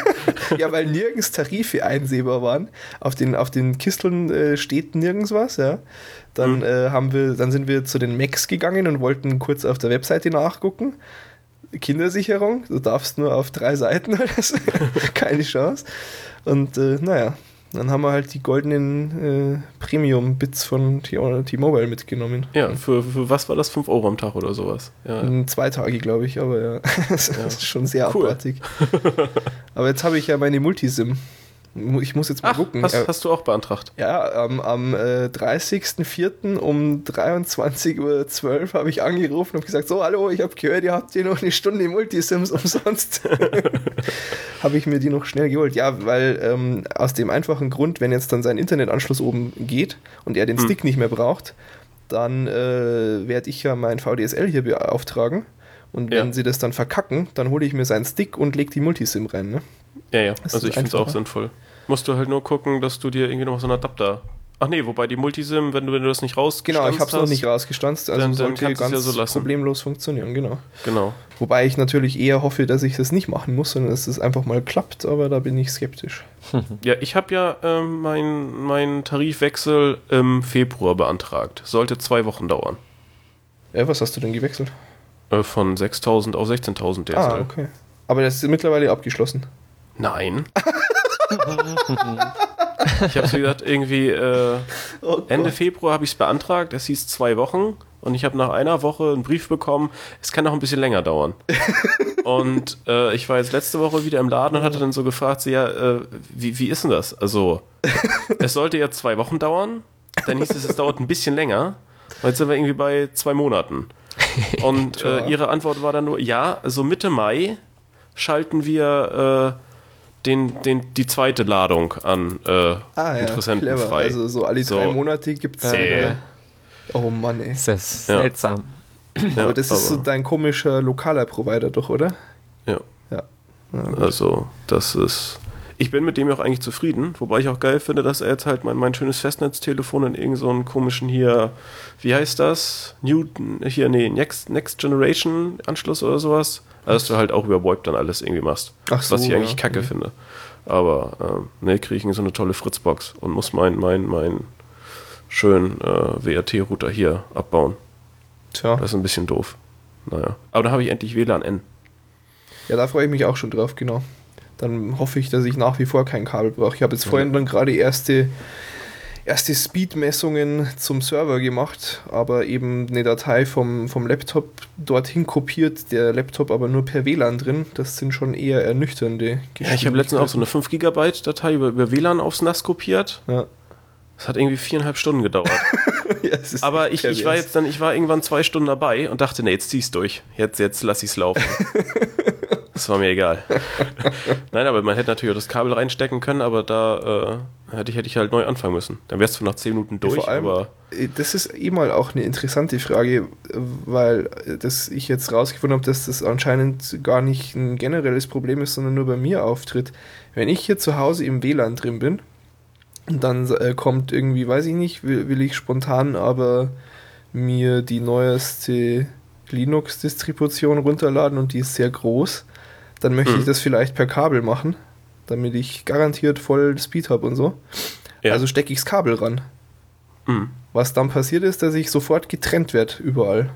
ja, weil nirgends Tarife einsehbar waren. Auf den, auf den Kisteln äh, steht nirgends was, ja. Dann mhm. äh, haben wir, dann sind wir zu den Macs gegangen und wollten kurz auf der Webseite nachgucken. Kindersicherung, du darfst nur auf drei Seiten, keine Chance. Und äh, naja, dann haben wir halt die goldenen äh, Premium-Bits von T-Mobile mitgenommen. Ja, für, für, was war das? 5 Euro am Tag oder sowas? Ja. Zwei Tage, glaube ich, aber ja. das ja. ist schon sehr cool. abartig. aber jetzt habe ich ja meine Multisim. Ich muss jetzt mal Ach, gucken. Hast, hast, du auch beantragt? Ja, am, am äh, 30.04. um 23.12 Uhr habe ich angerufen und gesagt, so, hallo, ich habe gehört, ihr habt hier noch eine Stunde Multisims umsonst. habe ich mir die noch schnell geholt. Ja, weil ähm, aus dem einfachen Grund, wenn jetzt dann sein Internetanschluss oben geht und er den hm. Stick nicht mehr braucht, dann äh, werde ich ja mein VDSL hier beauftragen. Und wenn ja. sie das dann verkacken, dann hole ich mir seinen Stick und lege die Multisim rein. Ne? Ja, ja. Das also ich finde es auch sinnvoll. Musst du halt nur gucken, dass du dir irgendwie noch so einen Adapter. Ach nee, wobei die Multisim, wenn du, wenn du das nicht rausgestanzt Genau, ich habe es noch nicht rausgestanzt, also dann, sollte dann ganz ja so problemlos funktionieren, genau. Genau. Wobei ich natürlich eher hoffe, dass ich das nicht machen muss, sondern dass es einfach mal klappt, aber da bin ich skeptisch. ja, ich habe ja ähm, meinen mein Tarifwechsel im Februar beantragt. Sollte zwei Wochen dauern. Ja, was hast du denn gewechselt? Äh, von 6.000 auf 16.000 DSL. Ah, okay. Aber das ist mittlerweile abgeschlossen. Nein. ich habe so gesagt, irgendwie äh, oh Ende Februar habe ich es beantragt. Es hieß zwei Wochen. Und ich habe nach einer Woche einen Brief bekommen, es kann noch ein bisschen länger dauern. und äh, ich war jetzt letzte Woche wieder im Laden und hatte dann so gefragt, so, ja, äh, wie, wie ist denn das? Also, es sollte ja zwei Wochen dauern. Dann hieß es, es dauert ein bisschen länger. Und jetzt sind wir irgendwie bei zwei Monaten. Und äh, ihre Antwort war dann nur, ja, also Mitte Mai schalten wir äh, den, den, die zweite Ladung an äh, ah, ja, Interessenten clever. frei. Also so alle drei so. Monate gibt es. Äh, oh Mann, ey. Das ist seltsam. Ja, aber das ist aber so dein komischer lokaler Provider doch, oder? Ja. Ja. also, das ist ich bin mit dem ja auch eigentlich zufrieden, wobei ich auch geil finde, dass er jetzt halt mein, mein schönes Festnetztelefon in irgendeinen so komischen hier, wie heißt das? New, hier, nee, Next, Next Generation Anschluss oder sowas. Also, dass du halt auch über VoIP dann alles irgendwie machst. Ach so, was ich eigentlich ja. kacke mhm. finde. Aber, ähm, ne, kriege ich so eine tolle Fritzbox und muss mein, mein, mein schönen äh, WRT-Router hier abbauen. Tja. Das ist ein bisschen doof. Naja. Aber da habe ich endlich WLAN N. Ja, da freue ich mich auch schon drauf, genau dann hoffe ich, dass ich nach wie vor kein Kabel brauche. Ich habe jetzt vorhin dann gerade erste, erste Speed-Messungen zum Server gemacht, aber eben eine Datei vom, vom Laptop dorthin kopiert, der Laptop aber nur per WLAN drin. Das sind schon eher ernüchternde Geschichten. Ja, ich habe letztens auch so eine 5 GB Datei über, über WLAN aufs NAS kopiert. Ja. Das hat irgendwie viereinhalb Stunden gedauert. ja, aber ich, ich war jetzt dann, ich war irgendwann zwei Stunden dabei und dachte, nee, jetzt zieh's durch. Jetzt, jetzt lass ich's laufen. Das war mir egal. Nein, aber man hätte natürlich auch das Kabel reinstecken können, aber da äh, hätte, ich, hätte ich halt neu anfangen müssen. Dann wärst du nach 10 Minuten durch. Ja, vor allem, aber äh, das ist eh mal auch eine interessante Frage, weil das ich jetzt rausgefunden habe, dass das anscheinend gar nicht ein generelles Problem ist, sondern nur bei mir auftritt. Wenn ich hier zu Hause im WLAN drin bin, und dann äh, kommt irgendwie, weiß ich nicht, will, will ich spontan aber mir die neueste Linux-Distribution runterladen und die ist sehr groß dann möchte mhm. ich das vielleicht per Kabel machen, damit ich garantiert voll Speed habe und so. Ja. Also stecke ich das Kabel ran. Mhm. Was dann passiert ist, dass ich sofort getrennt werde überall.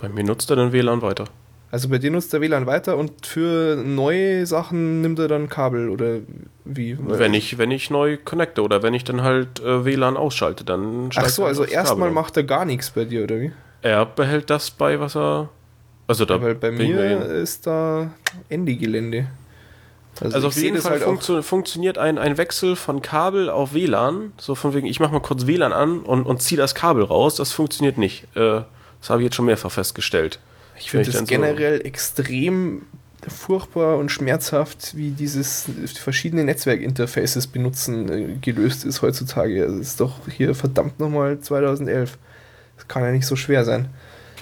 Bei mir nutzt er dann WLAN weiter. Also bei dir nutzt er WLAN weiter und für neue Sachen nimmt er dann Kabel oder wie? Wenn ich, wenn ich neu connecte oder wenn ich dann halt äh, WLAN ausschalte, dann Ach so, also erstmal macht er gar nichts bei dir, oder wie? Er behält das bei, was er also da ja, weil bei mir ist da Ende Gelände. Also, also auf jeden Fall halt funktio funktioniert ein, ein Wechsel von Kabel auf WLAN, so von wegen, ich mache mal kurz WLAN an und, und ziehe das Kabel raus, das funktioniert nicht. Äh, das habe ich jetzt schon mehrfach festgestellt. Ich finde es generell so extrem furchtbar und schmerzhaft, wie dieses verschiedene Netzwerkinterfaces benutzen äh, gelöst ist heutzutage. Das ist doch hier verdammt nochmal 2011. Das kann ja nicht so schwer sein.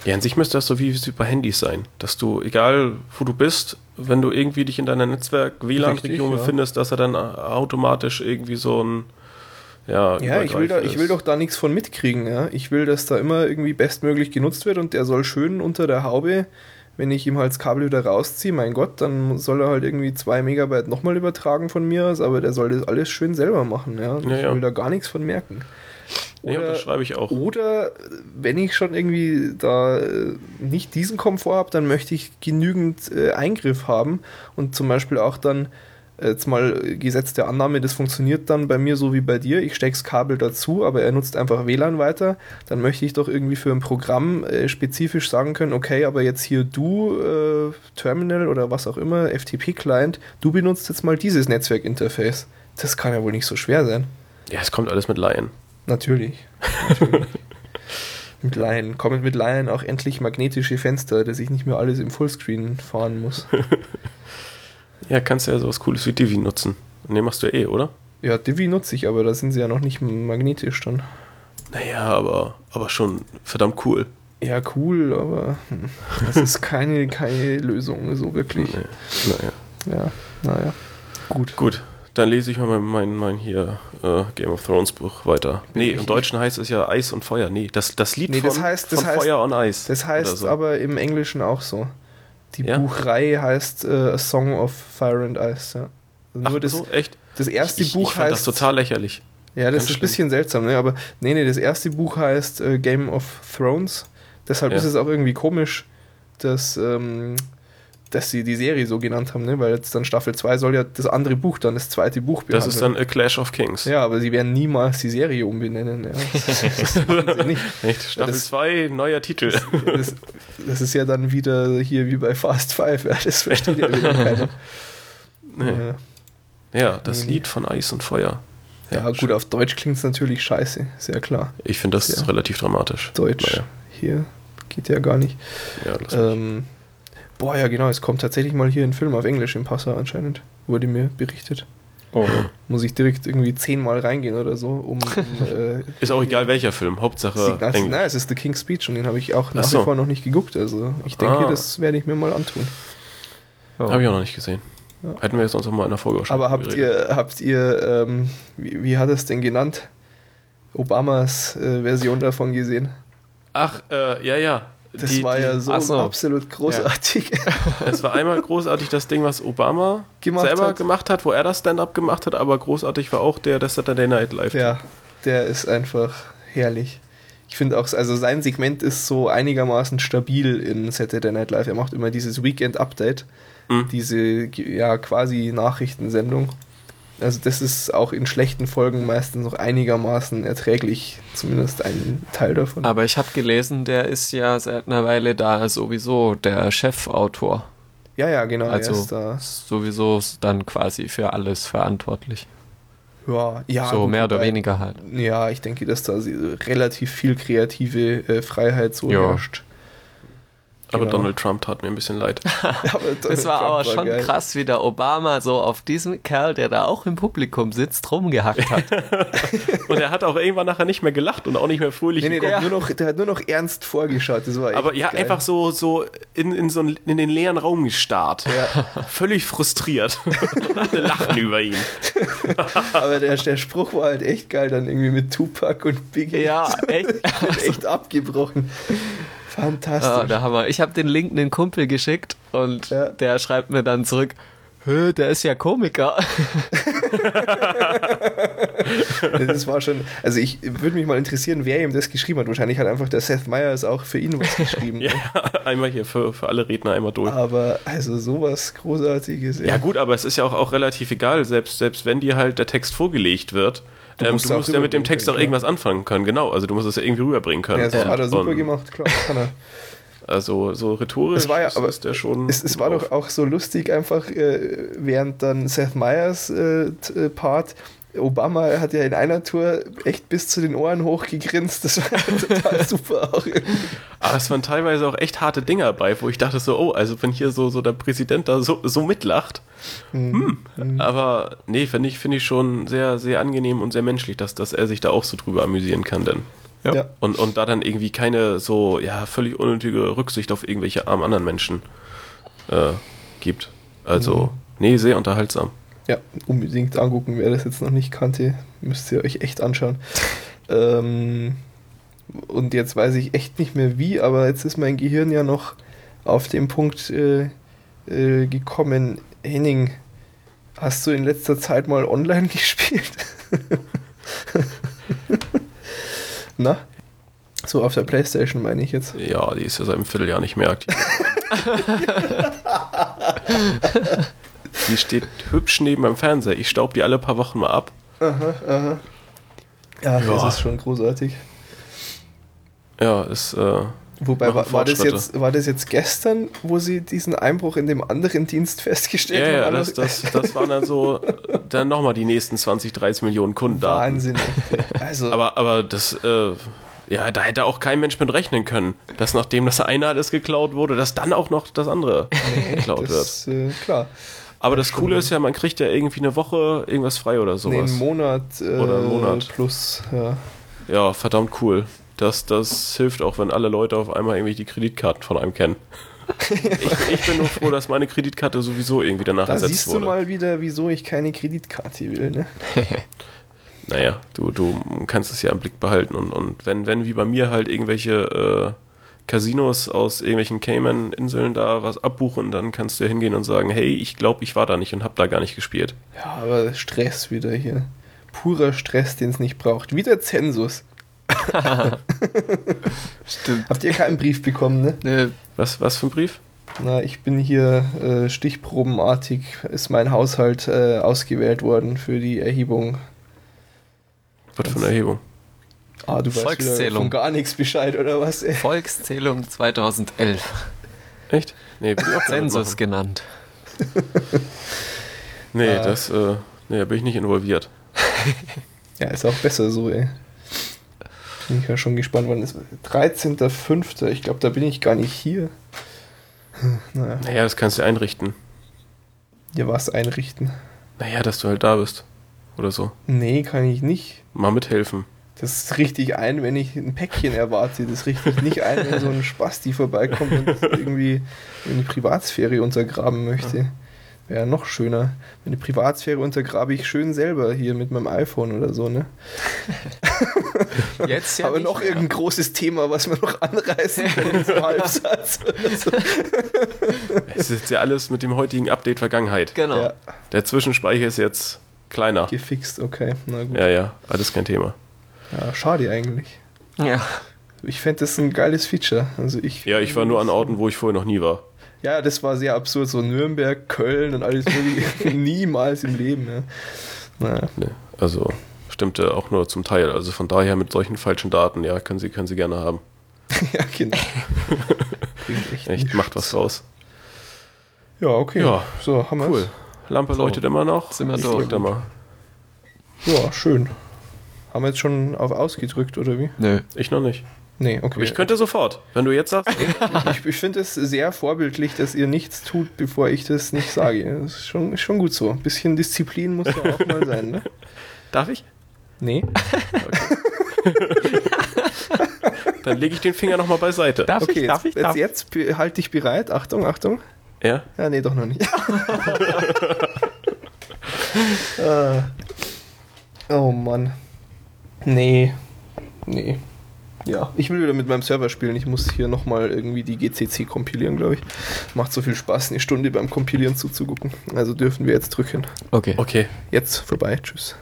Ja, an sich müsste das so wie, wie bei Handys sein, dass du, egal wo du bist, wenn du irgendwie dich in deiner Netzwerk-WLAN-Region ja. befindest, dass er dann automatisch irgendwie so ein ja, ja ich, will da, ich will doch da nichts von mitkriegen. Ja? Ich will, dass da immer irgendwie bestmöglich genutzt wird und der soll schön unter der Haube wenn ich ihm halt das Kabel wieder rausziehe, mein Gott, dann soll er halt irgendwie 2 Megabyte nochmal übertragen von mir aus, aber der soll das alles schön selber machen. Ja? Ja, ich ja. will da gar nichts von merken. Ja, das schreibe ich auch. Oder wenn ich schon irgendwie da äh, nicht diesen Komfort habe, dann möchte ich genügend äh, Eingriff haben und zum Beispiel auch dann äh, jetzt mal gesetzte Annahme, das funktioniert dann bei mir so wie bei dir. Ich stecke das Kabel dazu, aber er nutzt einfach WLAN weiter. Dann möchte ich doch irgendwie für ein Programm äh, spezifisch sagen können, okay, aber jetzt hier du äh, Terminal oder was auch immer, FTP-Client, du benutzt jetzt mal dieses Netzwerkinterface. Das kann ja wohl nicht so schwer sein. Ja, es kommt alles mit Laien. Natürlich. Natürlich. mit Lion. Kommen mit Lion auch endlich magnetische Fenster, dass ich nicht mehr alles im Fullscreen fahren muss. Ja, kannst du ja sowas Cooles wie Divi nutzen. Ne, machst du ja eh, oder? Ja, Divi nutze ich, aber da sind sie ja noch nicht magnetisch dann. Naja, aber, aber schon verdammt cool. Ja, cool, aber das ist keine, keine Lösung, so wirklich. Nee. Naja. Ja, naja. Gut. Gut, dann lese ich mal mein, mein, mein hier äh, Game of Thrones Buch weiter. Nee, im Deutschen heißt es ja Eis und Feuer. Nee, das, das Lied Nee, von, das heißt- das von heißt- Feuer und Eis. Das heißt so. aber im Englischen auch so. Die Ja? Buchreihe heißt äh, A Song of Fire and Ice. Ja. Ach, Nur das, so, echt? das erste ich, Buch ich fand heißt. das total lächerlich. Ja, das Ganz ist ein schlimm. bisschen seltsam, ne? aber nee, nee, das erste Buch heißt äh, Game of Thrones. Deshalb Ja. ist es auch irgendwie komisch, dass, ähm, dass sie die Serie so genannt haben, ne? weil jetzt dann Staffel 2 soll ja das andere Buch dann das zweite Buch Das behandeln. ist dann A Clash of Kings. Ja, aber sie werden niemals die Serie umbenennen. Ja. Das, das nicht. Echt? Staffel Das- 2, neuer Titel. Das, das ist ja dann wieder hier wie bei Fast Five. Ja, das versteht ja wieder keiner. Nee. Ja, Ja, das Nee. Lied von Eis und Feuer. ja, gut, auf Deutsch klingt es natürlich scheiße, sehr klar. Ich finde das Ja. relativ dramatisch. Deutsch Naja. hier geht ja gar nicht. Ja, lass mich. Ähm, boah, ja genau, es kommt tatsächlich mal hier ein Film auf Englisch im Passau anscheinend, wurde mir berichtet. Oh. Muss ich direkt irgendwie zehnmal reingehen oder so, um, um äh, Ist auch egal welcher Film, Hauptsache Signal, Englisch. Nein, es ist The King's Speech und den habe ich auch nach Ach so. wie vor noch nicht geguckt. Also ich denke, Ah. das werde ich mir mal antun. Oh. Habe ich auch noch nicht gesehen. Ja. Hätten wir jetzt uns auch mal in der Folge schon Aber habt ihr, habt ihr, ähm, wie, wie hat es denn genannt? Obamas äh, Version davon gesehen? Ach, äh, ja, ja. Das Die- war die- ja so, so. absolut großartig. Es war einmal großartig das Ding, was Obama Gemacht selber hat. gemacht hat, wo er das Stand-up gemacht hat, aber großartig war auch der, der Saturday Night Live. ja, der ist einfach herrlich. Ich finde auch, also sein Segment ist so einigermaßen stabil in Saturday Night Live. Er macht immer dieses Weekend Update, Mhm. diese ja quasi Nachrichtensendung. Also das ist auch in schlechten Folgen meistens noch einigermaßen erträglich, zumindest ein Teil davon. Aber ich habe gelesen, der ist ja seit einer Weile da sowieso der Chefautor. ja, ja, genau. Also ist da. sowieso dann quasi für alles verantwortlich. Ja, ja, so mehr oder wobei- weniger halt. Ja, ich denke, dass da relativ viel kreative äh, Freiheit so Ja. herrscht. Aber Genau. Donald Trump tat mir ein bisschen leid. Das war Trump aber schon geil. krass, wie der Obama so auf diesen Kerl, der da auch im Publikum sitzt, rumgehackt hat. Und er hat auch irgendwann nachher nicht mehr gelacht und auch nicht mehr fröhlich Nee, nee, der, hat nur noch, der hat nur noch ernst vorgeschaut. War Aber ja, geil. einfach so, so in, in, so einen, in den leeren Raum gestarrt. Ja. Völlig frustriert. Alle lachen über ihn. Aber der, der Spruch war halt echt geil, dann irgendwie mit Tupac und Biggie. ja, echt. echt abgebrochen. Fantastisch. Ah, der Hammer. Ich habe den Link einen Kumpel geschickt und Ja. der schreibt mir dann zurück, "Hä, der ist ja Komiker. Das war schon, also ich würde mich mal interessieren, wer ihm das geschrieben hat. Wahrscheinlich hat einfach der Seth Meyers auch für ihn was geschrieben. Ja, einmal hier für, für alle Redner einmal durch. Aber also sowas Großartiges. Ja gut, aber es ist ja auch, auch relativ egal, selbst, selbst wenn dir halt der Text vorgelegt wird. Du musst musst, es du musst ja mit dem Text auch irgendwas anfangen können, genau. Also du musst es ja irgendwie rüberbringen können. Ja, das hat er super gemacht, klar. Kann er. Also so rhetorisch Es war ja, aber ist der schon. es, es war drauf. doch auch so lustig, einfach äh, während dann Seth Meyers äh, äh, Part, Obama hat ja in einer Tour echt bis zu den Ohren hochgegrinst. Das war total super auch. Aber es waren teilweise auch echt harte Dinger bei, wo ich dachte so, oh, also wenn hier so, so der Präsident da so, so mitlacht. Hm. Aber nee, finde ich, finde ich schon sehr, sehr angenehm und sehr menschlich, dass, dass er sich da auch so drüber amüsieren kann, denn. Ja. Ja. Und, und da dann irgendwie keine so, ja, völlig unnötige Rücksicht auf irgendwelche armen anderen Menschen äh, gibt. Also, nee, sehr unterhaltsam. Ja, unbedingt angucken, wer das jetzt noch nicht kannte, müsst ihr euch echt anschauen. ähm, und jetzt weiß ich echt nicht mehr wie, aber jetzt ist mein Gehirn ja noch auf den Punkt äh, äh, gekommen. Henning, hast du in letzter Zeit mal online gespielt? Na? So auf der Playstation meine ich jetzt. Ja, die ist ja seit einem Vierteljahr nicht mehr aktiv. Die steht hübsch neben meinem Fernseher. Ich staub die alle paar Wochen mal ab. Aha, aha. Ja, das Ja. ist schon großartig. Ja, ist. Äh, Wobei, war, war, das jetzt, war das jetzt gestern, wo sie diesen Einbruch in dem anderen Dienst festgestellt ja, ja, haben? das, das, das waren dann so dann nochmal die nächsten 20, 30 Millionen Kunden da. Wahnsinn. Also, Aber, aber das, äh, ja, da hätte auch kein Mensch mit rechnen können, dass nachdem das eine alles geklaut wurde, dass dann auch noch das andere geklaut wird. das, äh, klar. Aber das Coole ist ja, man kriegt ja irgendwie eine Woche irgendwas frei oder Nee, sowas. einen Monat, äh, Oder einen Monat. plus, ja. Ja, verdammt cool. Das, das hilft auch, wenn alle Leute auf einmal irgendwie die Kreditkarten von einem kennen. ich, ich bin nur froh, dass meine Kreditkarte sowieso irgendwie danach Da ersetzt siehst du wurde. mal wieder, wieso ich keine Kreditkarte will, ne? Naja, du, du kannst es ja im Blick behalten und, und wenn, wenn wie bei mir halt irgendwelche äh, Casinos aus irgendwelchen Cayman-Inseln da was abbuchen, dann kannst du ja hingehen und sagen, hey, ich glaube, ich war da nicht und hab da gar nicht gespielt. Ja, aber Stress wieder hier. Purer Stress, den es nicht braucht. Wieder Zensus. Stimmt. Habt ihr keinen Brief bekommen, ne? Nö, Was, was für ein Brief? Na, ich bin hier äh, stichprobenartig, ist mein Haushalt äh, ausgewählt worden für die Erhebung. Was für eine Erhebung? Ah, du weißt Volkszählung. von gar nichts Bescheid, oder was? ey? Volkszählung 2011. Echt? Nee, Zensus genannt. Nee, Ah. das, äh, nee, da bin ich nicht involviert. Ja, ist auch besser so, ey. Bin ich ja schon gespannt, wann ist 13.05. Ich glaube, da bin ich gar nicht hier. Naja, Naja, das kannst du einrichten. dir was einrichten. Naja, dass du halt da bist. Oder so. Nee, kann ich nicht. Mal mithelfen. Das richte ich ein, wenn ich ein Päckchen erwarte. Das richte ich nicht ein, wenn so ein Spasti vorbeikommt und irgendwie eine Privatsphäre untergraben möchte. Wäre ja noch schöner. Meine Privatsphäre untergrabe ich schön selber hier mit meinem iPhone oder so, ne? Jetzt Aber noch irgendein großes Thema, was wir noch anreißen können zum Halbsatz. so. Es ist ja alles mit dem heutigen Update Vergangenheit. Genau. Ja, Der Zwischenspeicher ist jetzt kleiner. gefixt, okay. Na gut. Ja, ja, alles kein Thema. Ja, schade eigentlich. Ja. Ich fände das ein geiles Feature. Also ich, Ja, ich war nur an Orten, wo ich vorher noch nie war. Ja, das war sehr absurd. So Nürnberg, Köln und alles niemals im Leben. Ja. Naja. Nee, also stimmte auch nur zum Teil. Also von daher mit solchen falschen Daten, ja, können Sie, können Sie gerne haben. ja, genau. Echt Echt, macht was raus. Ja, okay. Ja, so, haben wir Cool. Lampe leuchtet immer noch. Sind wir durch. drück da mal. Ja, schön. Haben wir jetzt schon auf ausgedrückt, oder wie? Nö. Ich noch nicht. Nee, okay. Aber ich könnte sofort. Wenn du jetzt sagst, ich, ich finde es sehr vorbildlich, dass ihr nichts tut, bevor ich das nicht sage. Das ist schon, schon gut so. Ein bisschen Disziplin muss ja auch mal sein, ne? darf ich? Nee. Dann lege ich den Finger nochmal beiseite. Darf Okay, ich? Darf jetzt, ich? Darf jetzt, jetzt be- halt dich bereit. Achtung, Achtung. Ja? Ja, nee, doch noch nicht. äh, oh Mann. Nee. Nee. Ja, ich will wieder mit meinem Server spielen. Ich muss hier nochmal irgendwie die GCC kompilieren, glaube ich. Macht so viel Spaß, eine Stunde beim Kompilieren zuzugucken. Also dürfen wir jetzt drücken. Okay. Okay. Jetzt vorbei. Tschüss.